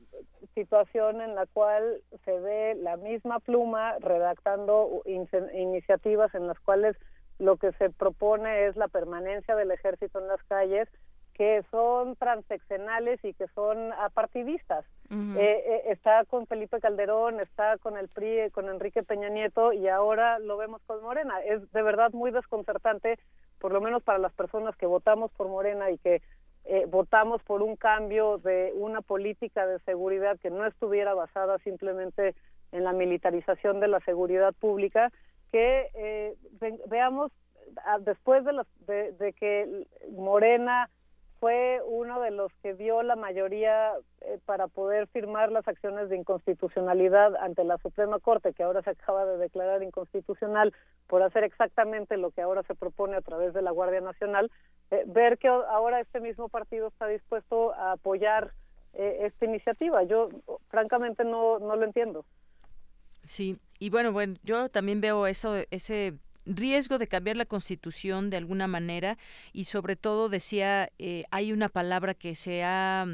S10: situación en la cual se ve la misma pluma redactando iniciativas en las cuales lo que se propone es la permanencia del ejército en las calles que son transeccionales y que son apartidistas. Eh, eh, está con Felipe Calderón, está con el PRI, con Enrique Peña Nieto y ahora lo vemos con Morena. Es de verdad muy desconcertante, por lo menos para las personas que votamos por Morena y que eh, votamos por un cambio de una política de seguridad que no estuviera basada simplemente en la militarización de la seguridad pública, que veamos ah, después de, los, de que Morena fue uno de los que dio la mayoría eh, para poder firmar las acciones de inconstitucionalidad ante la Suprema Corte, que ahora se acaba de declarar inconstitucional por hacer exactamente lo que ahora se propone a través de la Guardia Nacional, eh, ver que ahora este mismo partido está dispuesto a apoyar eh, esta iniciativa. Yo francamente no, no lo entiendo.
S2: Sí, y bueno, bueno, yo también veo eso, ese riesgo de cambiar la constitución de alguna manera y sobre todo decía eh, hay una palabra que se ha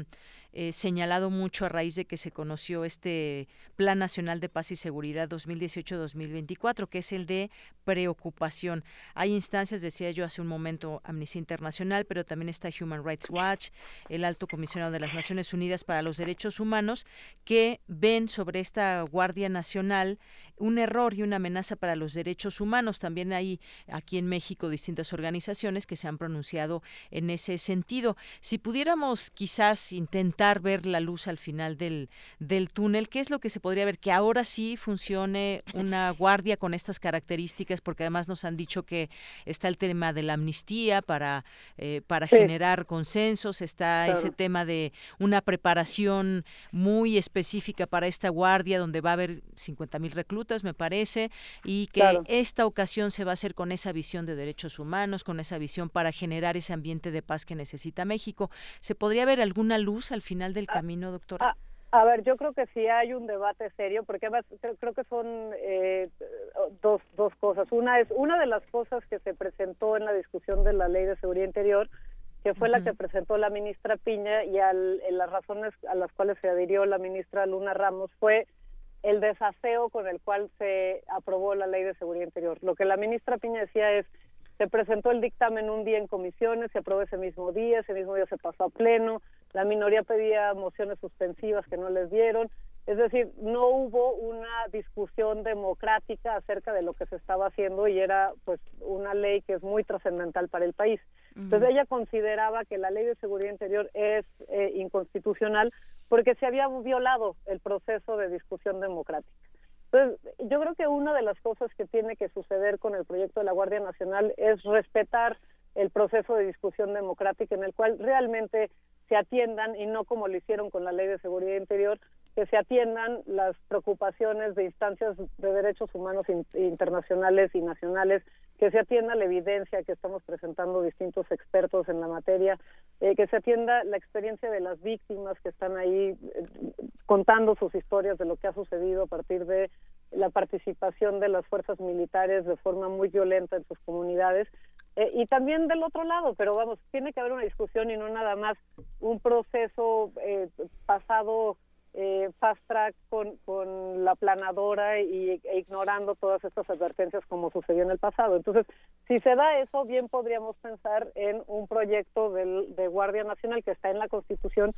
S2: eh, señalado mucho a raíz de que se conoció este Plan Nacional de Paz y Seguridad 2018-2024, que es el de preocupación. Hay instancias, decía yo hace un momento, Amnistía Internacional, pero también está Human Rights Watch, el Alto Comisionado de las Naciones Unidas para los Derechos Humanos, que ven sobre esta Guardia Nacional un error y una amenaza para los derechos humanos. También hay aquí en México distintas organizaciones que se han pronunciado en ese sentido. Si pudiéramos quizás intentar ver la luz al final del, del túnel. ¿Qué es lo que se podría ver? Que ahora sí funcione una guardia con estas características, porque además nos han dicho que está el tema de la amnistía para, eh, para generar consensos, está ese tema de una preparación muy específica para esta guardia, donde va a haber 50 mil reclutas, me parece, y que esta ocasión se va a hacer con esa visión de derechos humanos, con esa visión para generar ese ambiente de paz que necesita México. ¿Se podría ver alguna luz al final del ah, camino, doctora?
S10: Ah, a ver, yo creo que sí hay un debate serio, porque además creo, que son eh, dos, dos cosas. Una es, una de las cosas que se presentó en la discusión de la Ley de Seguridad Interior, que fue la que presentó la ministra Piña, y al, en las razones a las cuales se adhirió la ministra Luna Ramos, fue el desaseo con el cual se aprobó la Ley de Seguridad Interior. Lo que la ministra Piña decía es, se presentó el dictamen un día en comisiones, se aprobó ese mismo día, ese mismo día se pasó a pleno, la minoría pedía mociones suspensivas que no les dieron, es decir, no hubo una discusión democrática acerca de lo que se estaba haciendo y era pues una ley que es muy trascendental para el país. Entonces ella consideraba que la ley de seguridad interior es eh, inconstitucional porque se había violado el proceso de discusión democrática. Entonces, yo creo que una de las cosas que tiene que suceder con el proyecto de la Guardia Nacional es respetar el proceso de discusión democrática en el cual realmente se atiendan, y no como lo hicieron con la Ley de Seguridad Interior, que se atiendan las preocupaciones de instancias de derechos humanos internacionales y nacionales, que se atienda la evidencia que estamos presentando distintos expertos en la materia, eh, que se atienda la experiencia de las víctimas que están ahí eh, contando sus historias de lo que ha sucedido a partir de la participación de las fuerzas militares de forma muy violenta en sus comunidades. Eh, y también del otro lado, pero vamos, tiene que haber una discusión y no nada más un proceso pasado eh, fast track con, con la planadora y, e ignorando todas estas advertencias como sucedió en el pasado. Entonces, si se da eso, bien podríamos pensar en un proyecto del, de Guardia Nacional que está en la Constitución,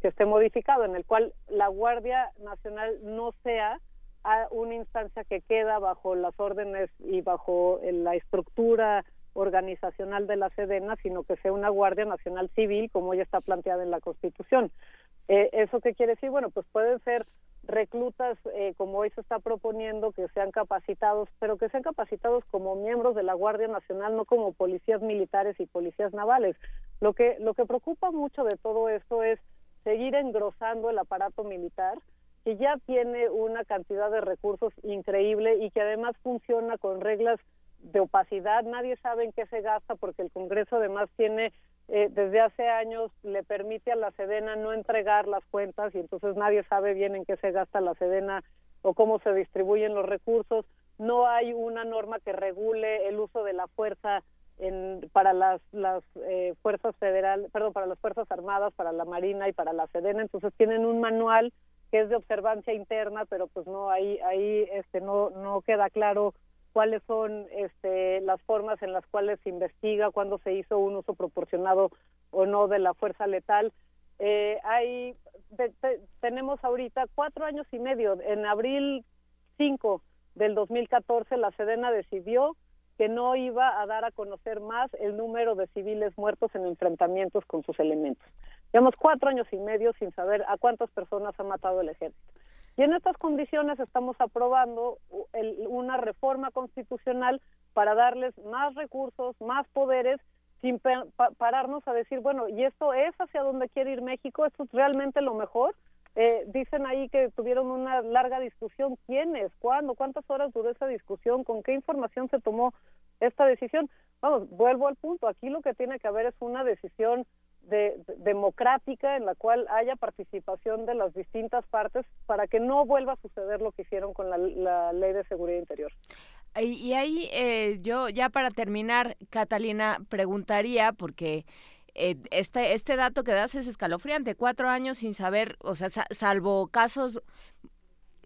S10: que esté modificado, en el cual la Guardia Nacional no sea a una instancia que queda bajo las órdenes y bajo la estructura organizacional de la Sedena, sino que sea una Guardia Nacional Civil, como ya está planteada en la Constitución. Eh, ¿Eso qué quiere decir? Bueno, pues pueden ser reclutas, eh, como hoy se está proponiendo, que sean capacitados, pero que sean capacitados como miembros de la Guardia Nacional, no como policías militares y policías navales. Lo que, lo que preocupa mucho de todo esto es seguir engrosando el aparato militar, que ya tiene una cantidad de recursos increíble y que además funciona con reglas de opacidad. Nadie sabe en qué se gasta porque el Congreso además tiene eh, desde hace años le permite a la Sedena no entregar las cuentas y entonces nadie sabe bien en qué se gasta la Sedena o cómo se distribuyen los recursos. No hay una norma que regule el uso de la fuerza en, para las, las eh, fuerzas federales, perdón, para las fuerzas armadas, para la Marina y para la Sedena. Entonces tienen un manual que es de observancia interna, pero pues no ahí ahí este no no queda claro cuáles son este, las formas en las cuales se investiga, cuándo se hizo un uso proporcionado o no de la fuerza letal. Eh, hay, tenemos ahorita cuatro años y medio. En abril 5 del 2014 la Sedena decidió que no iba a dar a conocer más el número de civiles muertos en enfrentamientos con sus elementos. Llevamos cuatro años y medio sin saber a cuántas personas ha matado el ejército. Y en estas condiciones estamos aprobando una reforma constitucional para darles más recursos, más poderes, sin pararnos a decir, bueno, ¿y esto es hacia dónde quiere ir México? ¿Esto es realmente lo mejor? Eh, dicen ahí que tuvieron una larga discusión. ¿Quiénes? ¿Cuándo? ¿Cuántas horas duró esa discusión? ¿Con qué información se tomó esta decisión? Vamos, vuelvo al punto. Aquí lo que tiene que haber es una decisión de, democrática en la cual haya participación de las distintas partes para que no vuelva a suceder lo que hicieron con la, ley de seguridad interior.
S1: Y, ahí eh, yo ya para terminar, Catalina, preguntaría, porque eh, este, este dato que das es escalofriante, cuatro años sin saber, o sea, salvo casos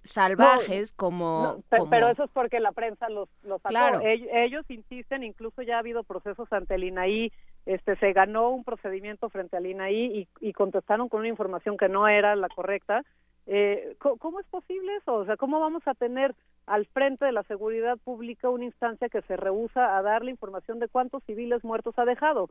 S1: salvajes como,
S10: Pero eso es porque la prensa los, los sacó. Ellos, insisten, incluso ya ha habido procesos ante el INAI, este, se ganó un procedimiento frente al INAI y, y contestaron con una información que no era la correcta. Eh, ¿Cómo es posible eso? O sea, ¿cómo vamos a tener al frente de la seguridad pública una instancia que se rehúsa a dar la información de cuántos civiles muertos ha dejado.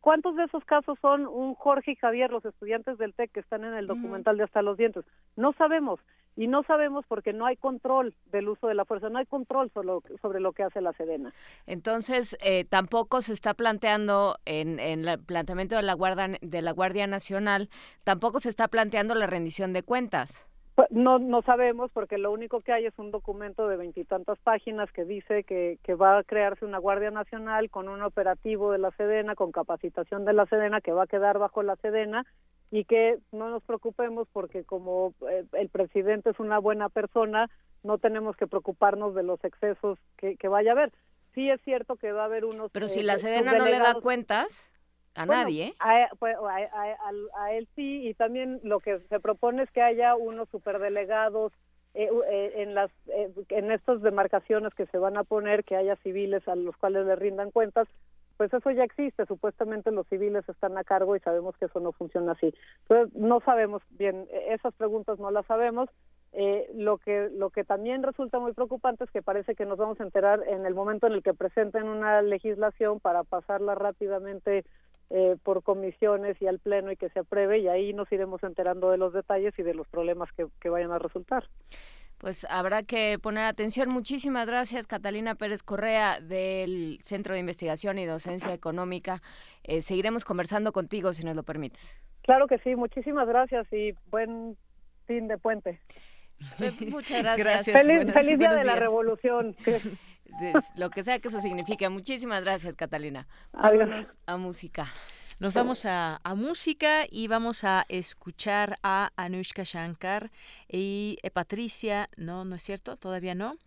S10: ¿Cuántos de esos casos son un Jorge y Javier, los estudiantes del TEC que están en el documental de Hasta los Dientes? No sabemos. Y no sabemos porque no hay control del uso de la fuerza, no hay control sobre lo, que hace la Sedena.
S1: Entonces, eh, tampoco se está planteando en, en el planteamiento de la, Guardia, de la Guardia Nacional, tampoco se está planteando la rendición de cuentas.
S10: Pues, no, no sabemos porque lo único que hay es un documento de veintitantas páginas que dice que, que va a crearse una Guardia Nacional con un operativo de la Sedena, con capacitación de la Sedena, que va a quedar bajo la Sedena y que no nos preocupemos porque como eh, el presidente es una buena persona, no tenemos que preocuparnos de los excesos que, que vaya a haber. Sí es cierto que va a haber unos...
S1: Pero si la eh, Sedena no le da cuentas a nadie.
S10: Pues, a, él sí, y también lo que se propone es que haya unos superdelegados eh, eh, en las eh, en estas demarcaciones que se van a poner, que haya civiles a los cuales le rindan cuentas, pues eso ya existe, supuestamente los civiles están a cargo y sabemos que eso no funciona así. Entonces, no sabemos bien, e, esas preguntas no las sabemos. lo que lo que también resulta muy preocupante es que parece que nos vamos a enterar en el momento en el que presenten una legislación para pasarla rápidamente eh, por comisiones y al Pleno y que se apruebe y ahí nos iremos enterando de los detalles y de los problemas que, vayan a resultar.
S1: Pues habrá que poner atención. Muchísimas gracias, Catalina Pérez Correa, del Centro de Investigación y Docencia Económica. Eh, seguiremos conversando contigo, si nos lo permites.
S10: Claro que sí, muchísimas gracias y buen fin de puente.
S1: Muchas gracias.
S10: Feliz, feliz día de la revolución. *laughs*
S1: lo que sea que eso signifique. Muchísimas gracias, Catalina.
S10: Vámonos
S1: a música.
S2: Nos vamos a, música y vamos a escuchar a Anushka Shankar y eh, Patricia. No, no es cierto, todavía no.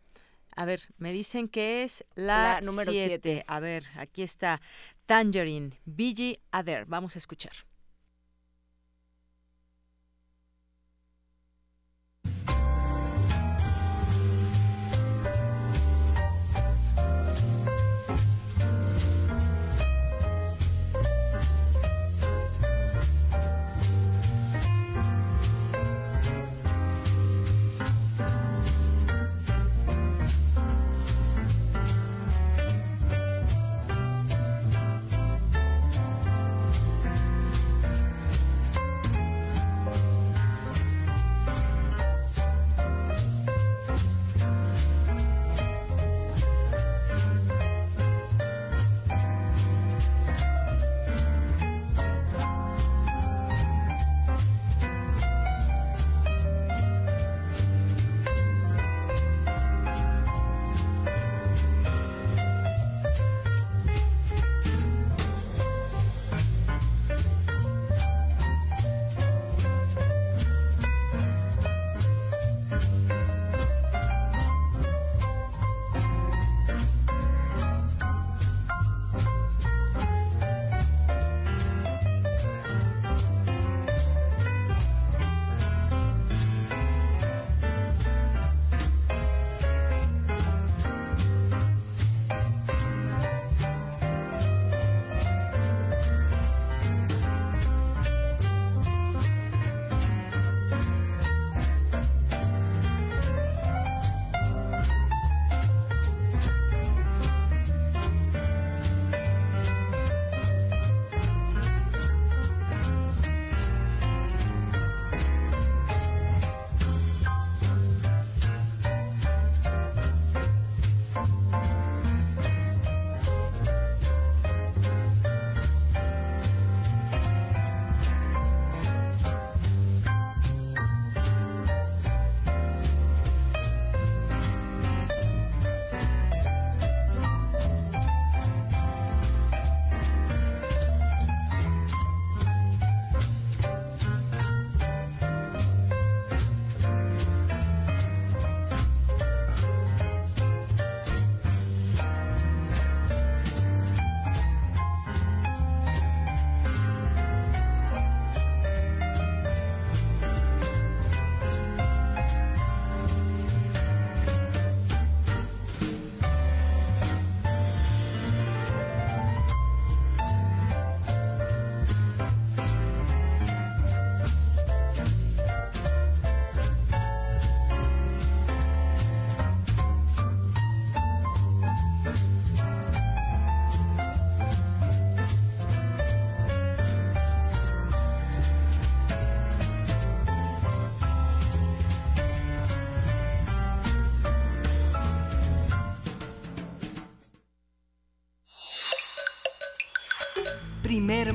S2: A ver, me dicen que es la, número 7. A ver, aquí está Tangerine, Biggie Ader. Vamos a escuchar.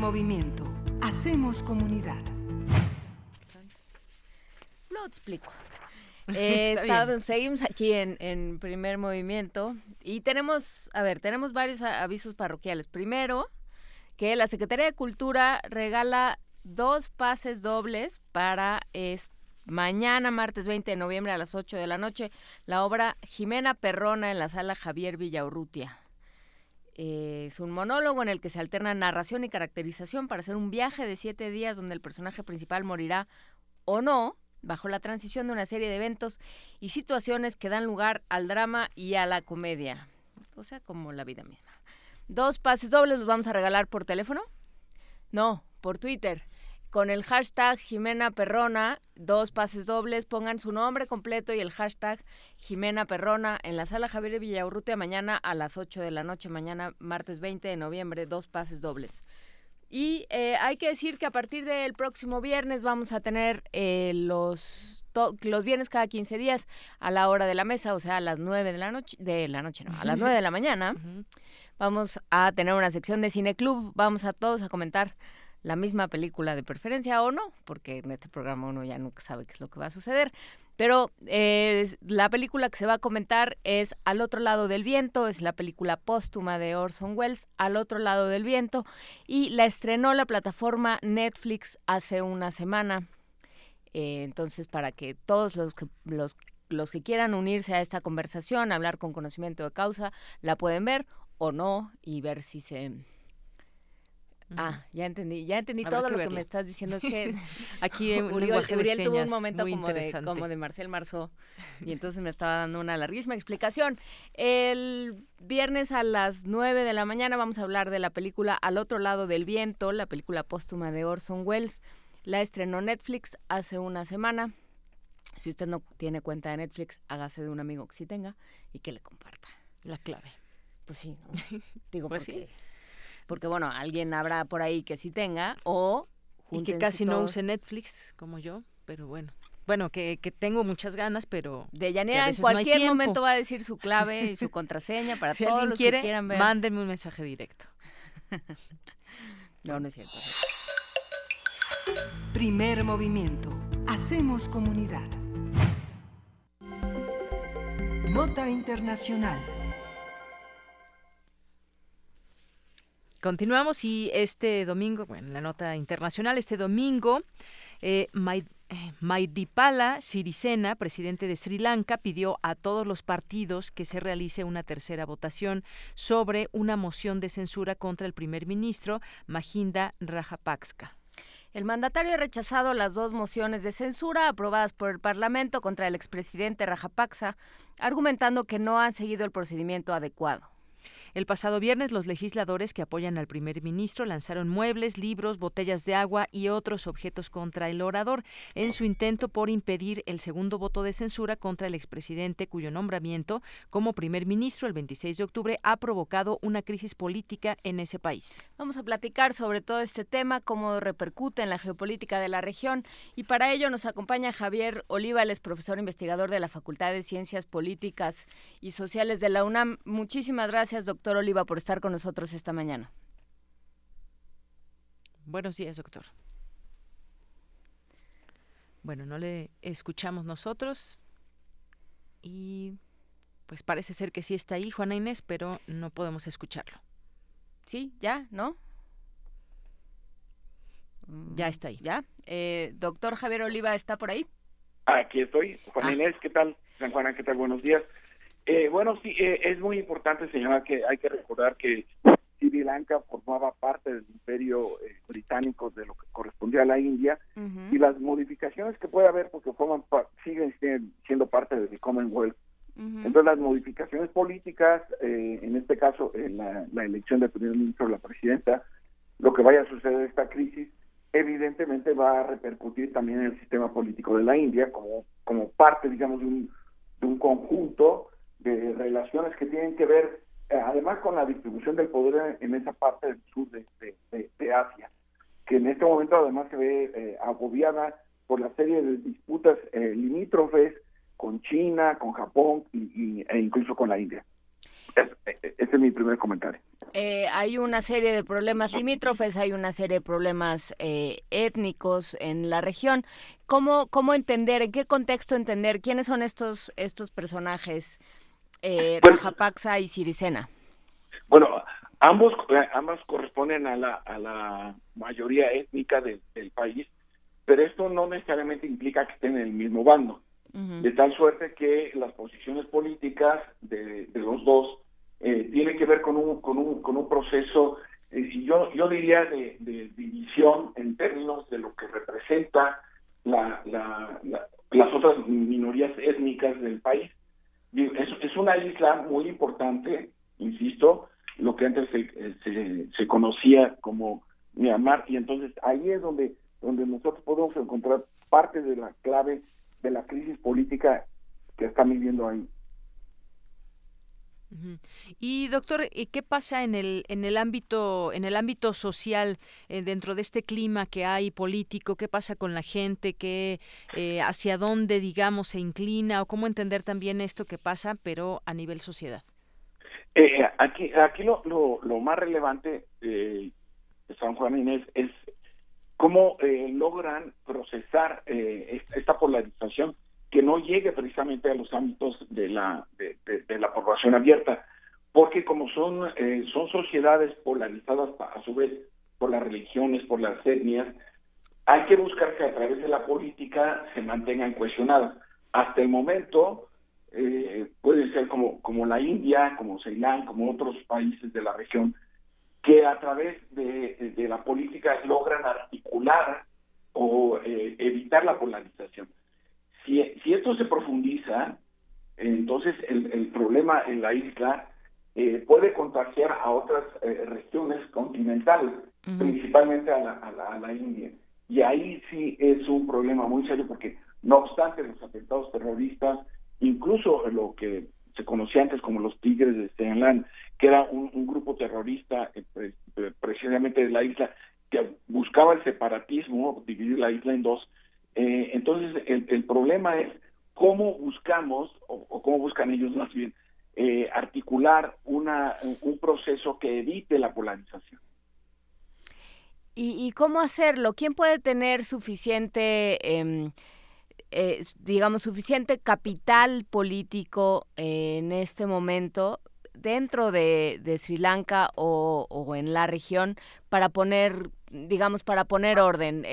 S3: Movimiento. Hacemos comunidad.
S1: Lo explico. Eh, *laughs*
S2: Está
S1: seguimos aquí en, en primer movimiento y tenemos, a ver, tenemos varios avisos parroquiales. Primero, que la Secretaría de Cultura regala dos pases dobles para mañana, martes 20 de noviembre a las 8 de la noche, la obra Jimena Perrona en la sala Javier Villaurrutia. Eh, es un monólogo en el que se alterna narración y caracterización para hacer un viaje de siete días donde el personaje principal morirá o no, bajo la transición de una serie de eventos y situaciones que dan lugar al drama y a la comedia. O sea, como la vida misma. Dos pases dobles los vamos a regalar por teléfono. No, por Twitter. Con el hashtag Jimena Perrona, dos pases dobles, pongan su nombre completo y el hashtag Jimena Perrona en la sala Javier Villaurrutia mañana a las 8 de la noche, mañana martes 20 de noviembre, dos pases dobles. Y eh, hay que decir que a partir del próximo viernes vamos a tener eh, los, los viernes cada 15 días a la hora de la mesa, o sea, a las 9 de la noche, de la noche no, a las 9 de la mañana, vamos a tener una sección de Cine Club, vamos a todos a comentar la misma película de preferencia o no, porque en este programa uno ya nunca sabe qué es lo que va a suceder. Pero eh, la película que se va a comentar es Al otro lado del viento, es la película póstuma de Orson Welles, Al otro lado del viento, y la estrenó la plataforma Netflix hace una semana. Eh, entonces, para que todos los que, los, los que quieran unirse a esta conversación, hablar con conocimiento de causa, la pueden ver o no y ver si se... Ah, ya entendí, ya entendí
S2: Habrá
S1: todo
S2: que
S1: lo que me estás diciendo. Es que *laughs*
S2: Aquí *laughs* en
S1: Uriel,
S2: lenguaje de
S1: Uriel tuvo un momento como de, como de Marcel Marceau y entonces me estaba dando una larguísima explicación. El viernes a las 9 de la mañana vamos a hablar de la película Al otro lado del viento, la película póstuma de Orson Welles. La estrenó Netflix hace una semana. Si usted no tiene cuenta de Netflix, hágase de un amigo que sí tenga y que le comparta.
S2: La clave.
S1: Pues sí, ¿no? *laughs* Digo,
S2: Pues
S1: porque, porque bueno, alguien habrá por ahí que sí tenga o
S2: Y que casi no use Netflix como yo, pero bueno. Bueno, que, que tengo muchas ganas, pero
S1: De Yanira en
S2: no
S1: cualquier momento va a decir su clave y su *laughs* contraseña para
S2: si
S1: todos
S2: alguien
S1: los
S2: quiere,
S1: que quieran ver.
S2: mándenme un mensaje directo. *laughs*
S1: No, no es cierto.
S3: Primer movimiento. Hacemos comunidad. Nota internacional.
S2: Continuamos y este domingo, bueno, en la nota internacional, este domingo, eh, Mai- eh, Maidipala Sirisena, presidente de Sri Lanka, pidió a todos los partidos que se realice una tercera votación sobre una moción de censura contra el primer ministro Mahinda Rajapaksa.
S1: El mandatario ha rechazado las dos mociones de censura aprobadas por el Parlamento contra el expresidente Rajapaksa, argumentando que no han seguido el procedimiento adecuado.
S2: El pasado viernes, los legisladores que apoyan al primer ministro lanzaron muebles, libros, botellas de agua y otros objetos contra el orador en su intento por impedir el segundo voto de censura contra el expresidente cuyo nombramiento como primer ministro el 26 de octubre ha provocado una crisis política en ese país.
S1: Vamos a platicar sobre todo este tema, cómo repercute en la geopolítica de la región y para ello nos acompaña Javier Oliva, es profesor investigador de la Facultad de Ciencias Políticas y Sociales de la UNAM. Muchísimas gracias, doctor Oliva, por estar con nosotros esta mañana.
S2: Buenos días, doctor. Bueno, no le escuchamos nosotros y pues parece ser que sí está ahí Juana Inés, pero no podemos escucharlo.
S1: Sí, ya, ¿no?
S2: Ya está ahí.
S1: ¿Ya? Eh, doctor Javier Oliva, ¿está por ahí?
S11: Aquí estoy, Juan
S1: Ah.
S11: Inés, ¿qué tal? San Juana, ¿qué tal? Buenos días. Eh, bueno, sí, eh, es muy importante, señora, que hay que recordar que Sri Lanka formaba parte del imperio eh, británico de lo que correspondía a la India y las modificaciones que puede haber, porque forman pa- siguen siendo- parte del Commonwealth. Entonces, las modificaciones políticas, eh, en este caso, en la, la elección del primer ministro o la presidenta, lo que vaya a suceder en esta crisis, evidentemente va a repercutir también en el sistema político de la India como, como parte, digamos, de un, de un conjunto de relaciones que tienen que ver, eh, además, con la distribución del poder en, esa parte del sur de, de- Asia, que en este momento además se ve eh, agobiada por la serie de disputas eh, limítrofes con China, con Japón y, e incluso con la India. ese es mi primer comentario.
S1: Eh, hay una serie de problemas limítrofes, hay una serie de problemas eh, étnicos en la región. ¿Cómo, ¿Cómo entender, en qué contexto entender quiénes son estos, estos personajes, eh, Rajapaxa y Siricena?
S11: Bueno, ambos, ambas corresponden a la, a la mayoría étnica del país, pero esto no necesariamente implica que estén en el mismo bando. De tal suerte que las posiciones políticas de, de los dos eh, tiene que ver con un, con un, con un proceso, eh, yo, yo diría, de, división en términos de lo que representa la, la, las otras minorías étnicas del país. Es, una isla muy importante, insisto, lo que antes se, se, se, conocía como Myanmar, y entonces ahí es donde, donde nosotros podemos encontrar parte de la clave de la crisis política que están viviendo ahí.
S2: Y doctor, eh, ¿qué pasa en el en el ámbito en el ámbito social eh, dentro de este clima que hay político? ¿Qué pasa con la gente? ¿Qué eh, hacia dónde digamos se inclina o cómo entender también esto que pasa, pero a nivel sociedad?
S11: aquí aquí lo, lo, más relevante de San Juan Inés es cómo logran procesar esta polarización que no llegue precisamente a los ámbitos de la, de, la población abierta, porque como son, eh, son sociedades polarizadas a su vez por las religiones, por las etnias, hay que buscar que a través de la política se mantengan cohesionadas. Hasta el momento, eh, puede ser como, como la India, como Ceilán, como otros países de la región, que a través de, de la política logran articular o eh, evitar la polarización. Si, esto se profundiza, entonces el, problema en la isla eh, puede contagiar a otras eh, regiones continentales, principalmente a la, a, la, India. Y ahí sí es un problema muy serio porque no obstante los atentados terroristas, incluso lo que se conocía antes como los Tigres de Stenland, que era un, grupo terrorista eh, precisamente de la isla que buscaba el separatismo, dividir la isla en dos, eh, entonces, el, problema es cómo buscamos, o, cómo buscan ellos más bien, eh, articular una, un proceso que evite la polarización.
S1: ¿Y, cómo hacerlo? ¿Quién puede tener suficiente, em, eh, digamos, suficiente capital político en este momento dentro de, Sri Lanka o, o, en la región para poner, digamos, para poner orden?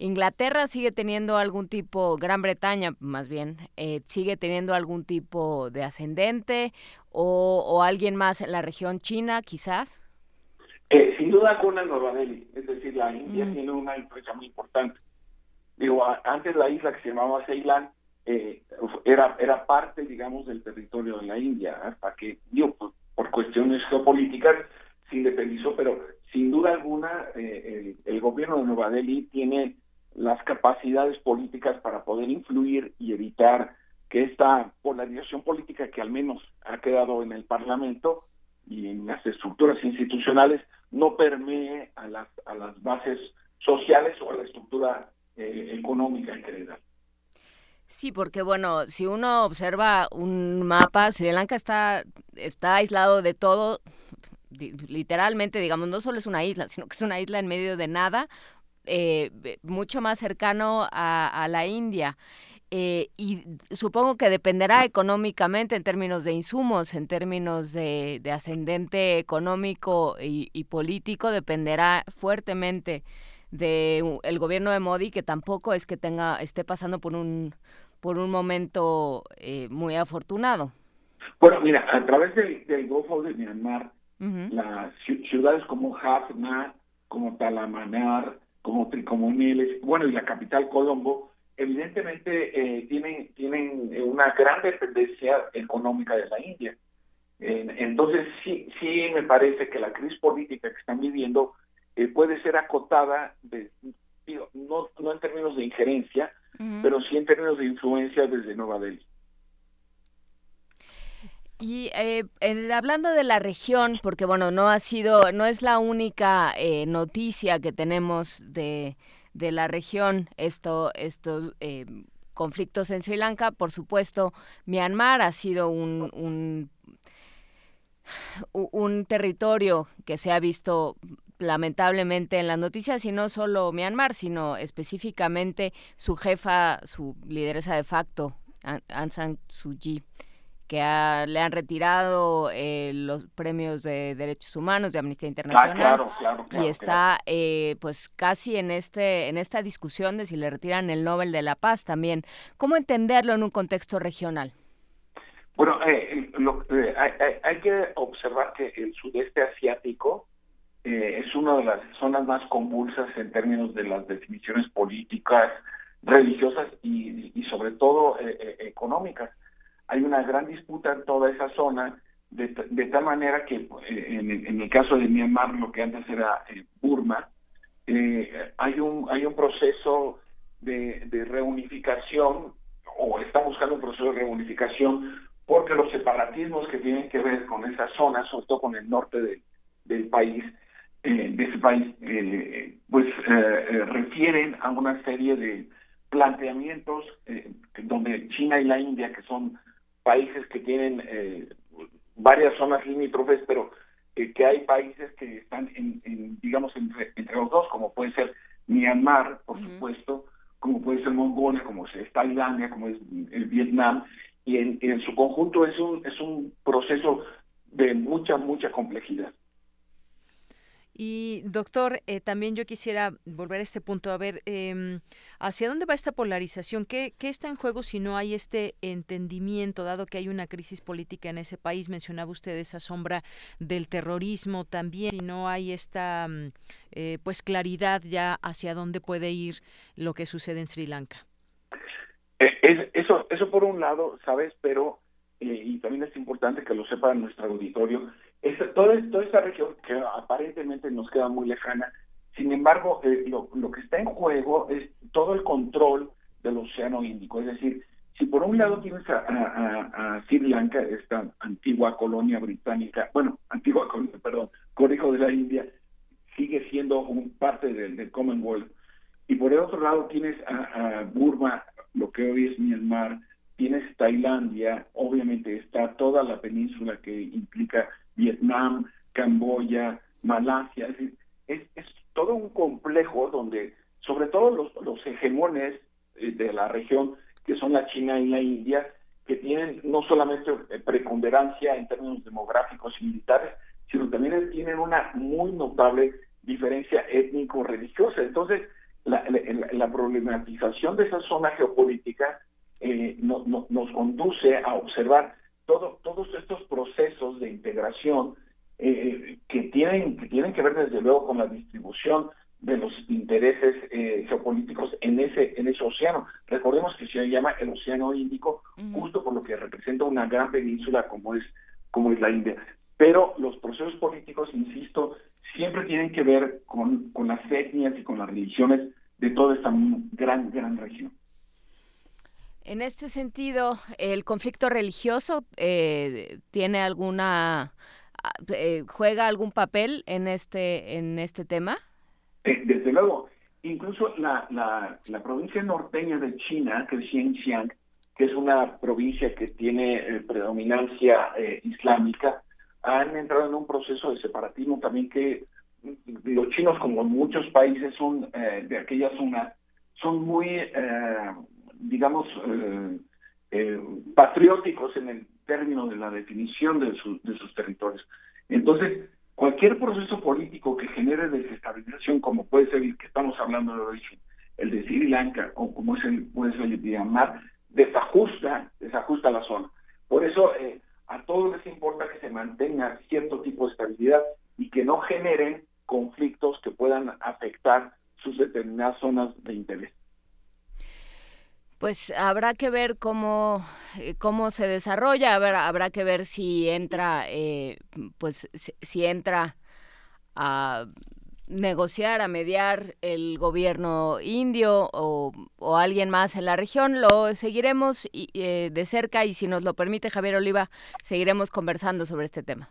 S1: Eh, Inglaterra sigue teniendo algún tipo, Gran Bretaña más bien, eh, sigue teniendo algún tipo de ascendente o, alguien más en la región China quizás?
S11: Eh, sin duda alguna Nueva Delhi, es decir, la India mm. tiene una influencia muy importante. Digo, antes la isla que se llamaba Ceilán eh, era, era parte, digamos, del territorio de la India, hasta que, digo, por, por cuestiones geopolíticas se independizó, pero sin duda alguna el, el, gobierno de Nueva Delhi tiene las capacidades políticas para poder influir y evitar que esta polarización política que al menos ha quedado en el Parlamento y en las estructuras institucionales no permee a las, a las bases sociales o a la estructura eh, económica en general.
S1: Sí, porque bueno, si uno observa un mapa, Sri Lanka está, está aislado de todo, literalmente, digamos, no solo es una isla, sino que es una isla en medio de nada, eh, mucho más cercano a, la India. Eh, y supongo que dependerá económicamente en términos de insumos, en términos de, ascendente económico y, político, dependerá fuertemente del el gobierno de Modi, que tampoco es que tenga esté pasando por un por un momento eh, muy afortunado.
S11: Bueno, mira, a través del, del Golfo de Myanmar, las ciudades como Hafna, como Talamanar, como Tricomuneles, bueno, y la capital Colombo, evidentemente eh, tienen, tienen una gran dependencia económica de la India. entonces, sí, sí me parece que la crisis política que están viviendo eh, puede ser acotada, de, no, no en términos de injerencia, pero sí en términos de influencia desde Nueva Delhi.
S1: Y eh, hablando de la región, porque bueno, no ha sido, no es la única eh, noticia que tenemos de, de la región, esto, estos eh, conflictos en Sri Lanka, por supuesto, Myanmar ha sido un, un un territorio que se ha visto lamentablemente en las noticias y no solo Myanmar, sino específicamente su jefa, su lideresa de facto, Aung San Suu Kyi que le han retirado eh, los premios de derechos humanos de Amnistía ah, Internacional y está eh, pues casi en este en esta discusión de si le retiran el Nobel de la Paz también. ¿Cómo entenderlo en un contexto regional?
S11: Bueno, eh, hay, hay, que observar que el sudeste asiático es una de las zonas más convulsas en términos de las definiciones políticas, religiosas y, y sobre todo económicas hay una gran disputa en toda esa zona, de, tal manera que eh, en, el caso de Myanmar, lo que antes era eh, Burma, eh, hay un hay un proceso de, reunificación o está buscando un proceso de reunificación porque los separatismos que tienen que ver con esa zona, sobre todo con el norte del país, de ese país, pues refieren a una serie de planteamientos donde China y la India, que son países que tienen eh, varias zonas limítrofes, pero eh, que hay países que están, en, digamos, entre, los dos, como puede ser Myanmar, por supuesto, como puede ser Mongolia, como es Tailandia, como es el Vietnam, y en, en su conjunto es un, es un proceso de mucha, mucha complejidad.
S2: Y doctor, eh, también yo quisiera volver a este punto, a ver, eh, ¿hacia dónde va esta polarización? ¿Qué, ¿Qué, está en juego si no hay este entendimiento, dado que hay una crisis política en ese país? Mencionaba usted esa sombra del terrorismo también, si no hay esta mm, eh, pues claridad ya hacia dónde puede ir lo que sucede en Sri Lanka.
S11: Eh, eso, eso por un lado, ¿sabes? Pero, y también es importante que lo sepa nuestro auditorio, toda, toda esta región que aparentemente nos queda muy lejana, sin embargo, eh, lo, que está en juego es todo el control del Océano Índico. Es decir, si por un lado tienes a, a, Sri Lanka, esta antigua colonia británica, bueno, antigua colonia, perdón, corrijo de la India, sigue siendo un parte del Commonwealth. Y por el otro lado tienes a, Burma, lo que hoy es Myanmar, tienes Tailandia, obviamente está toda la península que implica Vietnam, Camboya, Malasia, es, decir, es, todo un complejo donde sobre todo los, los hegemones eh, de la región, que son la China y la India, que tienen no solamente eh, preponderancia en términos demográficos y militares, sino también tienen una muy notable diferencia étnico-religiosa. Entonces, la, la, problematización de esa zona geopolítica eh, nos conduce a observar todos estos procesos de integración eh, que tienen que tienen que ver desde luego con la distribución de los intereses eh, geopolíticos en ese en ese océano. Recordemos que se llama el Océano Índico justo por lo que representa una gran península como es como es la India. Pero los procesos políticos, insisto, siempre tienen que ver con, con las etnias y con las religiones de toda esta gran gran región.
S1: En este sentido, ¿el conflicto religioso eh, tiene alguna ah, eh, juega algún papel en este en este tema?
S11: Eh, desde luego, incluso la, la, provincia norteña de China, que es Xinjiang, que es una provincia que tiene predominancia islámica, han entrado en un proceso de separatismo también que los chinos, como muchos países son de aquella zona, son muy digamos, eh, eh, patrióticos en el término de la definición de, de sus territorios. Entonces, cualquier proceso político que genere desestabilización, como puede ser el que estamos hablando de origen, el de Sri Lanka, o como es el, puede ser el de Myanmar, desajusta, desajusta la zona. Por eso, eh, a todos les importa que se mantenga cierto tipo de estabilidad y que no generen conflictos que puedan afectar sus determinadas zonas de interés
S1: pues habrá que ver cómo, eh, cómo se desarrolla, habrá, habrá que ver si entra, eh, pues si, entra a negociar, a mediar el gobierno indio o, alguien más en la región. Lo seguiremos eh, de cerca y si nos lo permite Javier Oliva, seguiremos conversando sobre este tema.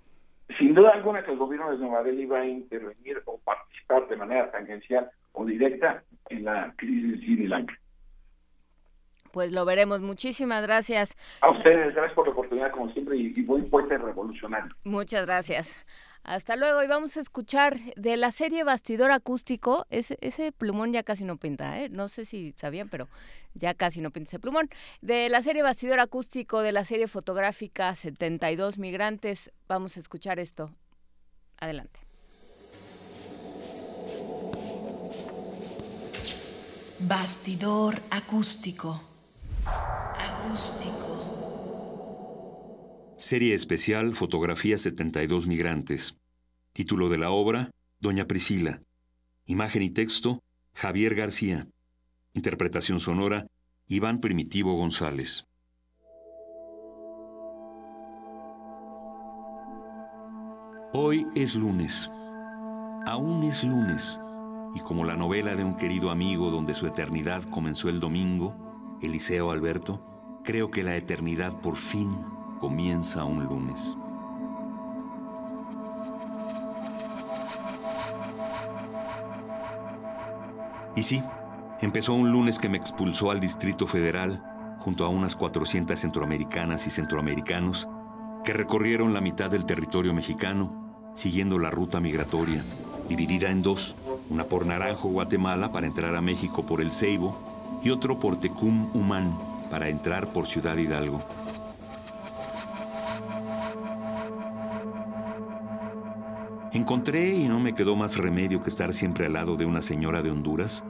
S11: Sin duda alguna que el gobierno de Nueva Delhi va a intervenir o participar de manera tangencial o directa en la crisis de Sri Lanka.
S1: Pues lo veremos. Muchísimas gracias.
S11: A ustedes, gracias por la oportunidad, como siempre, y, y buen puente revolucionario.
S1: Muchas gracias. Hasta luego y vamos a escuchar de la serie Bastidor Acústico. Ese, ese plumón ya casi no pinta, ¿eh? No sé si sabían, pero ya casi no pinta ese plumón. De la serie Bastidor Acústico, de la serie fotográfica 72 Migrantes, vamos a escuchar esto. Adelante.
S12: Bastidor acústico. Acústico.
S13: Serie especial Fotografía 72 Migrantes. Título de la obra, Doña Priscila. Imagen y texto, Javier García. Interpretación sonora, Iván Primitivo González. Hoy es lunes. Aún es lunes. Y como la novela de un querido amigo donde su eternidad comenzó el domingo, Eliseo Alberto, creo que la eternidad por fin comienza un lunes. Y sí, empezó un lunes que me expulsó al Distrito Federal junto a unas 400 centroamericanas y centroamericanos que recorrieron la mitad del territorio mexicano siguiendo la ruta migratoria, dividida en dos, una por Naranjo, Guatemala, para entrar a México por el Ceibo, y otro por Tecum Humán, para entrar por Ciudad Hidalgo. Encontré, y no me quedó más remedio que estar siempre al lado de una señora de Honduras,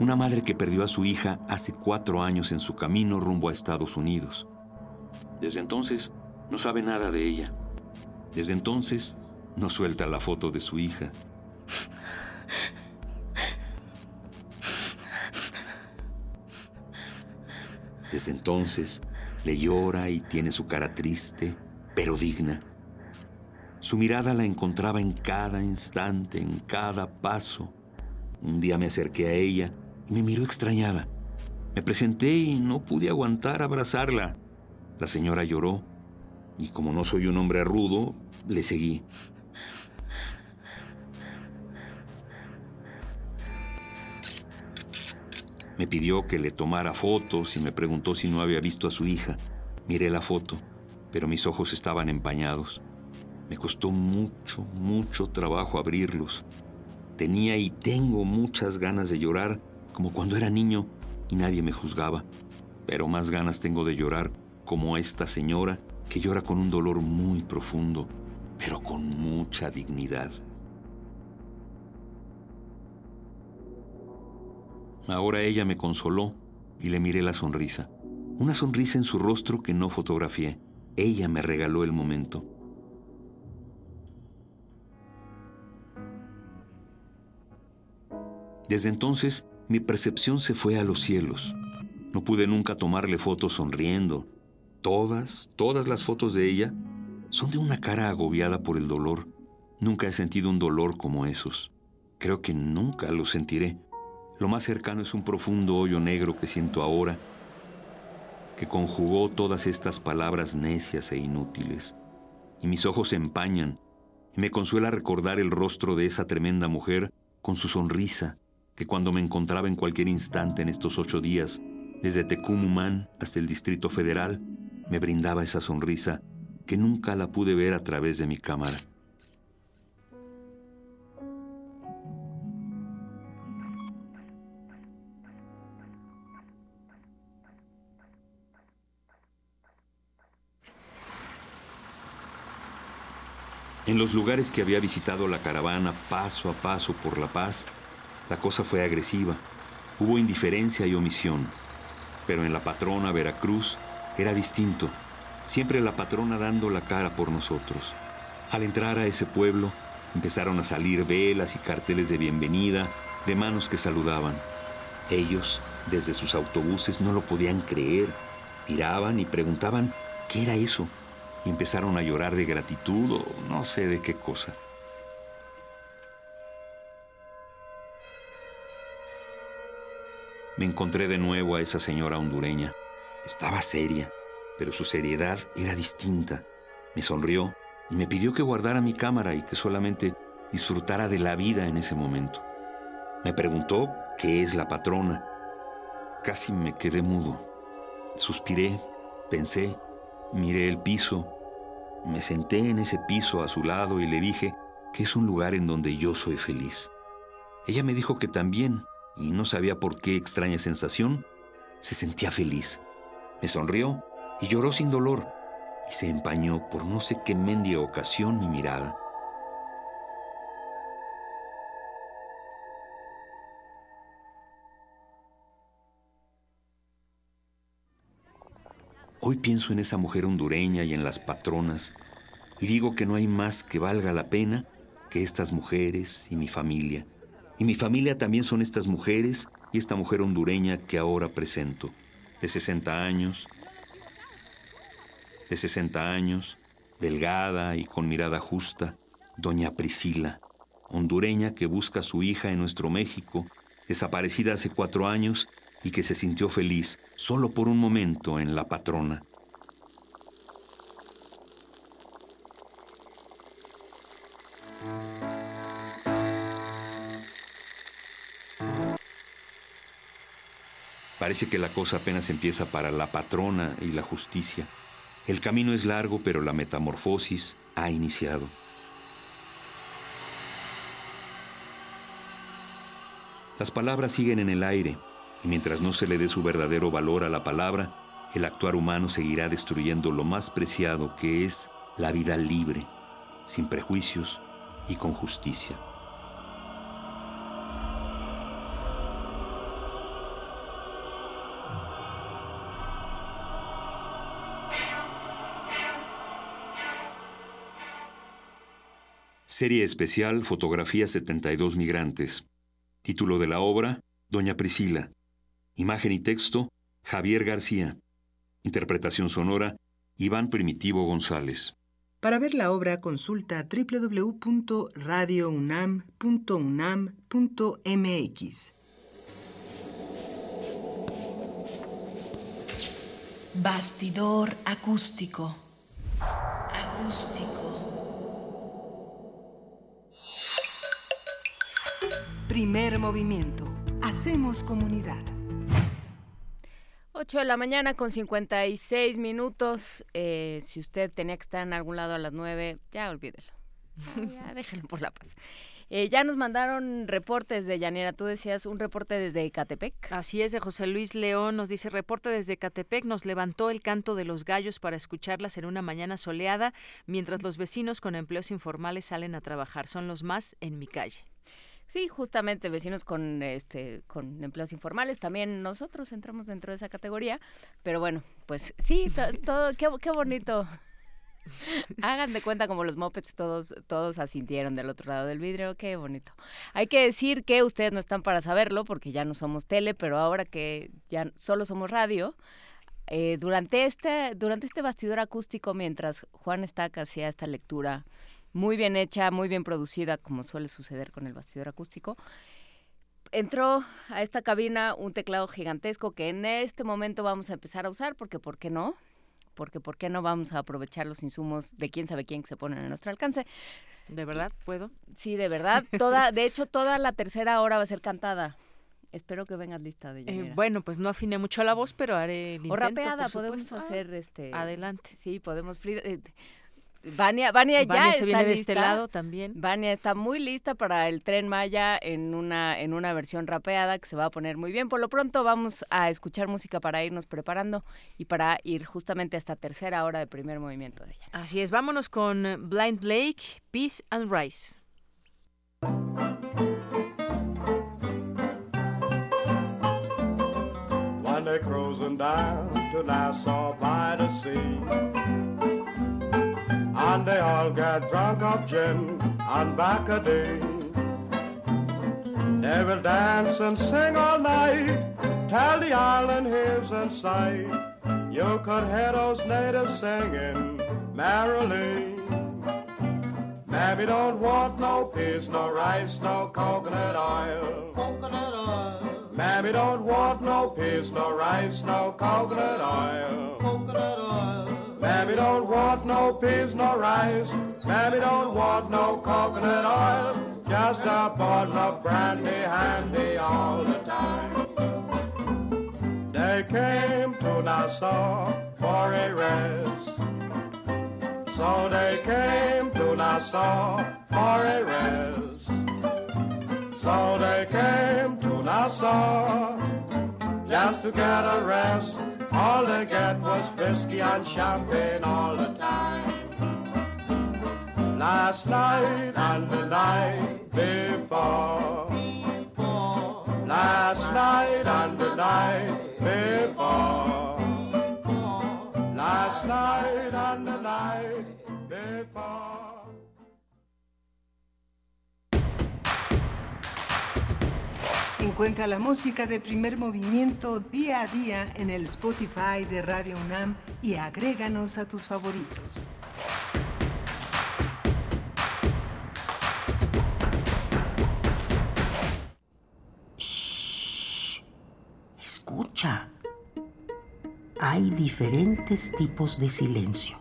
S13: una madre que perdió a su hija hace cuatro años en su camino rumbo a Estados Unidos. Desde entonces no sabe nada de ella. Desde entonces no suelta la foto de su hija. Desde entonces le llora y tiene su cara triste, pero digna. Su mirada la encontraba en cada instante, en cada paso. Un día me acerqué a ella y me miró extrañada. Me presenté y no pude aguantar abrazarla. La señora lloró y como no soy un hombre rudo, le seguí. Me pidió que le tomara fotos y me preguntó si no había visto a su hija. Miré la foto, pero mis ojos estaban empañados. Me costó mucho, mucho trabajo abrirlos. Tenía y tengo muchas ganas de llorar, como cuando era niño y nadie me juzgaba. Pero más ganas tengo de llorar como esta señora que llora con un dolor muy profundo, pero con mucha dignidad. Ahora ella me consoló y le miré la sonrisa. Una sonrisa en su rostro que no fotografié. Ella me regaló el momento. Desde entonces, mi percepción se fue a los cielos. No pude nunca tomarle fotos sonriendo. Todas, todas las fotos de ella son de una cara agobiada por el dolor. Nunca he sentido un dolor como esos. Creo que nunca lo sentiré. Lo más cercano es un profundo hoyo negro que siento ahora, que conjugó todas estas palabras necias e inútiles. Y mis ojos se empañan, y me consuela recordar el rostro de esa tremenda mujer con su sonrisa, que cuando me encontraba en cualquier instante en estos ocho días, desde Tecumumán hasta el Distrito Federal, me brindaba esa sonrisa que nunca la pude ver a través de mi cámara. En los lugares que había visitado la caravana paso a paso por La Paz, la cosa fue agresiva. Hubo indiferencia y omisión. Pero en la patrona Veracruz era distinto. Siempre la patrona dando la cara por nosotros. Al entrar a ese pueblo, empezaron a salir velas y carteles de bienvenida, de manos que saludaban. Ellos, desde sus autobuses, no lo podían creer. Miraban y preguntaban qué era eso. Empezaron a llorar de gratitud o no sé de qué cosa. Me encontré de nuevo a esa señora hondureña. Estaba seria, pero su seriedad era distinta. Me sonrió y me pidió que guardara mi cámara y que solamente disfrutara de la vida en ese momento. Me preguntó qué es la patrona. Casi me quedé mudo. Suspiré, pensé, miré el piso, me senté en ese piso a su lado y le dije que es un lugar en donde yo soy feliz. Ella me dijo que también, y no sabía por qué extraña sensación, se sentía feliz. Me sonrió y lloró sin dolor, y se empañó por no sé qué mendia ocasión mi mirada. Hoy pienso en esa mujer hondureña y en las patronas y digo que no hay más que valga la pena que estas mujeres y mi familia. Y mi familia también son estas mujeres y esta mujer hondureña que ahora presento, de 60 años, de 60 años, delgada y con mirada justa, doña Priscila, hondureña que busca a su hija en nuestro México, desaparecida hace cuatro años y que se sintió feliz solo por un momento en la patrona. Parece que la cosa apenas empieza para la patrona y la justicia. El camino es largo, pero la metamorfosis ha iniciado. Las palabras siguen en el aire, y mientras no se le dé su verdadero valor a la palabra, el actuar humano seguirá destruyendo lo más preciado que es la vida libre, sin prejuicios y con justicia. Serie especial Fotografía 72 Migrantes. Título de la obra, Doña Priscila. Imagen y texto, Javier García. Interpretación sonora, Iván Primitivo González.
S3: Para ver la obra consulta www.radiounam.unam.mx.
S12: Bastidor acústico. Acústico.
S3: Primer movimiento. Hacemos comunidad.
S1: 8 de la mañana con 56 minutos. Eh, si usted tenía que estar en algún lado a las 9, ya olvídelo. Ya, *laughs* déjenlo por la paz. Eh, ya nos mandaron reportes de Yanira. Tú decías un reporte desde Ecatepec.
S2: Así es, de José Luis León nos dice, reporte desde Ecatepec, nos levantó el canto de los gallos para escucharlas en una mañana soleada, mientras los vecinos con empleos informales salen a trabajar. Son los más en mi calle.
S1: Sí, justamente vecinos con este con empleos informales, también nosotros entramos dentro de esa categoría, pero bueno, pues sí, *laughs* todo qué, qué bonito. Hagan de cuenta como los mopeds todos todos asintieron del otro lado del vidrio, qué bonito. Hay que decir que ustedes no están para saberlo porque ya no somos tele, pero ahora que ya solo somos radio, eh, durante este durante este bastidor acústico mientras Juan está hacía esta lectura muy bien hecha, muy bien producida, como suele suceder con el bastidor acústico. Entró a esta cabina un teclado gigantesco que en este momento vamos a empezar a usar, porque ¿por qué no? Porque ¿por qué no vamos a aprovechar los insumos de quién sabe quién que se ponen a nuestro alcance?
S2: ¿De verdad puedo?
S1: Sí, de verdad. Toda, de hecho, toda la tercera hora va a ser cantada. Espero que vengas lista de
S2: eh, Bueno, pues no afiné mucho la voz, pero haré el intento.
S1: O rapeada, podemos hacer este.
S2: Adelante.
S1: Sí, podemos. Eh, Vania, Vania, ya
S2: se
S1: está
S2: viene
S1: lista.
S2: de este lado también.
S1: Vania está muy lista para el Tren Maya en una en una versión rapeada que se va a poner muy bien. Por lo pronto vamos a escuchar música para irnos preparando y para ir justamente a esta tercera hora de primer movimiento de ella.
S2: Así es, vámonos con Blind Lake, Peace and Rise.
S14: One day cruising down to Nassau by the sea. And they all get drunk off gin and Bacardi. They will dance and sing all night, tell the island heaves and sight. You could hear those natives singing merrily. Mammy don't want no peas, no rice, no coconut oil. Coconut oil. Mammy don't want no peas, no rice, no coconut oil. Coconut oil. Mammy don't want no peas, no rice. Mammy don't want no coconut oil. Just a bottle of brandy handy all the time. They came to Nassau for a rest. So they came to Nassau for a rest. So they came to Nassau just to get a rest. All they get was whiskey and champagne all the time. Last night and the night before. Last night and the night before. Last night and the night before.
S3: Encuentra la música de primer movimiento día a día en el Spotify de Radio UNAM y agréganos a tus favoritos.
S9: Escucha. Hay diferentes tipos de silencio.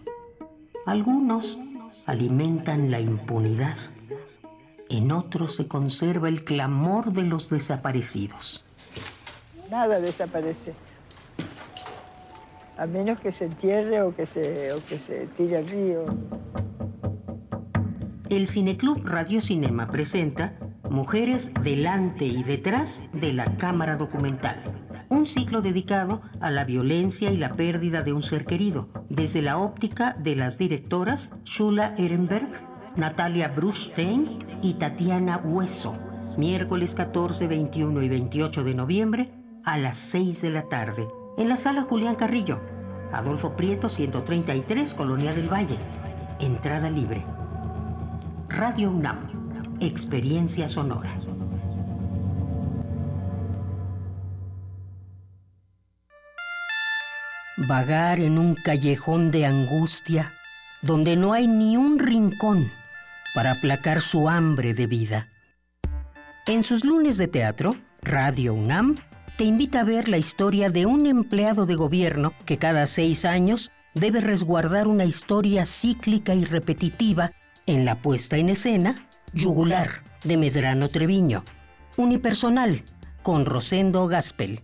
S9: Algunos alimentan la impunidad. En otros se conserva el clamor de los desaparecidos.
S15: Nada desaparece. A menos que se entierre o que se, o que se tire al río.
S9: El Cineclub Radio Cinema presenta Mujeres delante y detrás de la cámara documental. Un ciclo dedicado a la violencia y la pérdida de un ser querido, desde la óptica de las directoras Shula Ehrenberg, Natalia Brustein y Tatiana Hueso. Miércoles 14, 21 y 28 de noviembre a las 6 de la tarde, en la sala Julián Carrillo, Adolfo Prieto 133, Colonia del Valle. Entrada libre. Radio UNAM, Experiencia Sonora. Vagar en un callejón de angustia donde no hay ni un rincón para aplacar su hambre de vida. En sus lunes de teatro, Radio UNAM te invita a ver la historia de un empleado de gobierno que cada seis años debe resguardar una historia cíclica y repetitiva en la puesta en escena Yugular de Medrano Treviño. Unipersonal con Rosendo Gaspel.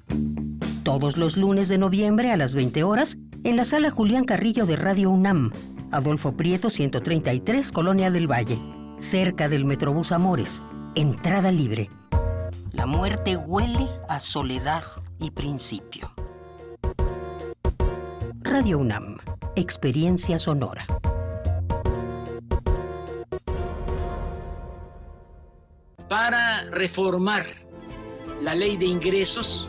S9: Todos los lunes de noviembre a las 20 horas en la sala Julián Carrillo de Radio UNAM, Adolfo Prieto 133, Colonia del Valle, cerca del Metrobús Amores. Entrada libre. La muerte huele a soledad y principio. Radio UNAM, Experiencia Sonora.
S16: para reformar la ley de ingresos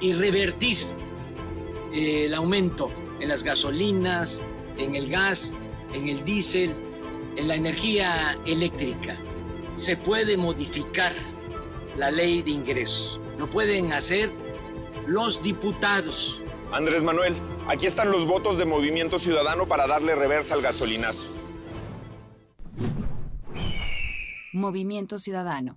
S16: y revertir eh, el aumento en las gasolinas, en el gas, en el diésel, en la energía eléctrica. Se puede modificar la ley de ingresos. Lo pueden hacer los diputados.
S17: Andrés Manuel, aquí están los votos de Movimiento Ciudadano para darle reversa al gasolinazo.
S8: Movimiento Ciudadano.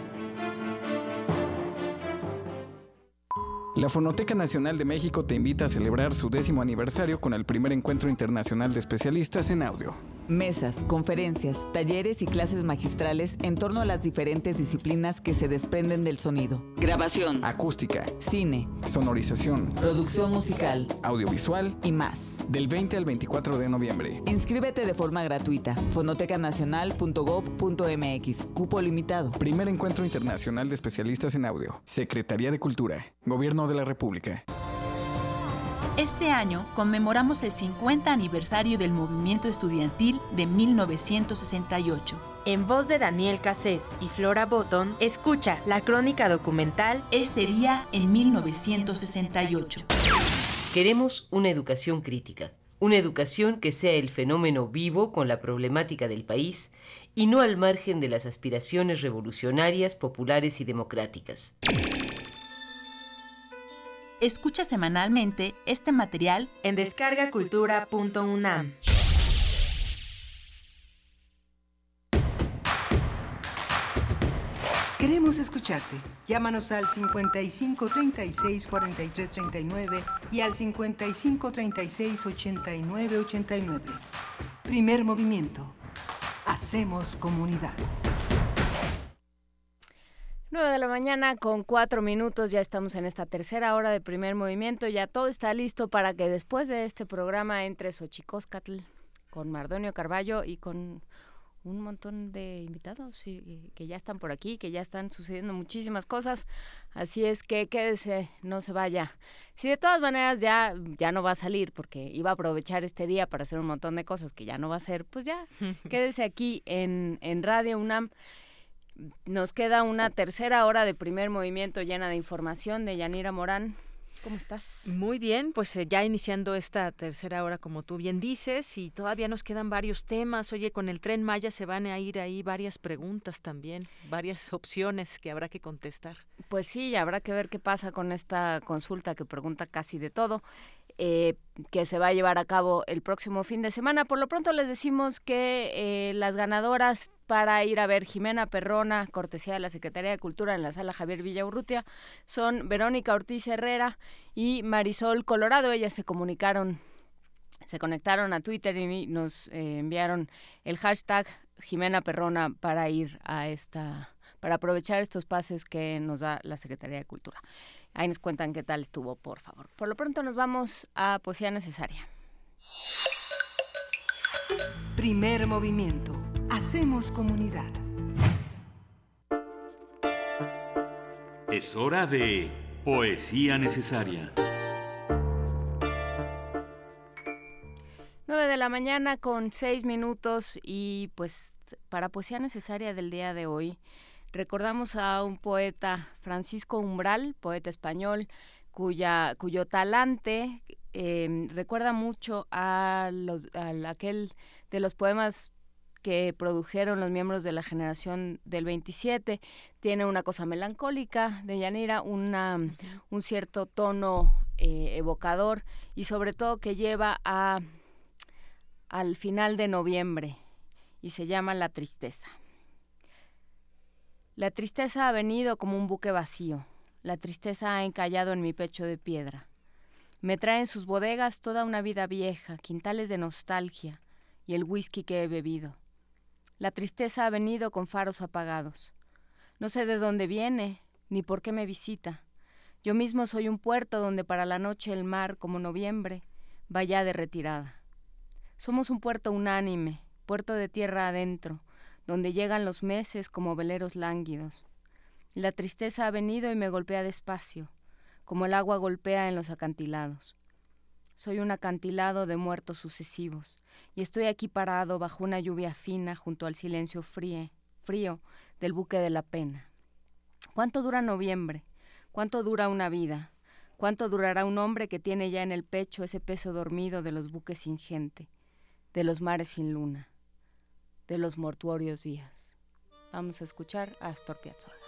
S18: La Fonoteca Nacional de México te invita a celebrar su décimo aniversario con el primer encuentro internacional de especialistas en audio.
S19: Mesas, conferencias, talleres y clases magistrales en torno a las diferentes disciplinas que se desprenden del sonido.
S18: Grabación, acústica,
S19: Cine,
S18: sonorización,
S19: producción musical,
S18: audiovisual
S19: y más.
S18: Del 20 al 24 de noviembre.
S19: Inscríbete de forma gratuita. fonotecanacional.gov.mx. Cupo limitado.
S18: Primer encuentro internacional de especialistas en audio. Secretaría de Cultura. Gobierno de la República.
S12: Este año conmemoramos el 50 aniversario del movimiento estudiantil de 1968.
S20: En voz de Daniel Cassés y Flora Botton, escucha la crónica documental
S12: Este día en 1968.
S21: Queremos una educación crítica, una educación que sea el fenómeno vivo con la problemática del país y no al margen de las aspiraciones revolucionarias, populares y democráticas.
S12: Escucha semanalmente este material
S20: en descargacultura.unam.
S3: Queremos escucharte. Llámanos al 55 36 43 39 y al 55 36 89 89. Primer movimiento. Hacemos comunidad.
S1: 9 de la mañana con cuatro minutos, ya estamos en esta tercera hora de primer movimiento, ya todo está listo para que después de este programa entre Xochicóscatl con Mardonio Carballo y con un montón de invitados que ya están por aquí, que ya están sucediendo muchísimas cosas, así es que quédese, no se vaya. Si de todas maneras ya, ya no va a salir porque iba a aprovechar este día para hacer un montón de cosas que ya no va a hacer, pues ya *laughs* quédese aquí en, en Radio UNAM. Nos queda una tercera hora de primer movimiento llena de información de Yanira Morán. ¿Cómo estás?
S2: Muy bien, pues eh, ya iniciando esta tercera hora, como tú bien dices, y todavía nos quedan varios temas. Oye, con el tren Maya se van a ir ahí varias preguntas también, varias *laughs* opciones que habrá que contestar.
S1: Pues sí, habrá que ver qué pasa con esta consulta que pregunta casi de todo. Eh, que se va a llevar a cabo el próximo fin de semana. Por lo pronto les decimos que eh, las ganadoras para ir a ver Jimena Perrona, cortesía de la Secretaría de Cultura en la sala Javier Villaurrutia, son Verónica Ortiz Herrera y Marisol Colorado. Ellas se comunicaron, se conectaron a Twitter y nos eh, enviaron el hashtag Jimena Perrona para ir a esta, para aprovechar estos pases que nos da la Secretaría de Cultura. Ahí nos cuentan qué tal estuvo, por favor. Por lo pronto nos vamos a Poesía Necesaria.
S3: Primer movimiento. Hacemos comunidad.
S13: Es hora de Poesía Necesaria.
S1: 9 de la mañana con 6 minutos y pues para Poesía Necesaria del día de hoy Recordamos a un poeta, Francisco Umbral, poeta español, cuya, cuyo talante em, recuerda mucho a, los, aquel de los poemas que produjeron los miembros de la generación del 27. Tiene una cosa melancólica de Yanira, una, un cierto tono eh, evocador y sobre todo que lleva a, al final de noviembre y se llama La Tristeza. La tristeza ha venido como un buque vacío, la tristeza ha encallado en mi pecho de piedra. Me trae en sus bodegas toda una vida vieja, quintales de nostalgia y el whisky que he bebido. La tristeza ha venido con faros apagados. No sé de dónde viene, ni por qué me visita. Yo mismo soy un puerto donde para la noche el mar, como noviembre, vaya de retirada. Somos un puerto unánime, puerto de tierra adentro, donde llegan los meses como veleros lánguidos. La tristeza ha venido y me golpea despacio, como el agua golpea en los acantilados. Soy un acantilado de muertos sucesivos, y estoy aquí parado bajo una lluvia fina junto al silencio frío, frío del buque de la pena. ¿Cuánto dura noviembre? ¿Cuánto dura una vida? ¿Cuánto durará un hombre que tiene ya en el pecho ese peso dormido de los buques sin gente, de los mares sin luna? de los mortuorios días. Vamos a escuchar a Astor Piazzolla.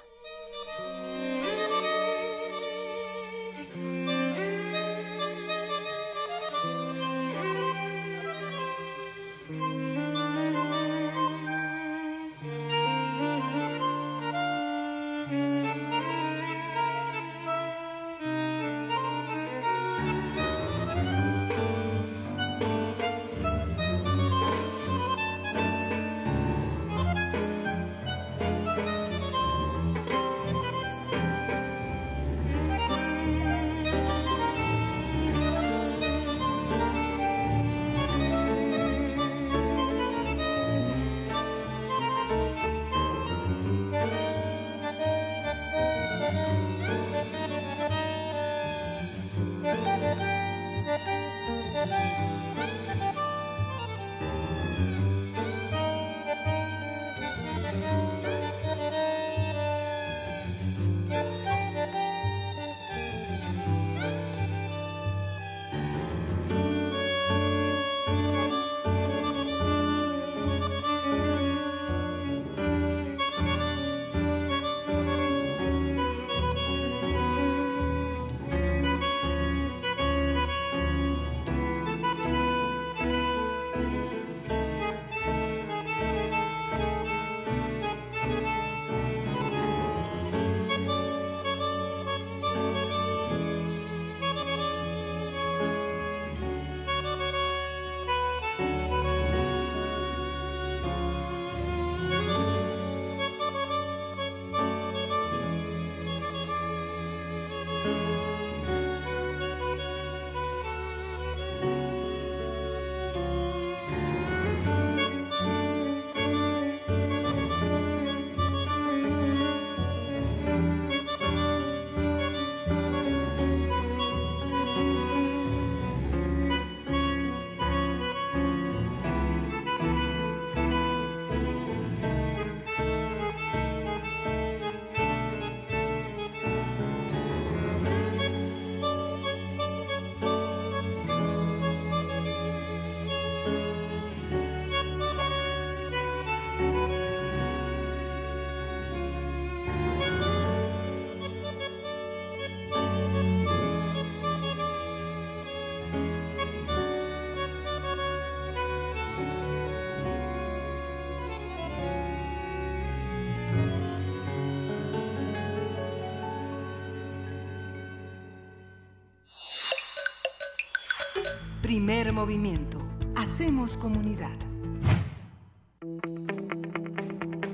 S3: Primer movimiento. Hacemos comunidad.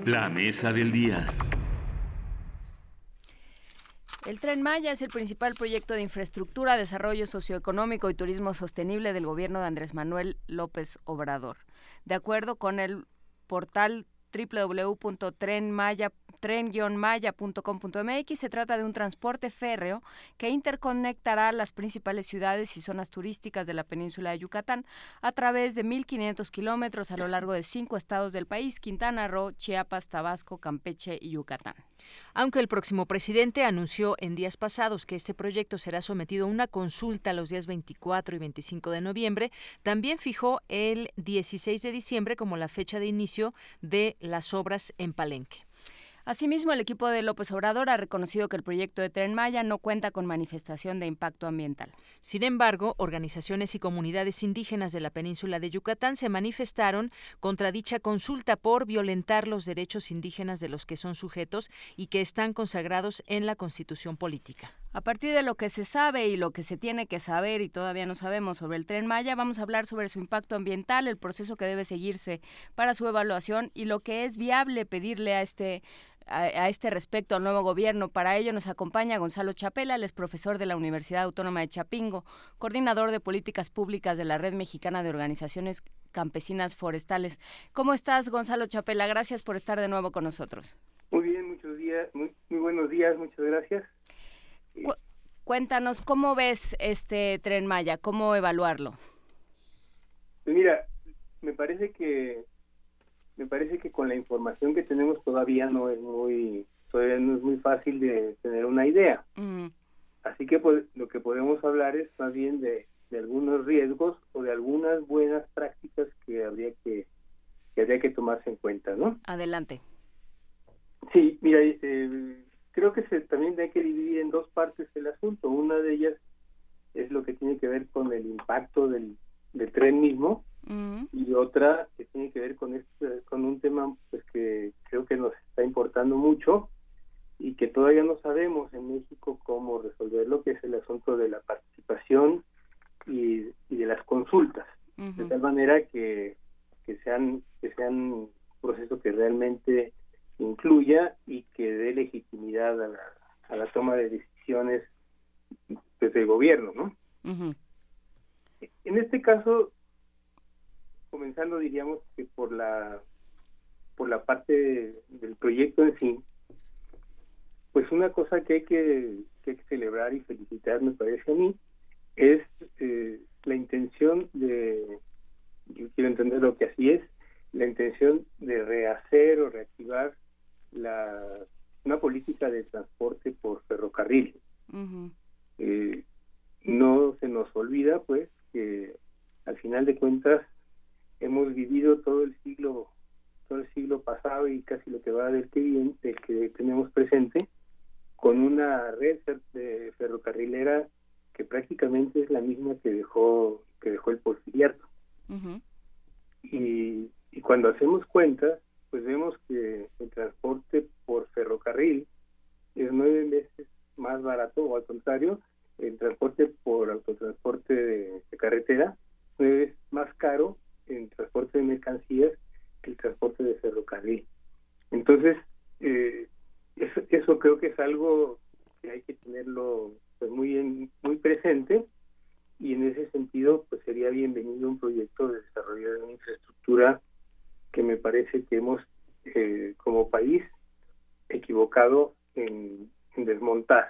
S6: La mesa del día.
S1: El Tren Maya es el principal proyecto de infraestructura, desarrollo socioeconómico y turismo sostenible del gobierno de Andrés Manuel López Obrador. De acuerdo con el portal www.trenmaya.com tren-maya.com.mx. Se trata de un transporte férreo que interconectará las principales ciudades y zonas turísticas de la península de Yucatán a través de 1.500 kilómetros a lo largo de cinco estados del país, Quintana Roo, Chiapas, Tabasco, Campeche y Yucatán.
S2: Aunque el próximo presidente anunció en días pasados que este proyecto será sometido a una consulta los días 24 y 25 de noviembre, también fijó el 16 de diciembre como la fecha de inicio de las obras en Palenque.
S1: Asimismo, el equipo de López Obrador ha reconocido que el proyecto de Tren Maya no cuenta con manifestación de impacto ambiental.
S2: Sin embargo, organizaciones y comunidades indígenas de la península de Yucatán se manifestaron contra dicha consulta por violentar los derechos indígenas de los que son sujetos y que están consagrados en la Constitución política.
S1: A partir de lo que se sabe y lo que se tiene que saber y todavía no sabemos sobre el tren Maya, vamos a hablar sobre su impacto ambiental, el proceso que debe seguirse para su evaluación y lo que es viable pedirle a este a, este respecto al nuevo gobierno. Para ello nos acompaña Gonzalo Chapela, él es profesor de la Universidad Autónoma de Chapingo, coordinador de políticas públicas de la Red Mexicana de Organizaciones Campesinas Forestales. ¿Cómo estás, Gonzalo Chapela? Gracias por estar de nuevo con nosotros.
S22: Muy bien, muchos días, muy, buenos días, muchas gracias.
S1: Cuéntanos, ¿cómo ves este tren Maya? ¿Cómo evaluarlo?
S22: Pues mira, me parece que me parece que con la información que tenemos todavía no es muy todavía no es muy fácil de tener una idea. Así que pues, lo que podemos hablar es más bien de, algunos riesgos o de algunas buenas prácticas que habría que, que habría que tomarse en cuenta, ¿no?
S1: Adelante.
S22: Sí, mira, eh, creo que se, también hay que dividir en dos partes el asunto. Una de ellas es lo que tiene que ver con el impacto del, del tren mismo y otra que tiene que ver con este, con un tema pues que creo que nos está importando mucho y que todavía no sabemos en México cómo resolverlo que es el asunto de la participación y, de las consultas. De tal manera que, que sean que sean un proceso que realmente incluya y que dé legitimidad a la, a la toma de decisiones desde el gobierno no en este caso comenzando diríamos que por la por la parte del proyecto en sí pues una cosa que hay que, celebrar y felicitar me parece a mí es eh, la intención de yo quiero entender lo que así es la intención de rehacer o reactivar la una política de transporte por ferrocarril. Eh, no se nos olvida pues que al final de cuentas hemos vivido todo el siglo todo el siglo pasado y casi lo que va del que viene, del que tenemos presente con una red de ferrocarrilera que prácticamente es la misma que dejó que dejó el porfiriato. Y, y cuando hacemos cuentas pues vemos que el transporte por ferrocarril es nueve veces más barato o al contrario el transporte por autotransporte de, de carretera es más caro en transporte de mercancías que el transporte de ferrocarril. Entonces, eh, eso, creo que es algo que hay que tenerlo pues, muy, muy presente y en ese sentido pues sería bienvenido un proyecto de desarrollo de una infraestructura que me parece que hemos eh, como país equivocado en, desmontar.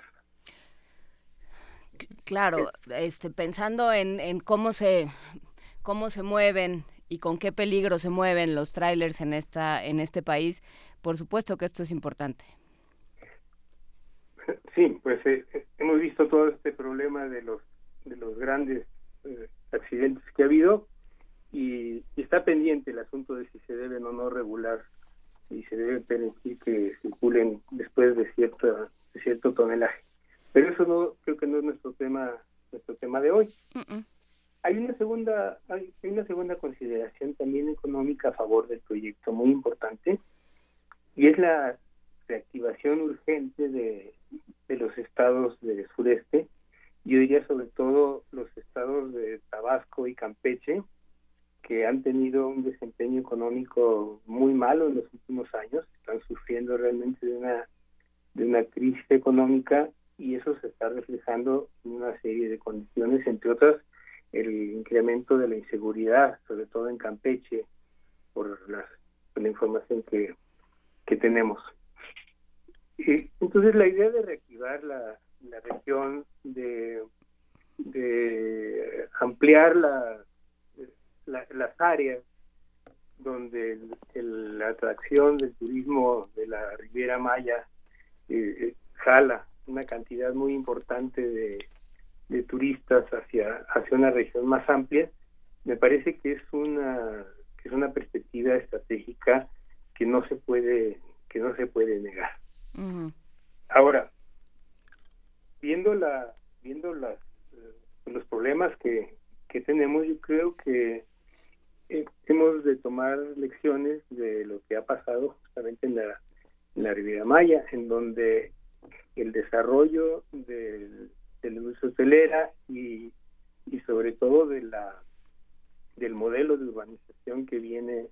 S1: Claro, este, pensando en, en cómo se cómo se mueven y con qué peligro se mueven los trailers en esta en este país, por supuesto que esto es importante.
S22: Sí, pues eh, hemos visto todo este problema de los de los grandes eh, accidentes que ha habido y, está pendiente el asunto de si se deben o no regular y se debe permitir que circulen después de cierto de cierto tonelaje. Pero eso no creo que no es nuestro tema nuestro tema de hoy. Hay una segunda hay una segunda consideración también económica a favor del proyecto muy importante y es la reactivación urgente de, de los estados del sureste yo diría sobre todo los estados de Tabasco y Campeche, que han tenido un desempeño económico muy malo en los últimos años, están sufriendo realmente de una, de una crisis económica y eso se está reflejando en una serie de condiciones, entre otras el incremento de la inseguridad, sobre todo en Campeche, por, las, la información que, que tenemos. Entonces la idea de reactivar la, la región, de, de ampliar la, las áreas donde la atracción del turismo de la Riviera Maya eh, eh, jala una cantidad muy importante de, de turistas hacia, hacia una región más amplia, me parece que es una que es una perspectiva estratégica que no se puede que no se puede negar. Ahora, viendo la viendo las eh, los problemas que, que tenemos, yo creo que eh, hemos de tomar lecciones de lo que ha pasado justamente en la, en la Riviera Maya, en donde el desarrollo del de la industria hotelera y, y sobre todo de la del modelo de urbanización que viene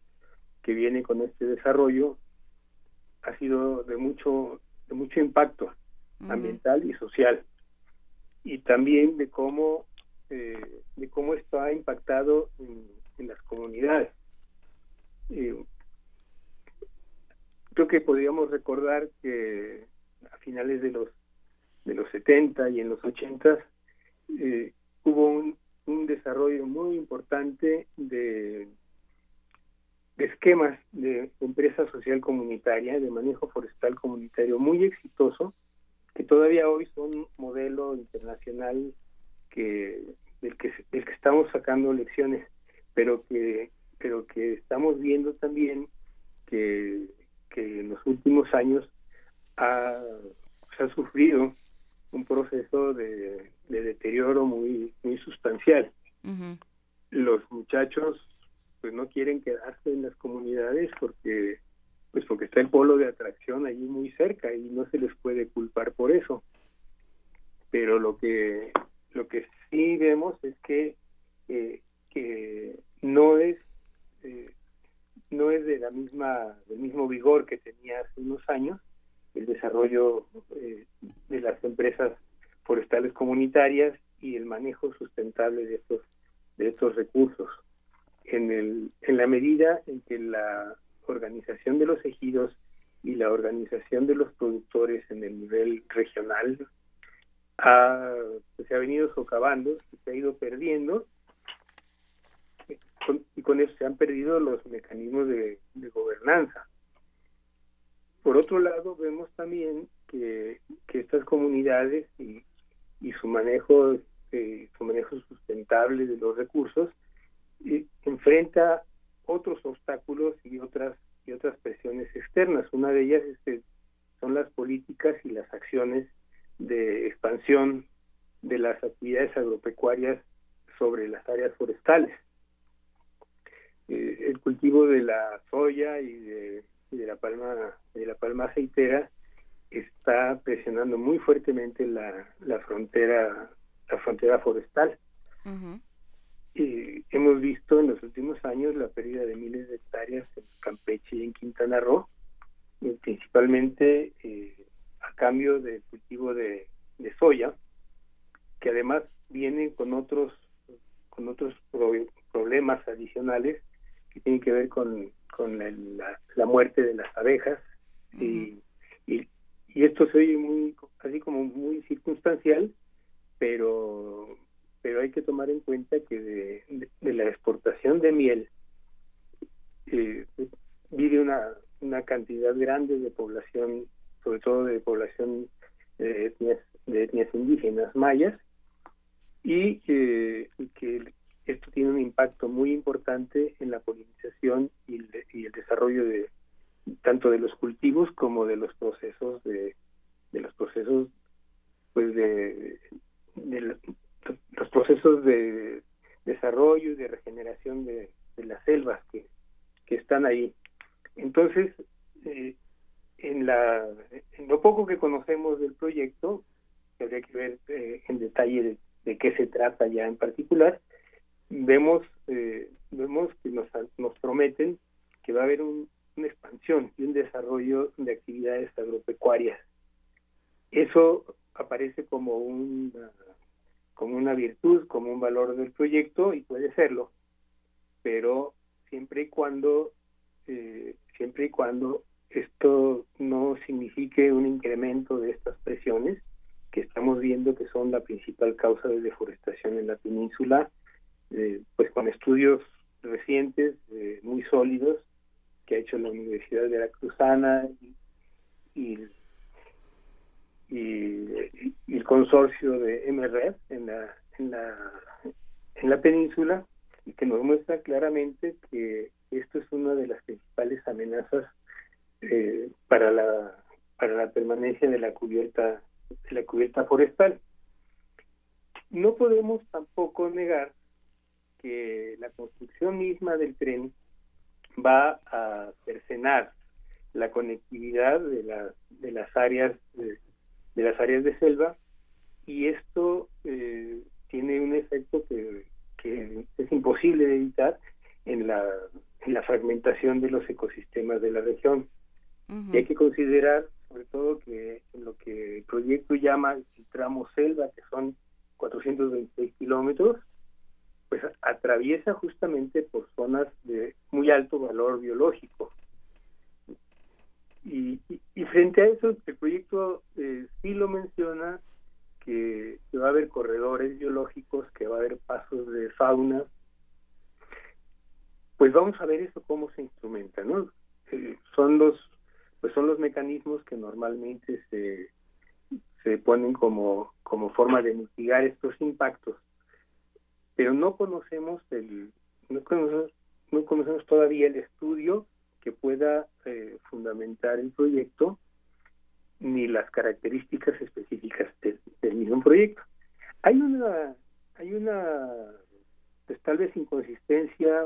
S22: que viene con este desarrollo ha sido de mucho de mucho impacto ambiental y social. Y también de cómo eh, de cómo esto ha impactado en, las comunidades. Creo que podríamos recordar que a finales de los de los 70 y en los 80 eh, hubo un, desarrollo muy importante de, de esquemas de empresa social comunitaria, de manejo forestal comunitario muy exitoso, que todavía hoy son un modelo internacional que del que, del que estamos sacando lecciones, pero que pero que estamos viendo también que, que en los últimos años ha, se ha sufrido un proceso de, deterioro muy muy sustancial. Los muchachos pues no quieren quedarse en las comunidades porque pues porque está el polo de atracción allí muy cerca y no se les puede culpar por eso. Pero lo que lo que sí vemos es que eh, que no es eh, no es de la misma del mismo vigor que tenía hace unos años el desarrollo eh, de las empresas forestales comunitarias y el manejo sustentable de estos de estos recursos. En el en la medida en que la organización de los ejidos y la organización de los productores en el nivel regional ha, se ha venido socavando, se ha ido perdiendo y con eso se han perdido los mecanismos de gobernanza por otro lado, vemos también que, estas comunidades y, su manejo eh, su manejo sustentable de los recursos eh, enfrenta otros obstáculos y otras y otras presiones externas. Una de ellas este, son las políticas y las acciones de expansión de las actividades agropecuarias sobre las áreas forestales. Eh, el cultivo de la soya y de de la palma de la palma aceitera está presionando muy fuertemente la, la frontera la frontera forestal. Y hemos visto en los últimos años la pérdida de miles de hectáreas en Campeche y en Quintana Roo principalmente eh, a cambio del cultivo de, de, soya que además viene con otros con otros problemas adicionales que tienen que ver con con la, muerte de las abejas. Y, y, esto se oye muy así como muy circunstancial pero pero hay que tomar en cuenta que de, la exportación de miel eh, vive una, una cantidad grande de población sobre todo de población de etnias, de etnias indígenas mayas y, eh, y que esto tiene un impacto muy importante en la polinización y el, desarrollo de tanto de los cultivos como de los procesos de, los procesos pues de, los procesos de desarrollo y de regeneración de, las selvas que, que están ahí. Entonces eh, en la en lo poco que conocemos del proyecto habría que ver eh, en detalle de qué se trata ya en particular, vemos, eh, vemos que nos, nos prometen que va a haber una expansión y un desarrollo de actividades agropecuarias. Eso aparece como una, como una virtud, como un valor del proyecto y puede serlo, pero siempre y cuando eh, siempre y cuando esto no signifique un incremento de estas presiones que estamos viendo que son la principal causa de deforestación en la península, eh, pues con estudios recientes eh, muy sólidos que ha hecho la Universidad de la Cruzana y, y, el consorcio de MRF en la, en la, en la península y que nos muestra claramente que esto es una de las principales amenazas eh, para la para la permanencia de la cubierta de la cubierta forestal. No podemos tampoco negar que la construcción misma del tren va a cercenar la conectividad de, la, de las áreas de, las áreas de selva y esto eh, tiene un efecto que, que, es imposible de evitar en la, en la fragmentación de los ecosistemas de la región. Y hay que considerar sobre todo que en lo que el proyecto llama el tramo selva, que son 426 kilómetros, pues atraviesa justamente por zonas de muy alto valor biológico. Y, frente a eso, el proyecto eh, sí lo menciona que, va a haber corredores biológicos, que va a haber pasos de fauna. Pues vamos a ver eso cómo se instrumenta, ¿no? Eh, son los pues son los mecanismos que normalmente se, se ponen como, como forma de mitigar estos impactos. Pero no conocemos el, no conocemos, no conocemos todavía el estudio que pueda eh, fundamentar el proyecto ni las características específicas del mismo proyecto. Hay una, hay una, pues tal vez inconsistencia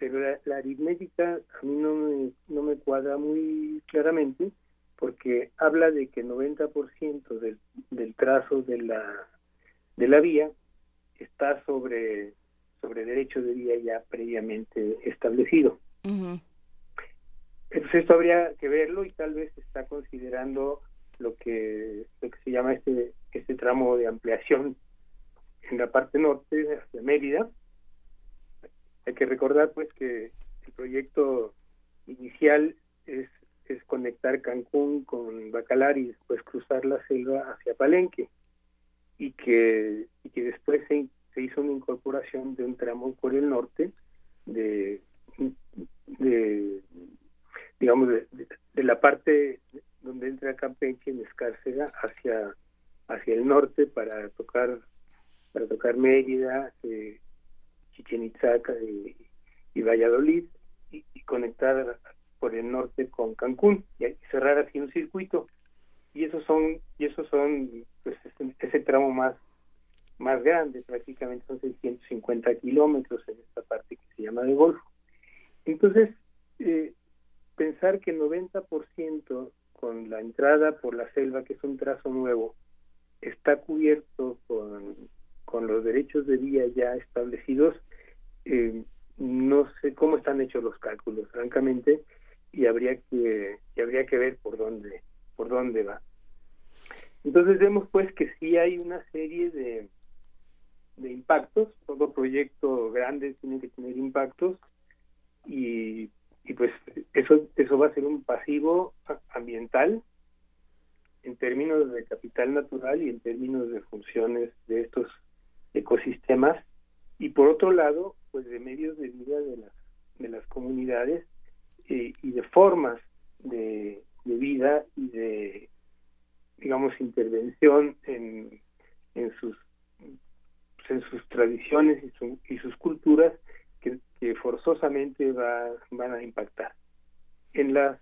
S22: pero la, aritmética a mí no me, no me cuadra muy claramente porque habla de que 90% del, del trazo de la, de la vía está sobre, sobre derecho de vía ya previamente establecido. Entonces esto habría que verlo y tal vez está considerando lo que, lo que se llama este, este tramo de ampliación en la parte norte hacia Mérida, hay que recordar pues que el proyecto inicial es, es conectar Cancún con Bacalar y después cruzar la selva hacia Palenque y que, y que después se, se hizo una incorporación de un tramo por el norte de, de digamos de, de, la parte donde entra Campeche en Escárcega hacia hacia el norte para tocar para tocar Mérida eh, Chichen Itza y, Valladolid y, conectar por el norte con Cancún y, cerrar así un circuito. Y esos son y esos son pues ese, tramo más más grande prácticamente son 650 kilómetros en esta parte que se llama de Golfo entonces eh, pensar que el 90% con la entrada por la selva que es un trazo nuevo está cubierto con, con los derechos de vía ya establecidos eh, no sé cómo están hechos los cálculos, francamente, y habría que y habría que ver por dónde por dónde va. Entonces vemos pues que sí hay una serie de, de impactos, todo proyecto grande tiene que tener impactos y, y pues eso eso va a ser un pasivo ambiental en términos de capital natural y en términos de funciones de estos ecosistemas. Y por otro lado pues de medios de vida de las de las comunidades eh, y de formas de, vida y de digamos intervención en, en sus en sus tradiciones y, y sus culturas que, forzosamente va, van a impactar. En las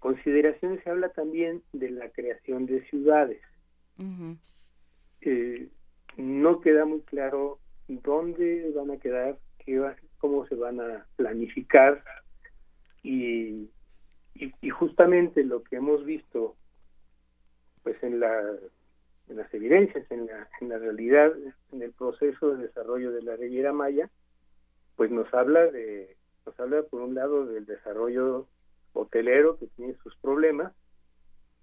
S22: consideraciones se habla también de la creación de ciudades. Eh, no queda muy claro dónde van a quedar, qué cómo se van a planificar y, y, justamente lo que hemos visto pues en la en las evidencias, en la, en la realidad, en el proceso de desarrollo de la Riviera Maya, pues nos habla de, nos habla por un lado del desarrollo hotelero que tiene sus problemas,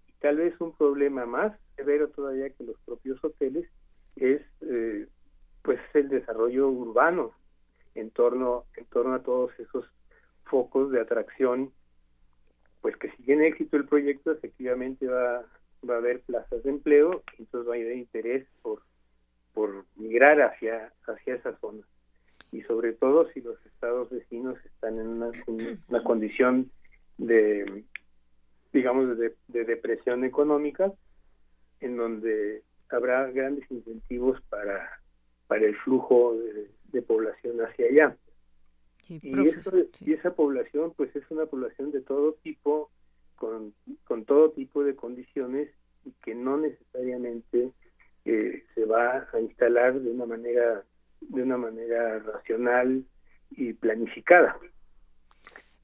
S22: y tal vez un problema más severo todavía que los propios hoteles es eh, pues el desarrollo urbano en torno en torno a todos esos focos de atracción pues que si tiene éxito. El proyecto efectivamente va va a haber plazas de empleo entonces va a haber interés por por migrar hacia hacia esa zona. Y sobre todo si los estados vecinos están en una, una condición de digamos de, de depresión económica en donde habrá grandes incentivos para para el flujo de, población hacia allá. y, eso, y esa población, pues es una población de todo tipo, con, todo tipo de condiciones y que no necesariamente eh, se va a instalar de una manera de una manera racional y planificada.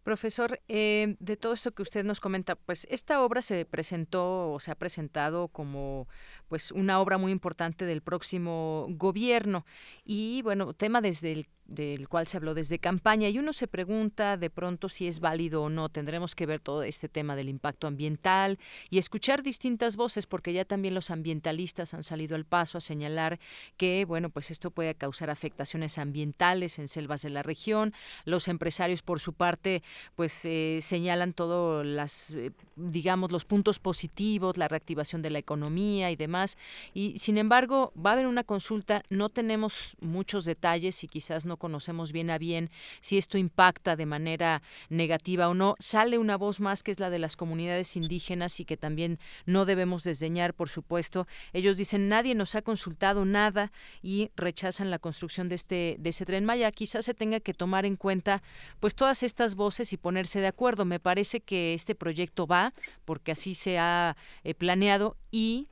S2: Profesor, eh, de todo esto que usted nos comenta, pues esta obra se presentó o se ha presentado como pues una obra muy importante del próximo gobierno y bueno, tema desde el del cual se habló desde campaña y uno se pregunta de pronto si es válido o no. Tendremos que ver todo este tema del impacto ambiental y escuchar distintas voces porque ya también los ambientalistas han salido al paso a señalar que bueno, pues esto puede causar afectaciones ambientales en selvas de la región. Los empresarios por su parte pues eh, señalan todo las eh, digamos los puntos positivos, la reactivación de la economía y demás y sin embargo, va a haber una consulta, no tenemos muchos detalles y quizás no conocemos bien a bien si esto impacta de manera negativa o no. Sale una voz más que es la de las comunidades indígenas y que también no debemos desdeñar, por supuesto. Ellos dicen, nadie nos ha consultado nada y rechazan la construcción de este de ese tren Maya. Quizás se tenga que tomar en cuenta pues todas estas voces y ponerse de acuerdo. Me parece que este proyecto va porque así se ha eh, planeado y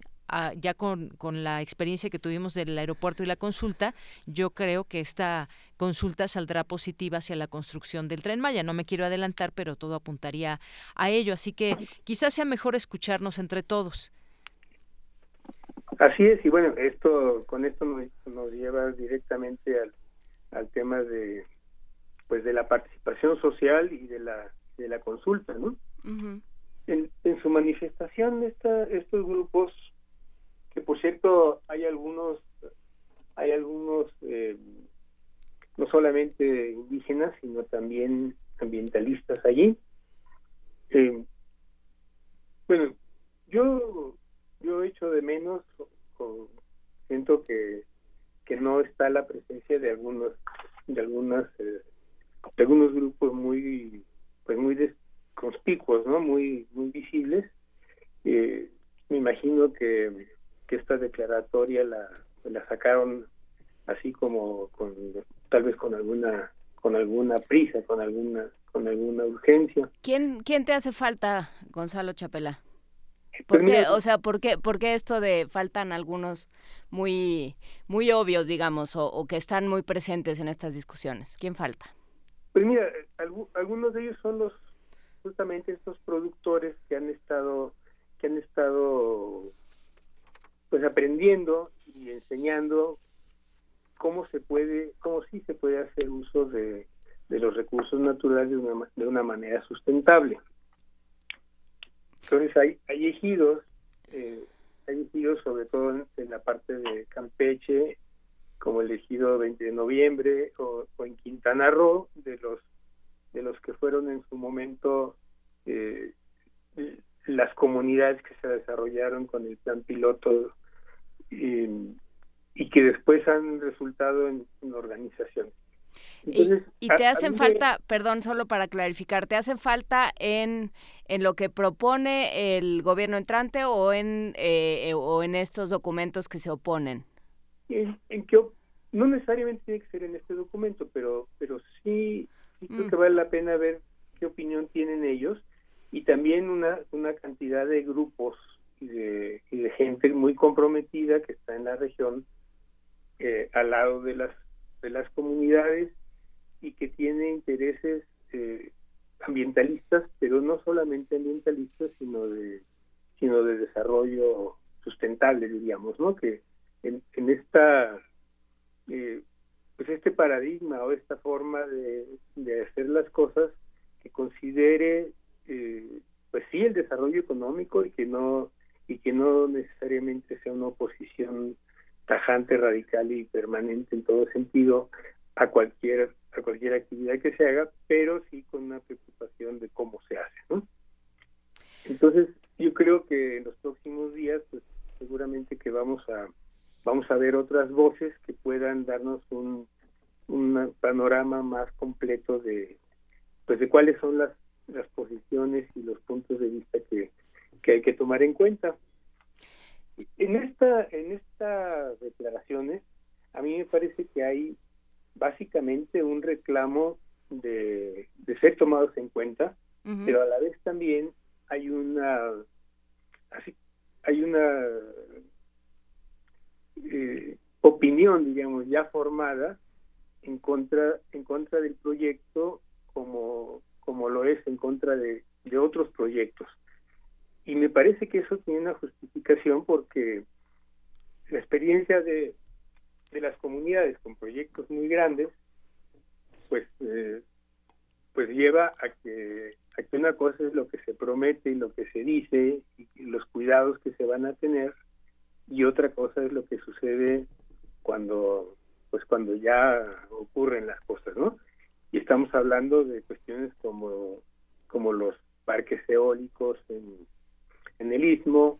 S2: ya con, con, la experiencia que tuvimos del aeropuerto y la consulta, yo creo que esta consulta saldrá positiva hacia la construcción del tren Maya. No me quiero adelantar, pero todo apuntaría a ello. Así que quizás sea mejor escucharnos entre todos.
S22: Así es, y bueno, esto con esto nos, lleva directamente al, al tema de pues de la participación social y de la de la consulta, ¿no? en, en, su manifestación esta, estos grupos que por cierto hay algunos hay algunos eh, no solamente indígenas sino también ambientalistas allí. Eh, bueno yo yo echo de menos siento que que no está la presencia de algunos de algunas eh, de algunos grupos muy pues muy conspicuos no muy muy visibles. Me imagino que que esta declaratoria la, la sacaron así como con tal vez con alguna con alguna prisa, con alguna con alguna urgencia.
S1: ¿Quién quién te hace falta, Gonzalo Chapela? ¿Por pues qué, o sea, ¿por qué, por qué esto de faltan algunos muy muy obvios, digamos, o, que están muy presentes en estas discusiones? ¿Quién falta?
S22: Pues mira, algunos de ellos son los justamente estos productores que han estado que han estado pues aprendiendo y enseñando cómo se puede, cómo sí se puede hacer uso de, los recursos naturales de una, de una manera sustentable. Entonces hay, hay ejidos, eh, hay ejidos sobre todo en, la parte de Campeche, como el ejido 20 de noviembre o, en Quintana Roo, de los de los que fueron en su momento eh, las comunidades que se desarrollaron con el plan piloto y que después han resultado en, organizaciones.
S1: y, te hacen falta, perdón, solo para clarificar, ¿te hacen falta en, en lo que propone el gobierno entrante o en, eh, o en estos documentos que se oponen?
S22: En, que no necesariamente tiene que ser en este documento, pero, pero sí, creo mm. que vale la pena ver qué opinión tienen ellos y también una, una cantidad de grupos y de, gente muy comprometida que está en la región eh, al lado de las de las comunidades y que tiene intereses eh, ambientalistas pero no solamente ambientalistas sino de sino de desarrollo sustentable, diríamos, ¿no? Que en, en esta, eh, pues este paradigma o esta forma de, de hacer las cosas que considere, eh, pues sí, el desarrollo económico y que no y que no necesariamente sea una oposición tajante, radical y permanente en todo sentido a cualquier a cualquier actividad que se haga, pero sí con una preocupación de cómo se hace, ¿no? Entonces, yo creo que en los próximos días, pues seguramente que vamos a vamos a ver otras voces que puedan darnos un, un panorama más completo de pues de cuáles son las las posiciones y los puntos de vista que, que hay que tomar en cuenta. En esta en estas declaraciones a mí me parece que hay básicamente un reclamo de, de ser tomados en cuenta, pero a la vez también hay una así, hay una eh, opinión digamos ya formada en contra en contra del proyecto como como lo es en contra de, otros proyectos y me parece que eso tiene una justificación porque la experiencia de, las comunidades con proyectos muy grandes pues eh, pues lleva a que Aquí una cosa es lo que se promete y lo que se dice y los cuidados que se van a tener y otra cosa es lo que sucede cuando pues cuando ya ocurren las cosas, ¿no? Y estamos hablando de cuestiones como como los parques eólicos en, en el istmo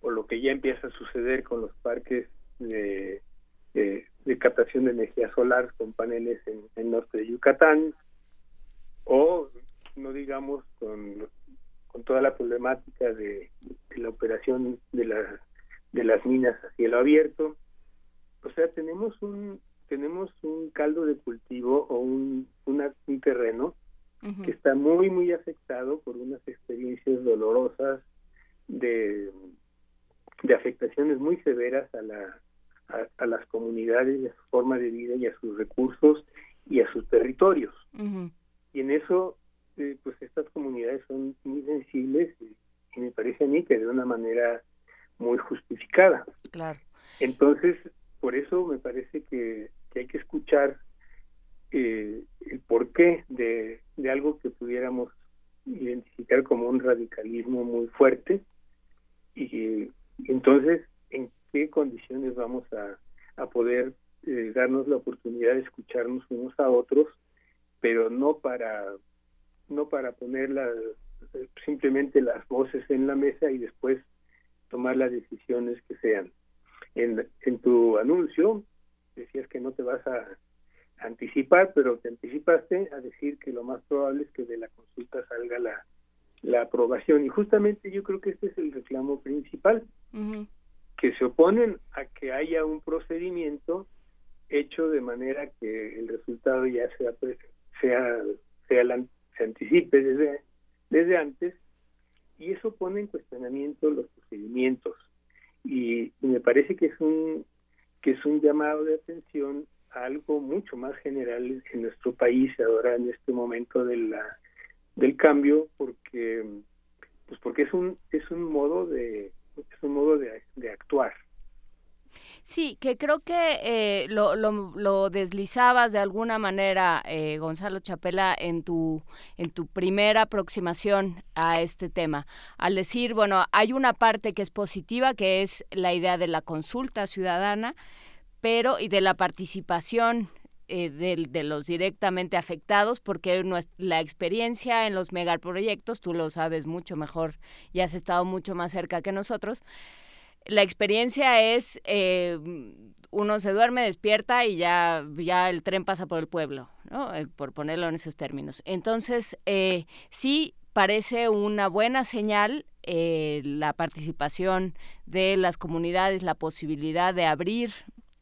S22: o lo que ya empieza a suceder con los parques de, de, captación de energía solar con paneles en el norte de Yucatán o no digamos con, con toda la problemática de, la operación de, la, de las minas a cielo abierto. O sea, tenemos un tenemos un caldo de cultivo o un, un terreno que está muy, muy afectado por unas experiencias dolorosas de, de afectaciones muy severas a, la, a, las comunidades y a su forma de vida y a sus recursos y a sus territorios. Y en eso eh, pues estas comunidades son muy sensibles y, me parece a mí que de una manera muy justificada.
S1: Claro.
S22: Entonces, por eso me parece que, hay que escuchar eh, el porqué de, de algo que pudiéramos identificar como un radicalismo muy fuerte y entonces en qué condiciones vamos a, a poder eh, darnos la oportunidad de escucharnos unos a otros pero no para no para poner simplemente las voces en la mesa y después tomar las decisiones que sean. En, en tu anuncio decías que no te vas a anticipar, pero te anticipaste a decir que lo más probable es que de la consulta salga la, la aprobación. Y justamente yo creo que este es el reclamo principal, que se oponen a que haya un procedimiento hecho de manera que el resultado ya sea, pues, sea, sea la, se anticipe desde, desde antes y eso pone en cuestionamiento los procedimientos y, me parece que es un que es un llamado de atención a algo mucho más general en nuestro país ahora en este momento de la del cambio porque pues porque es un es un modo de es un modo de, de actuar
S1: Sí, que creo que eh, lo, lo, deslizabas de alguna manera, eh, Gonzalo Chapela, en tu, en tu primera aproximación a este tema, al decir, bueno, hay una parte que es positiva, que es la idea de la consulta ciudadana, pero y de la participación eh, de, de, los directamente afectados, porque la experiencia en los megaproyectos, tú lo sabes mucho mejor y has estado mucho más cerca que nosotros, la experiencia es eh, uno se duerme, despierta y ya, ya el tren pasa por el pueblo, ¿no? Eh, por ponerlo en esos términos. Entonces, eh, sí parece una buena señal la participación de las comunidades, la posibilidad de abrir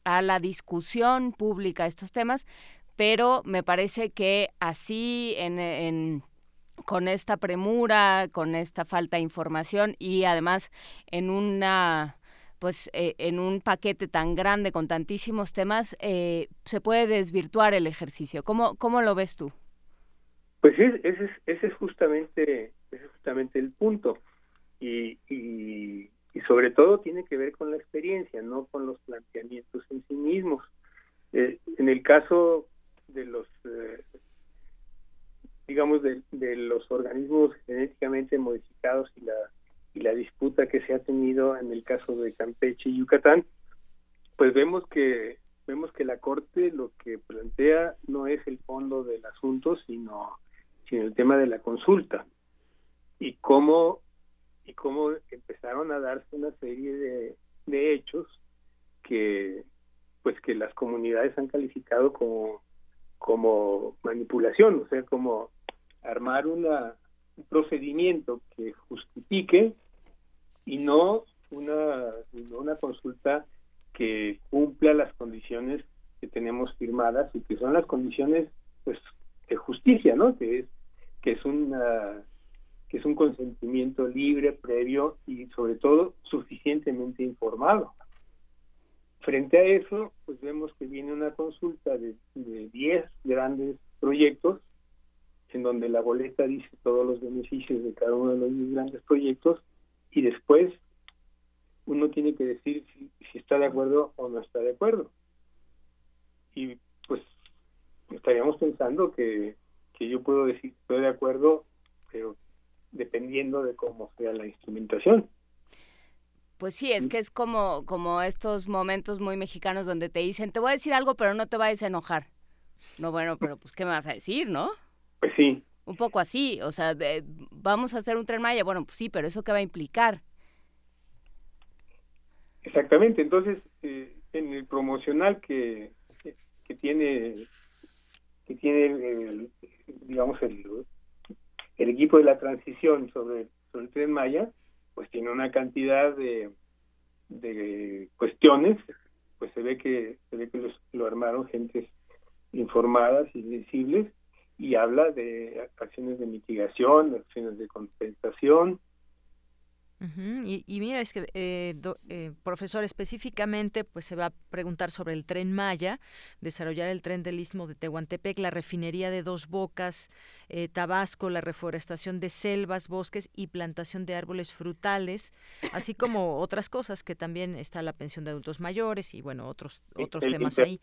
S1: a la discusión pública estos temas, pero me parece que así en con esta premura, con esta falta de información y además en una pues eh, en un paquete tan grande con tantísimos temas eh, se puede desvirtuar el ejercicio. ¿Cómo, cómo lo ves tú?
S22: Pues ese es, ese es justamente ese es justamente el punto y, y, y sobre todo tiene que ver con la experiencia, no con los planteamientos en sí mismos. Eh, en el caso de los, eh, digamos, de, de, los organismos genéticamente modificados y la, y la disputa que se ha tenido en el caso de Campeche y Yucatán, pues vemos que vemos que la Corte lo que plantea no es el fondo del asunto, sino, sino el tema de la consulta. Y cómo y cómo empezaron a darse una serie de, de hechos que pues que las comunidades han calificado como como manipulación, o sea, como armar una, un procedimiento que justifique y no una, una consulta que cumpla las condiciones que tenemos firmadas y que son las condiciones pues de justicia, ¿no? Que es que es una que es un consentimiento libre, previo y sobre todo suficientemente informado. Frente a eso, pues vemos que viene una consulta de 10 grandes proyectos, en donde la boleta dice todos los beneficios de cada uno de los 10 grandes proyectos, y después uno tiene que decir si, si está de acuerdo o no está de acuerdo. Y pues estaríamos pensando que, que yo puedo decir estoy de acuerdo, pero dependiendo de cómo sea la instrumentación.
S1: Pues sí, es que es como, como estos momentos muy mexicanos donde te dicen, te voy a decir algo, pero no te vayas a enojar. No, bueno, pero pues, ¿qué me vas a decir, no?
S22: Pues sí.
S1: Un poco así, o sea, vamos a hacer un tren Maya, bueno, pues sí, pero ¿eso qué va a implicar?
S22: Exactamente, entonces, eh, en el promocional que, que, tiene, que tiene, el, digamos, el, el equipo de la transición sobre, sobre el tren Maya, pues tiene una cantidad de, de cuestiones, pues se ve que se ve que los, lo armaron gentes informadas y visibles y habla de acciones de mitigación, acciones de compensación,
S2: y, mira, es que, eh, eh, profesor, específicamente, pues se va a preguntar sobre el tren Maya, desarrollar el tren del Istmo de Tehuantepec, la refinería de Dos Bocas, eh, Tabasco, la reforestación de selvas, bosques y plantación de árboles frutales, así como otras cosas que también está la pensión de adultos mayores y, bueno, otros, otros temas ahí.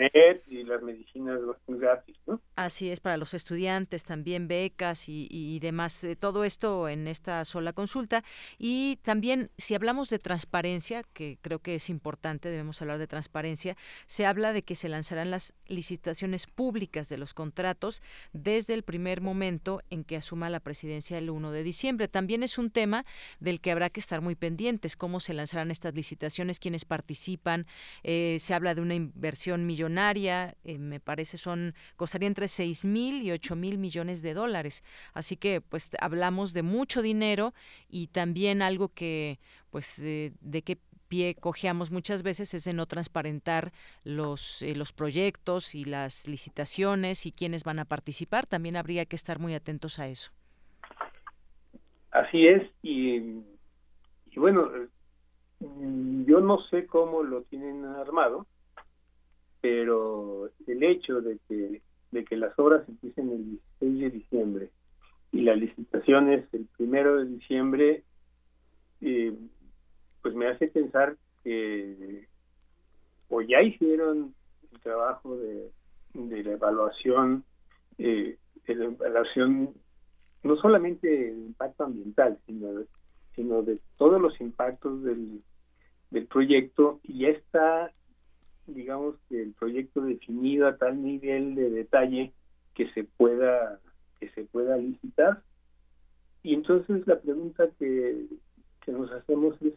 S22: Y las medicinas gratis, ¿no?
S2: Así es, para los estudiantes también becas y, y demás, todo esto en esta sola consulta. Y también, si hablamos de transparencia, que creo que es importante, debemos hablar de transparencia, se habla de que se lanzarán las licitaciones públicas de los contratos desde el primer momento en que asuma la presidencia el 1 de diciembre. También es un tema del que habrá que estar muy pendientes, cómo se lanzarán estas licitaciones, quiénes participan. Eh, se habla de una inversión millonaria, eh, me parece son costaría entre 6 mil y 8 mil millones de dólares. Así que, pues, hablamos de mucho dinero y también algo que, pues, de, qué pie cojeamos muchas veces es de no transparentar los, eh, los proyectos y las licitaciones y quiénes van a participar. También habría que estar muy atentos a eso.
S22: Así es, y, y bueno, mm, yo no sé cómo lo tienen armado, pero el hecho de que, de que las obras empiecen el 16 de diciembre y la licitación es el primero de diciembre eh, pues me hace pensar que o ya hicieron el trabajo de, de la evaluación, eh, la evaluación no solamente del impacto ambiental, sino de, sino de todos los impactos del, del proyecto y ya está, digamos, el proyecto definido a tal nivel de detalle que se pueda que se pueda licitar. Y entonces la pregunta que, que nos hacemos es,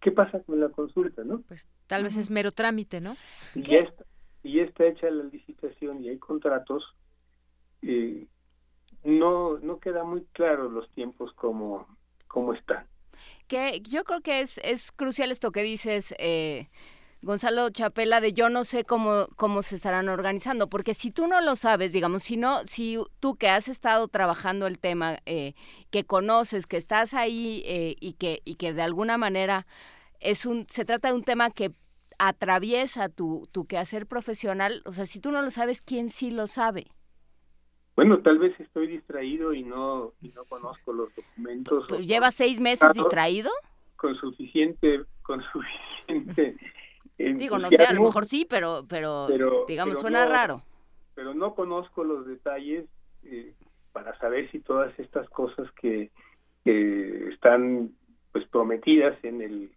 S22: ¿qué pasa con la consulta, no?
S2: Pues tal vez es mero trámite, ¿no?
S22: Y ya está, y está hecha la licitación y hay contratos, eh, no, no queda muy claro los tiempos como, como están.
S1: Que yo creo que es, es crucial esto que dices, eh, Gonzalo Chapela, de yo no sé cómo, cómo se estarán organizando, porque si tú no lo sabes, digamos, si no, si tú que has estado trabajando el tema, eh, que conoces, que estás ahí eh, y, que, y que de alguna manera es un, se trata de un tema que atraviesa tu, tu quehacer profesional, o sea, si tú no lo sabes, ¿quién sí lo sabe?
S22: Bueno, tal vez estoy distraído y no, y no conozco los documentos.
S1: Pues, ¿Lleva seis meses distraído?
S22: Con suficiente, con suficiente.
S1: Digo, no sé, a lo mejor sí, pero, pero, digamos, suena raro.
S22: Pero no conozco los detalles eh, para saber si todas estas cosas que, están pues prometidas en el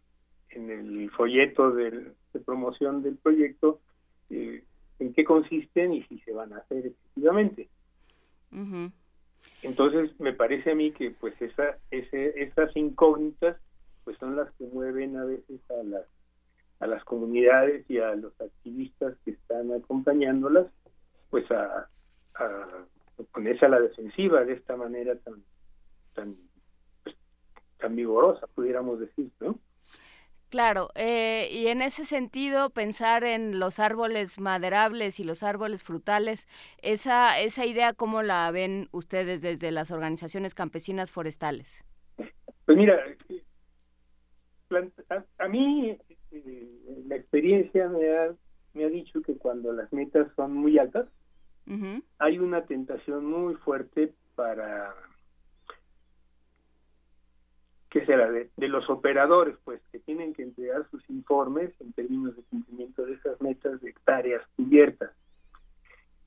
S22: en el folleto de promoción del proyecto eh, en qué consisten y si se van a hacer efectivamente. Entonces me parece a mí que pues esa, ese, esas incógnitas pues son las que mueven a veces a las a las comunidades y a los activistas que están acompañándolas pues a, a ponerse a la defensiva de esta manera tan tan pues, tan vigorosa pudiéramos decir no
S1: Claro, eh, y en ese sentido pensar en los árboles maderables y los árboles frutales, esa, esa idea, ¿cómo la ven ustedes desde las organizaciones campesinas forestales?
S22: Pues mira, a, mí eh, la experiencia me ha, me ha dicho que cuando las metas son muy altas, hay una tentación muy fuerte para que será de, los operadores, pues, que tienen que entregar sus informes en términos de cumplimiento de esas metas de hectáreas cubiertas.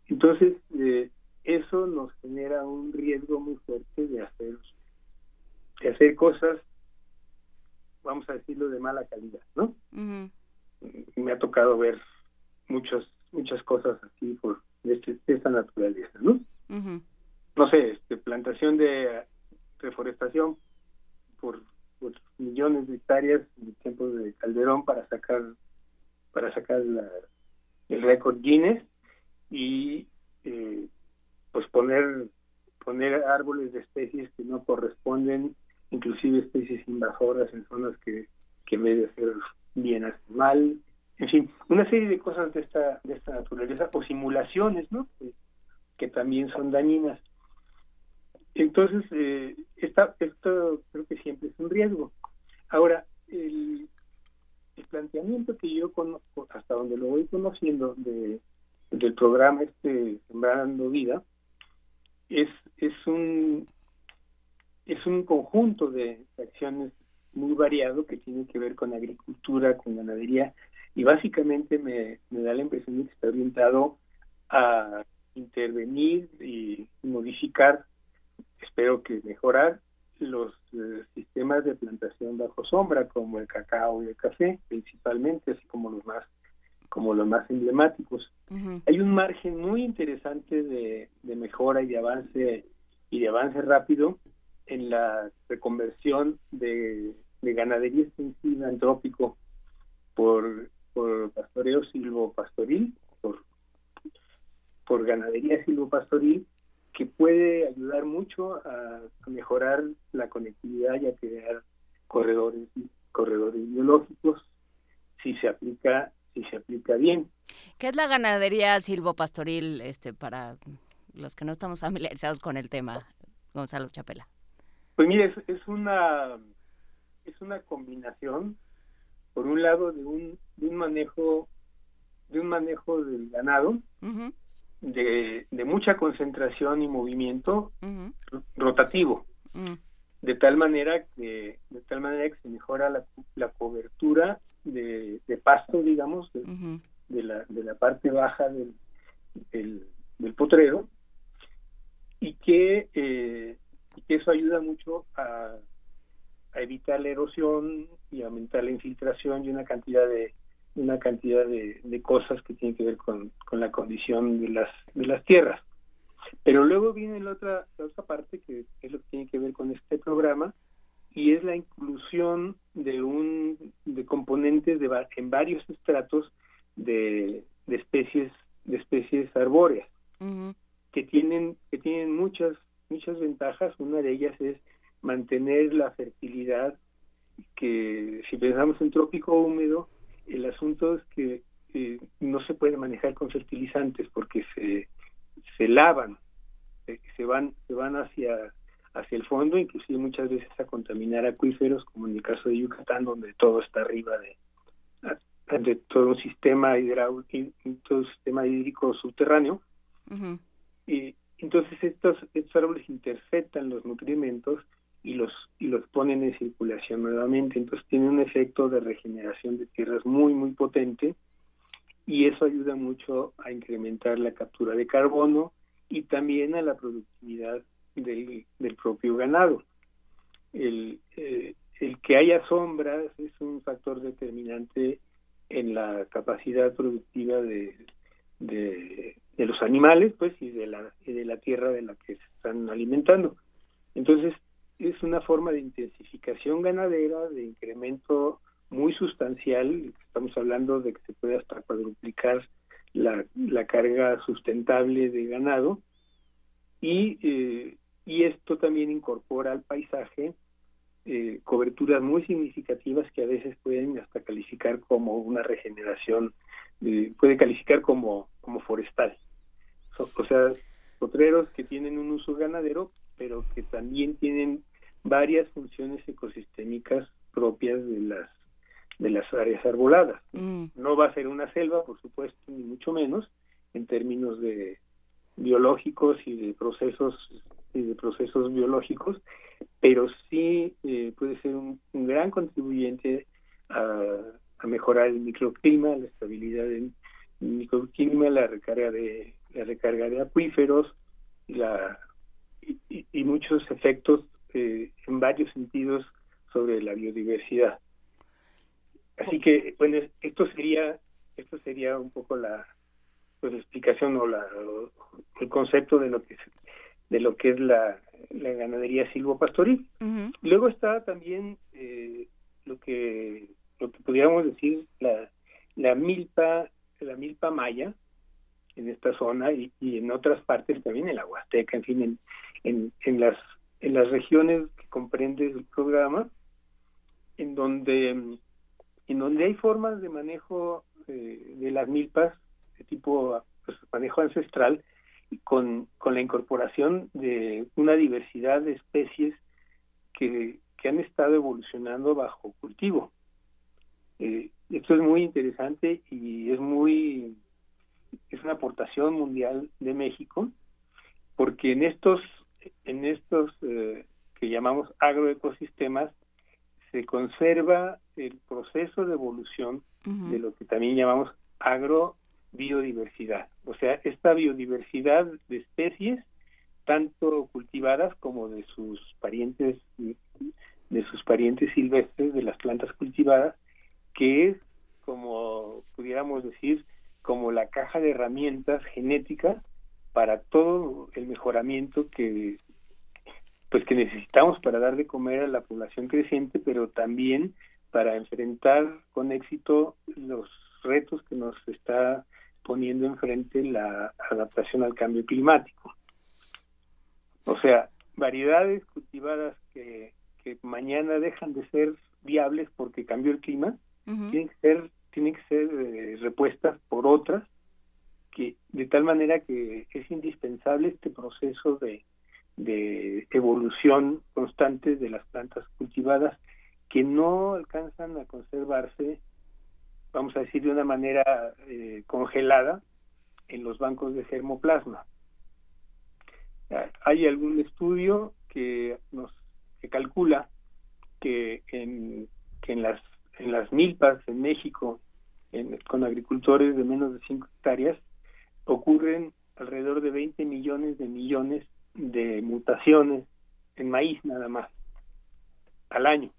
S22: Entonces, eh, eso nos genera un riesgo muy fuerte de hacer, de hacer cosas, vamos a decirlo, de mala calidad, ¿no? Me ha tocado ver muchos, muchas cosas así por de, este, esta naturaleza, ¿no? No sé, este, plantación de reforestación por, millones de hectáreas en tiempos de Calderón para sacar para sacar el récord Guinness y eh, pues poner poner árboles de especies que no corresponden inclusive especies invasoras en zonas que, que en vez de hacer bien hacen mal. En fin una serie de cosas de esta de esta naturaleza o simulaciones no que también son dañinas. Entonces, eh, esta, esto creo que siempre es un riesgo. Ahora, el, planteamiento que yo conozco, hasta donde lo voy conociendo de, del programa este Sembrando Vida, es, es un es un conjunto de acciones muy variado que tiene que ver con agricultura, con ganadería, y básicamente me, me da la impresión de que está orientado a intervenir y modificar espero que mejorar los eh, sistemas de plantación bajo sombra como el cacao y el café principalmente así como los más como los más emblemáticos. Hay un margen muy interesante de, mejora y de avance y de avance rápido en la reconversión de, ganadería extensiva en por pastoreo silvopastoril por por ganadería silvopastoril que puede ayudar mucho a, mejorar la conectividad y a crear corredores corredores biológicos si se aplica si se aplica bien.
S1: ¿Qué es la ganadería silvopastoril este para los que no estamos familiarizados con el tema, Gonzalo Chapela?
S22: Pues mire, es, una es una combinación por un lado de un, de un manejo de un manejo del ganado de, de mucha concentración y movimiento rotativo. De tal manera que de tal manera que se mejora la, la cobertura de, de, pasto digamos de, la, de la parte baja del, del, potrero y que, eh, y que eso ayuda mucho a, a evitar la erosión y aumentar la infiltración y una cantidad de, una cantidad de, cosas que tienen que ver con, la condición de las, de las tierras. Pero luego viene la otra, la otra parte que es lo que tiene que ver con este programa y es la inclusión de un de componentes de, en varios estratos de, de especies de especies arbóreas que tienen que tienen muchas muchas ventajas una de ellas es mantener la fertilidad que si pensamos en trópico húmedo el asunto es que no se puede manejar con fertilizantes porque se, se lavan, se, van, se van hacia, hacia el fondo, inclusive muchas veces a contaminar acuíferos, como en el caso de Yucatán, donde todo está arriba de, de todo un sistema hidráulico, todo un sistema hídrico subterráneo. y, entonces estos, estos árboles interceptan los nutrimentos y los, y los ponen en circulación nuevamente. Entonces tiene un efecto de regeneración de tierras muy, muy potente y eso ayuda mucho a incrementar la captura de carbono y también a la productividad del, del propio ganado. El, eh, el que haya sombras es un factor determinante en la capacidad productiva de, de, los animales pues y de la y de la tierra de la que se están alimentando entonces es una forma de intensificación ganadera de incremento muy sustancial estamos hablando de que se puede hasta cuadruplicar la, la carga sustentable de ganado y eh, y esto también incorpora al paisaje eh, coberturas muy significativas que a veces pueden hasta calificar como una regeneración, eh, puede calificar como, como forestal. o sea, potreros que tienen un uso ganadero, pero que también tienen varias funciones ecosistémicas propias de las de las áreas arboladas.
S1: Mm.
S22: No va a ser una selva, por supuesto, ni mucho menos, en términos de biológicos y de procesos y de procesos biológicos, pero sí eh, puede ser un, gran contribuyente a, mejorar el microclima, la estabilidad del microclima, la recarga de la recarga de acuíferos la, y, muchos efectos eh, en varios sentidos sobre la biodiversidad. Así que bueno, esto sería esto sería un poco la pues explicación o la el concepto de lo que de lo que es la la ganadería silvopastoril. Luego está también eh, lo que lo que pudiéramos decir la, la milpa la milpa maya en esta zona y, en otras partes también en la Huasteca, en fin, en, en, en las en las regiones que comprende el programa, en donde en donde hay formas de manejo eh, de las milpas de tipo pues, manejo ancestral con, con la incorporación de una diversidad de especies que, que han estado evolucionando bajo cultivo. Eh, esto es muy interesante y es muy es una aportación mundial de México porque en estos en estos eh, que llamamos agroecosistemas se conserva el proceso de evolución de lo que también llamamos agro biodiversidad. O sea, esta biodiversidad de especies, tanto cultivadas como de sus parientes, de sus parientes silvestres, de las plantas cultivadas, que es, como pudiéramos decir, como la caja de herramientas genéticas para todo el mejoramiento que pues que necesitamos para dar de comer a la población creciente, pero también para enfrentar con éxito los retos que nos está poniendo enfrente la adaptación al cambio climático. O sea, variedades cultivadas que, que mañana dejan de ser viables porque cambió el clima, tienen que ser, tienen que ser eh, repuestas por otras, que de tal manera que es indispensable este proceso de, evolución constante de las plantas cultivadas que no alcanzan a conservarse vamos a decir, de una manera eh, congelada en los bancos de germoplasma. Hay algún estudio que nos que calcula que en, que en las en las milpas en México con agricultores de menos de 5 hectáreas ocurren alrededor de 20 millones de millones de mutaciones en maíz nada más al año.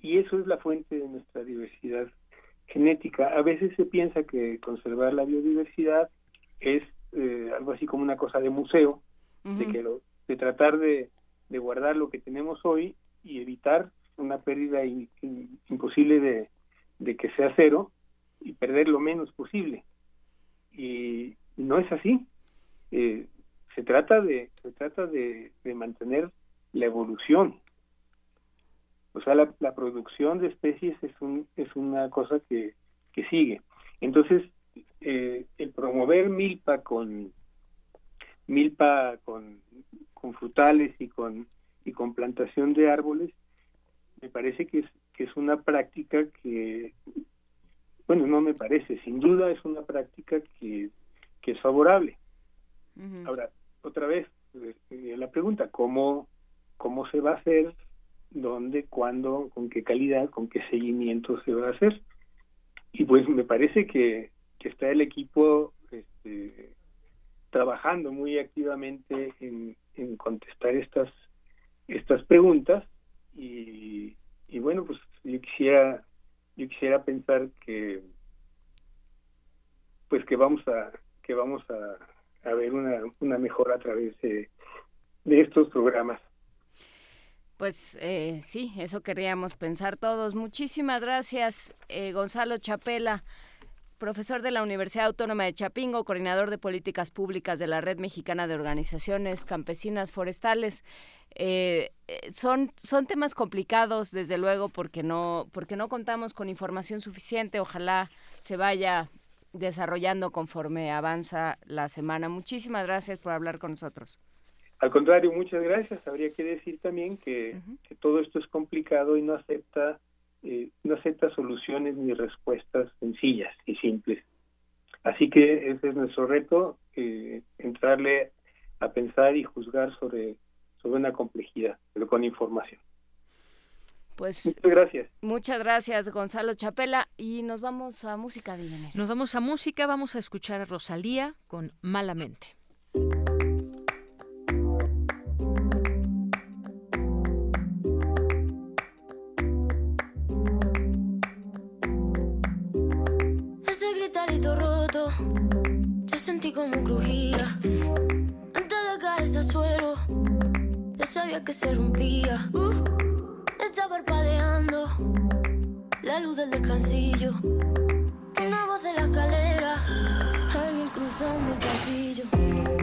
S22: Y eso es la fuente de nuestra diversidad genética. A veces se piensa que conservar la biodiversidad es eh, algo así como una cosa de museo, de que lo, de tratar de, de, guardar lo que tenemos hoy y evitar una pérdida imposible de, de que sea cero y perder lo menos posible. Y no es así. Eh, se trata de se trata de, de mantener la evolución o sea, la, producción de especies es, un, es una cosa que, que sigue. Entonces, eh, el promover milpa con milpa con, con frutales y con y con plantación de árboles me parece que es que es una práctica que bueno no me parece sin duda es una práctica que, que es favorable ahora otra vez eh, la pregunta, ¿cómo, ¿cómo se va a hacer? ¿Dónde? ¿Cuándo? ¿Con qué calidad? ¿Con qué seguimiento se va a hacer? Y pues me parece que, que está el equipo este, trabajando muy activamente en, en contestar estas estas preguntas y, y bueno pues yo quisiera yo quisiera pensar que pues que vamos a que vamos a, a ver una, una mejora a través de, de estos programas
S1: pues eh, sí, eso queríamos pensar todos. Muchísimas gracias, eh, Gonzalo Chapela, profesor de la Universidad Autónoma de Chapingo, coordinador de políticas públicas de la Red Mexicana de Organizaciones Campesinas Forestales. Eh, son, son temas complicados, desde luego, porque no, porque no contamos con información suficiente. Ojalá se vaya desarrollando conforme avanza la semana. Muchísimas gracias por hablar con nosotros.
S22: Al contrario, muchas gracias. Habría que decir también que, que todo esto es complicado y no acepta eh, no acepta soluciones ni respuestas sencillas y simples. Así que ese es nuestro reto, eh, entrarle a pensar y juzgar sobre, sobre una complejidad, pero con información.
S1: Pues
S22: muchas gracias.
S1: Muchas gracias, Gonzalo Chapela. Y nos vamos a música,
S2: Nos vamos a música, vamos a escuchar a Rosalía con Malamente.
S23: Gritarito roto, yo sentí como crujía. Antes de caerse al suelo, ya sabía que se rompía. Uh, está parpadeando la luz del descansillo. Una voz de la escalera, alguien cruzando el pasillo.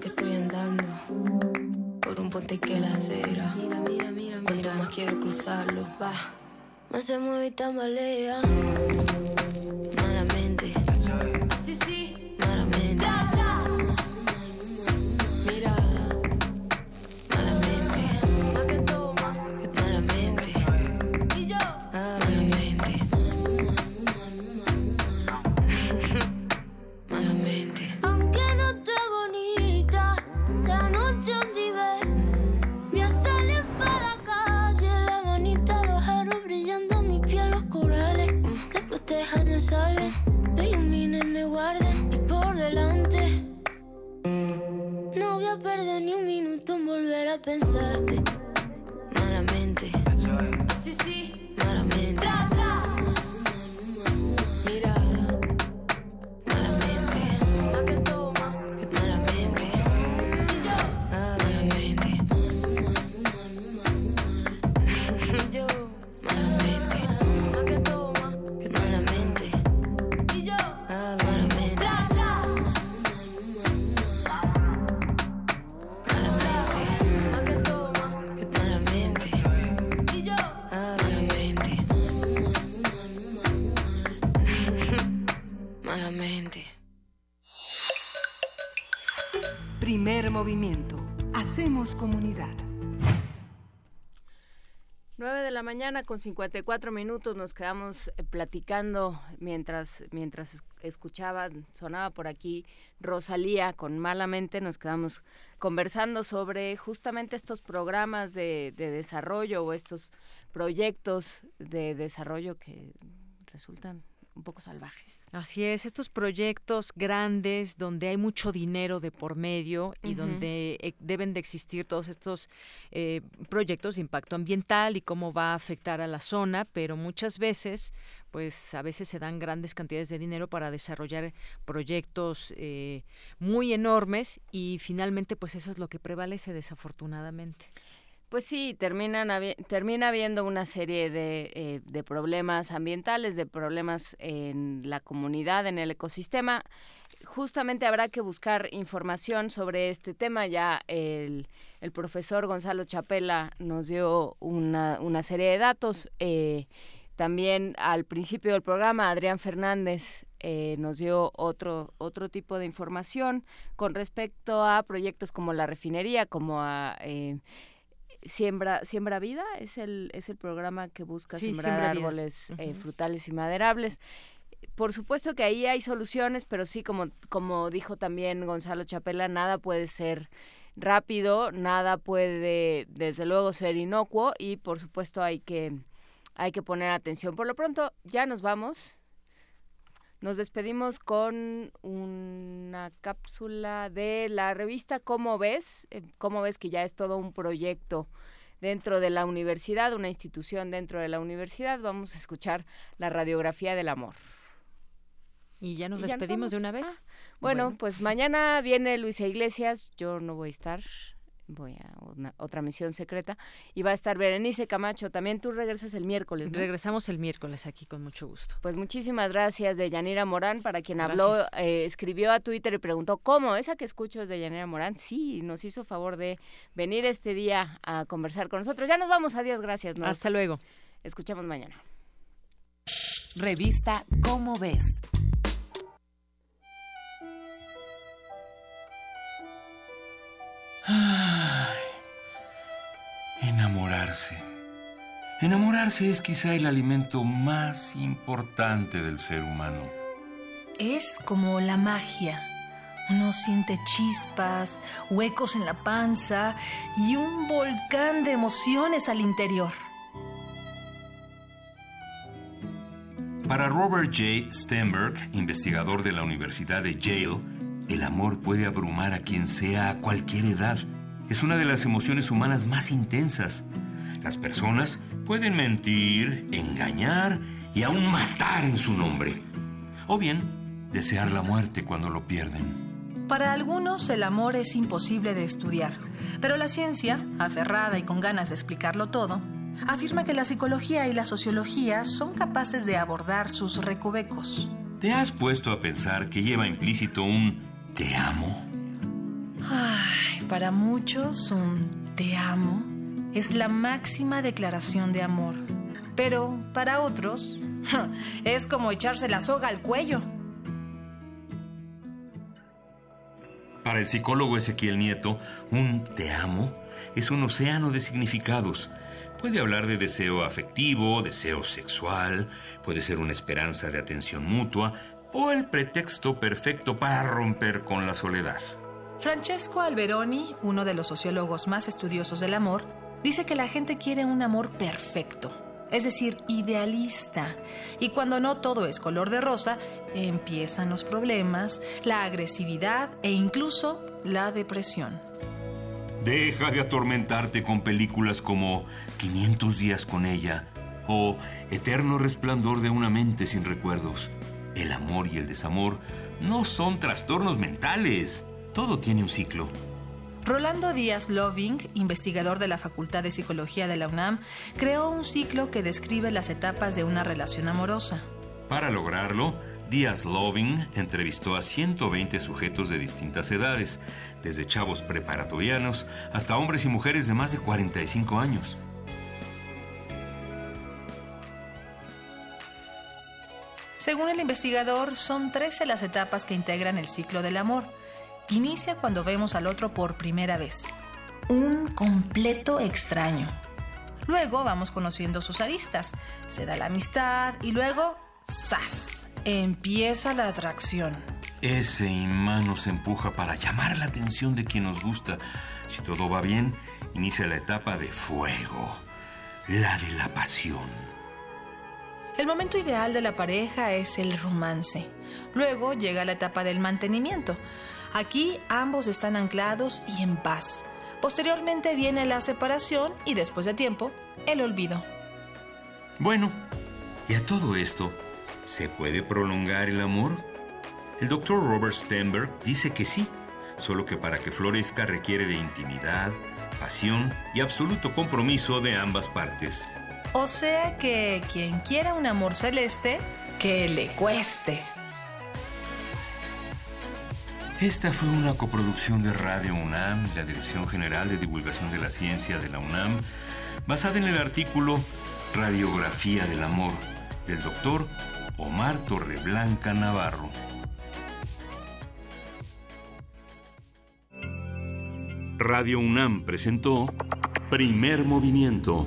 S23: Que estoy andando por un puente que la acera. Mira, mira, mira, Cuanto más quiero cruzarlo, va. Más se mueve y tambalea. Pensarte.
S1: Mañana con 54 minutos nos quedamos eh, platicando mientras mientras escuchaban, sonaba por aquí Rosalía con Malamente, nos quedamos conversando sobre justamente estos programas de, de desarrollo o estos proyectos de desarrollo que resultan un poco salvajes.
S2: Así es, estos proyectos grandes donde hay mucho dinero de por medio y donde eh, deben de existir todos estos eh, proyectos de impacto ambiental y cómo va a afectar a la zona, pero muchas veces, pues a veces se dan grandes cantidades de dinero para desarrollar proyectos eh, muy enormes y finalmente pues eso es lo que prevalece desafortunadamente.
S1: Pues sí, terminan termina habiendo una serie de, eh, de, problemas ambientales, de problemas en la comunidad, en el ecosistema. Justamente habrá que buscar información sobre este tema. Ya el, el profesor Gonzalo Chapela nos dio una, una serie de datos. Eh, también al principio del programa, Adrián Fernández eh, nos dio otro, otro tipo de información con respecto a proyectos como la refinería, como a Siembra, Siembra Vida es el, es el programa que busca sembrar árboles eh, frutales y maderables. Por supuesto que ahí hay soluciones, pero sí, como, como dijo también Gonzalo Chapela, nada puede ser rápido, nada puede desde luego ser inocuo y por supuesto hay que, hay que poner atención. Por lo pronto, ya nos vamos. Nos despedimos con una cápsula de la revista ¿Cómo ves? Eh, ¿Cómo ves que ya es todo un proyecto dentro de la universidad, una institución dentro de la universidad? Vamos a escuchar la radiografía del amor.
S2: Y ya nos despedimos de una vez. Ah,
S1: bueno, pues mañana viene Luisa Iglesias, yo no voy a estar, voy a una, otra misión secreta y va a estar Berenice Camacho. También tú regresas el miércoles.
S2: Regresamos el miércoles aquí con mucho gusto.
S1: Pues muchísimas gracias de Yanira Morán para quien habló, eh, escribió a Twitter y preguntó cómo esa que escucho es de Yanira Morán. Sí, nos hizo favor de venir este día a conversar con nosotros. Ya nos vamos, adiós, gracias.
S2: Hasta luego.
S1: Escuchamos mañana.
S12: Revista Cómo ves.
S13: Ay, enamorarse. Enamorarse es quizá el alimento más importante del ser humano.
S24: Es como la magia. Uno siente chispas, huecos en la panza y un volcán de emociones al interior.
S13: Para Robert J. Stenberg, investigador de la Universidad de Yale, el amor puede abrumar a quien sea a cualquier edad. Es una de las emociones humanas más intensas. Las personas pueden mentir, engañar y aún matar en su nombre. O bien, desear la muerte cuando lo pierden.
S24: Para algunos el amor es imposible de estudiar, pero la ciencia, aferrada y con ganas de explicarlo todo, afirma que la psicología y la sociología son capaces de abordar sus recovecos.
S13: ¿Te has puesto a pensar que lleva implícito un ¿Te amo?
S24: Ay, para muchos un te amo es la máxima declaración de amor. Pero para otros es como echarse la soga al cuello.
S13: Para el psicólogo Ezequiel Nieto, un te amo es un océano de significados. Puede hablar de deseo afectivo, deseo sexual, puede ser una esperanza de atención mutua, o el pretexto perfecto para romper con la soledad.
S24: Francesco Alberoni, uno de los sociólogos más estudiosos del amor, dice que la gente quiere un amor perfecto, es decir, idealista. Y cuando no todo es color de rosa, empiezan los problemas, la agresividad e incluso la depresión.
S13: Deja de atormentarte con películas como 500 días con ella o Eterno resplandor de una mente sin recuerdos. El amor y el desamor no son trastornos mentales. Todo tiene un ciclo.
S24: Rolando Díaz Loving, investigador de la Facultad de Psicología de la UNAM, creó un ciclo que describe las etapas de una relación amorosa.
S13: Para lograrlo, Díaz Loving entrevistó a 120 sujetos de distintas edades, desde chavos preparatorianos hasta hombres y mujeres de más de 45 años.
S24: Según el investigador, son 13 las etapas que integran el ciclo del amor. Inicia cuando vemos al otro por primera vez. Un completo extraño. Luego vamos conociendo sus aristas. Se da la amistad y luego, ¡zas! Empieza la atracción.
S13: Ese imán nos empuja para llamar la atención de quien nos gusta. Si todo va bien, inicia la etapa de fuego, la de la pasión.
S24: El momento ideal de la pareja es el romance. Luego llega la etapa del mantenimiento. Aquí ambos están anclados y en paz. Posteriormente viene la separación y después de tiempo, el olvido.
S13: Bueno, y a todo esto, ¿se puede prolongar el amor? El doctor Robert Stenberg dice que sí, solo que para que florezca requiere de intimidad, pasión y absoluto compromiso de ambas partes.
S24: O sea que quien quiera un amor celeste, que le cueste.
S13: Esta fue una coproducción de Radio UNAM y la Dirección General de Divulgación de la Ciencia de la UNAM, basada en el artículo Radiografía del Amor del doctor Omar Torreblanca Navarro. Radio UNAM presentó Primer Movimiento,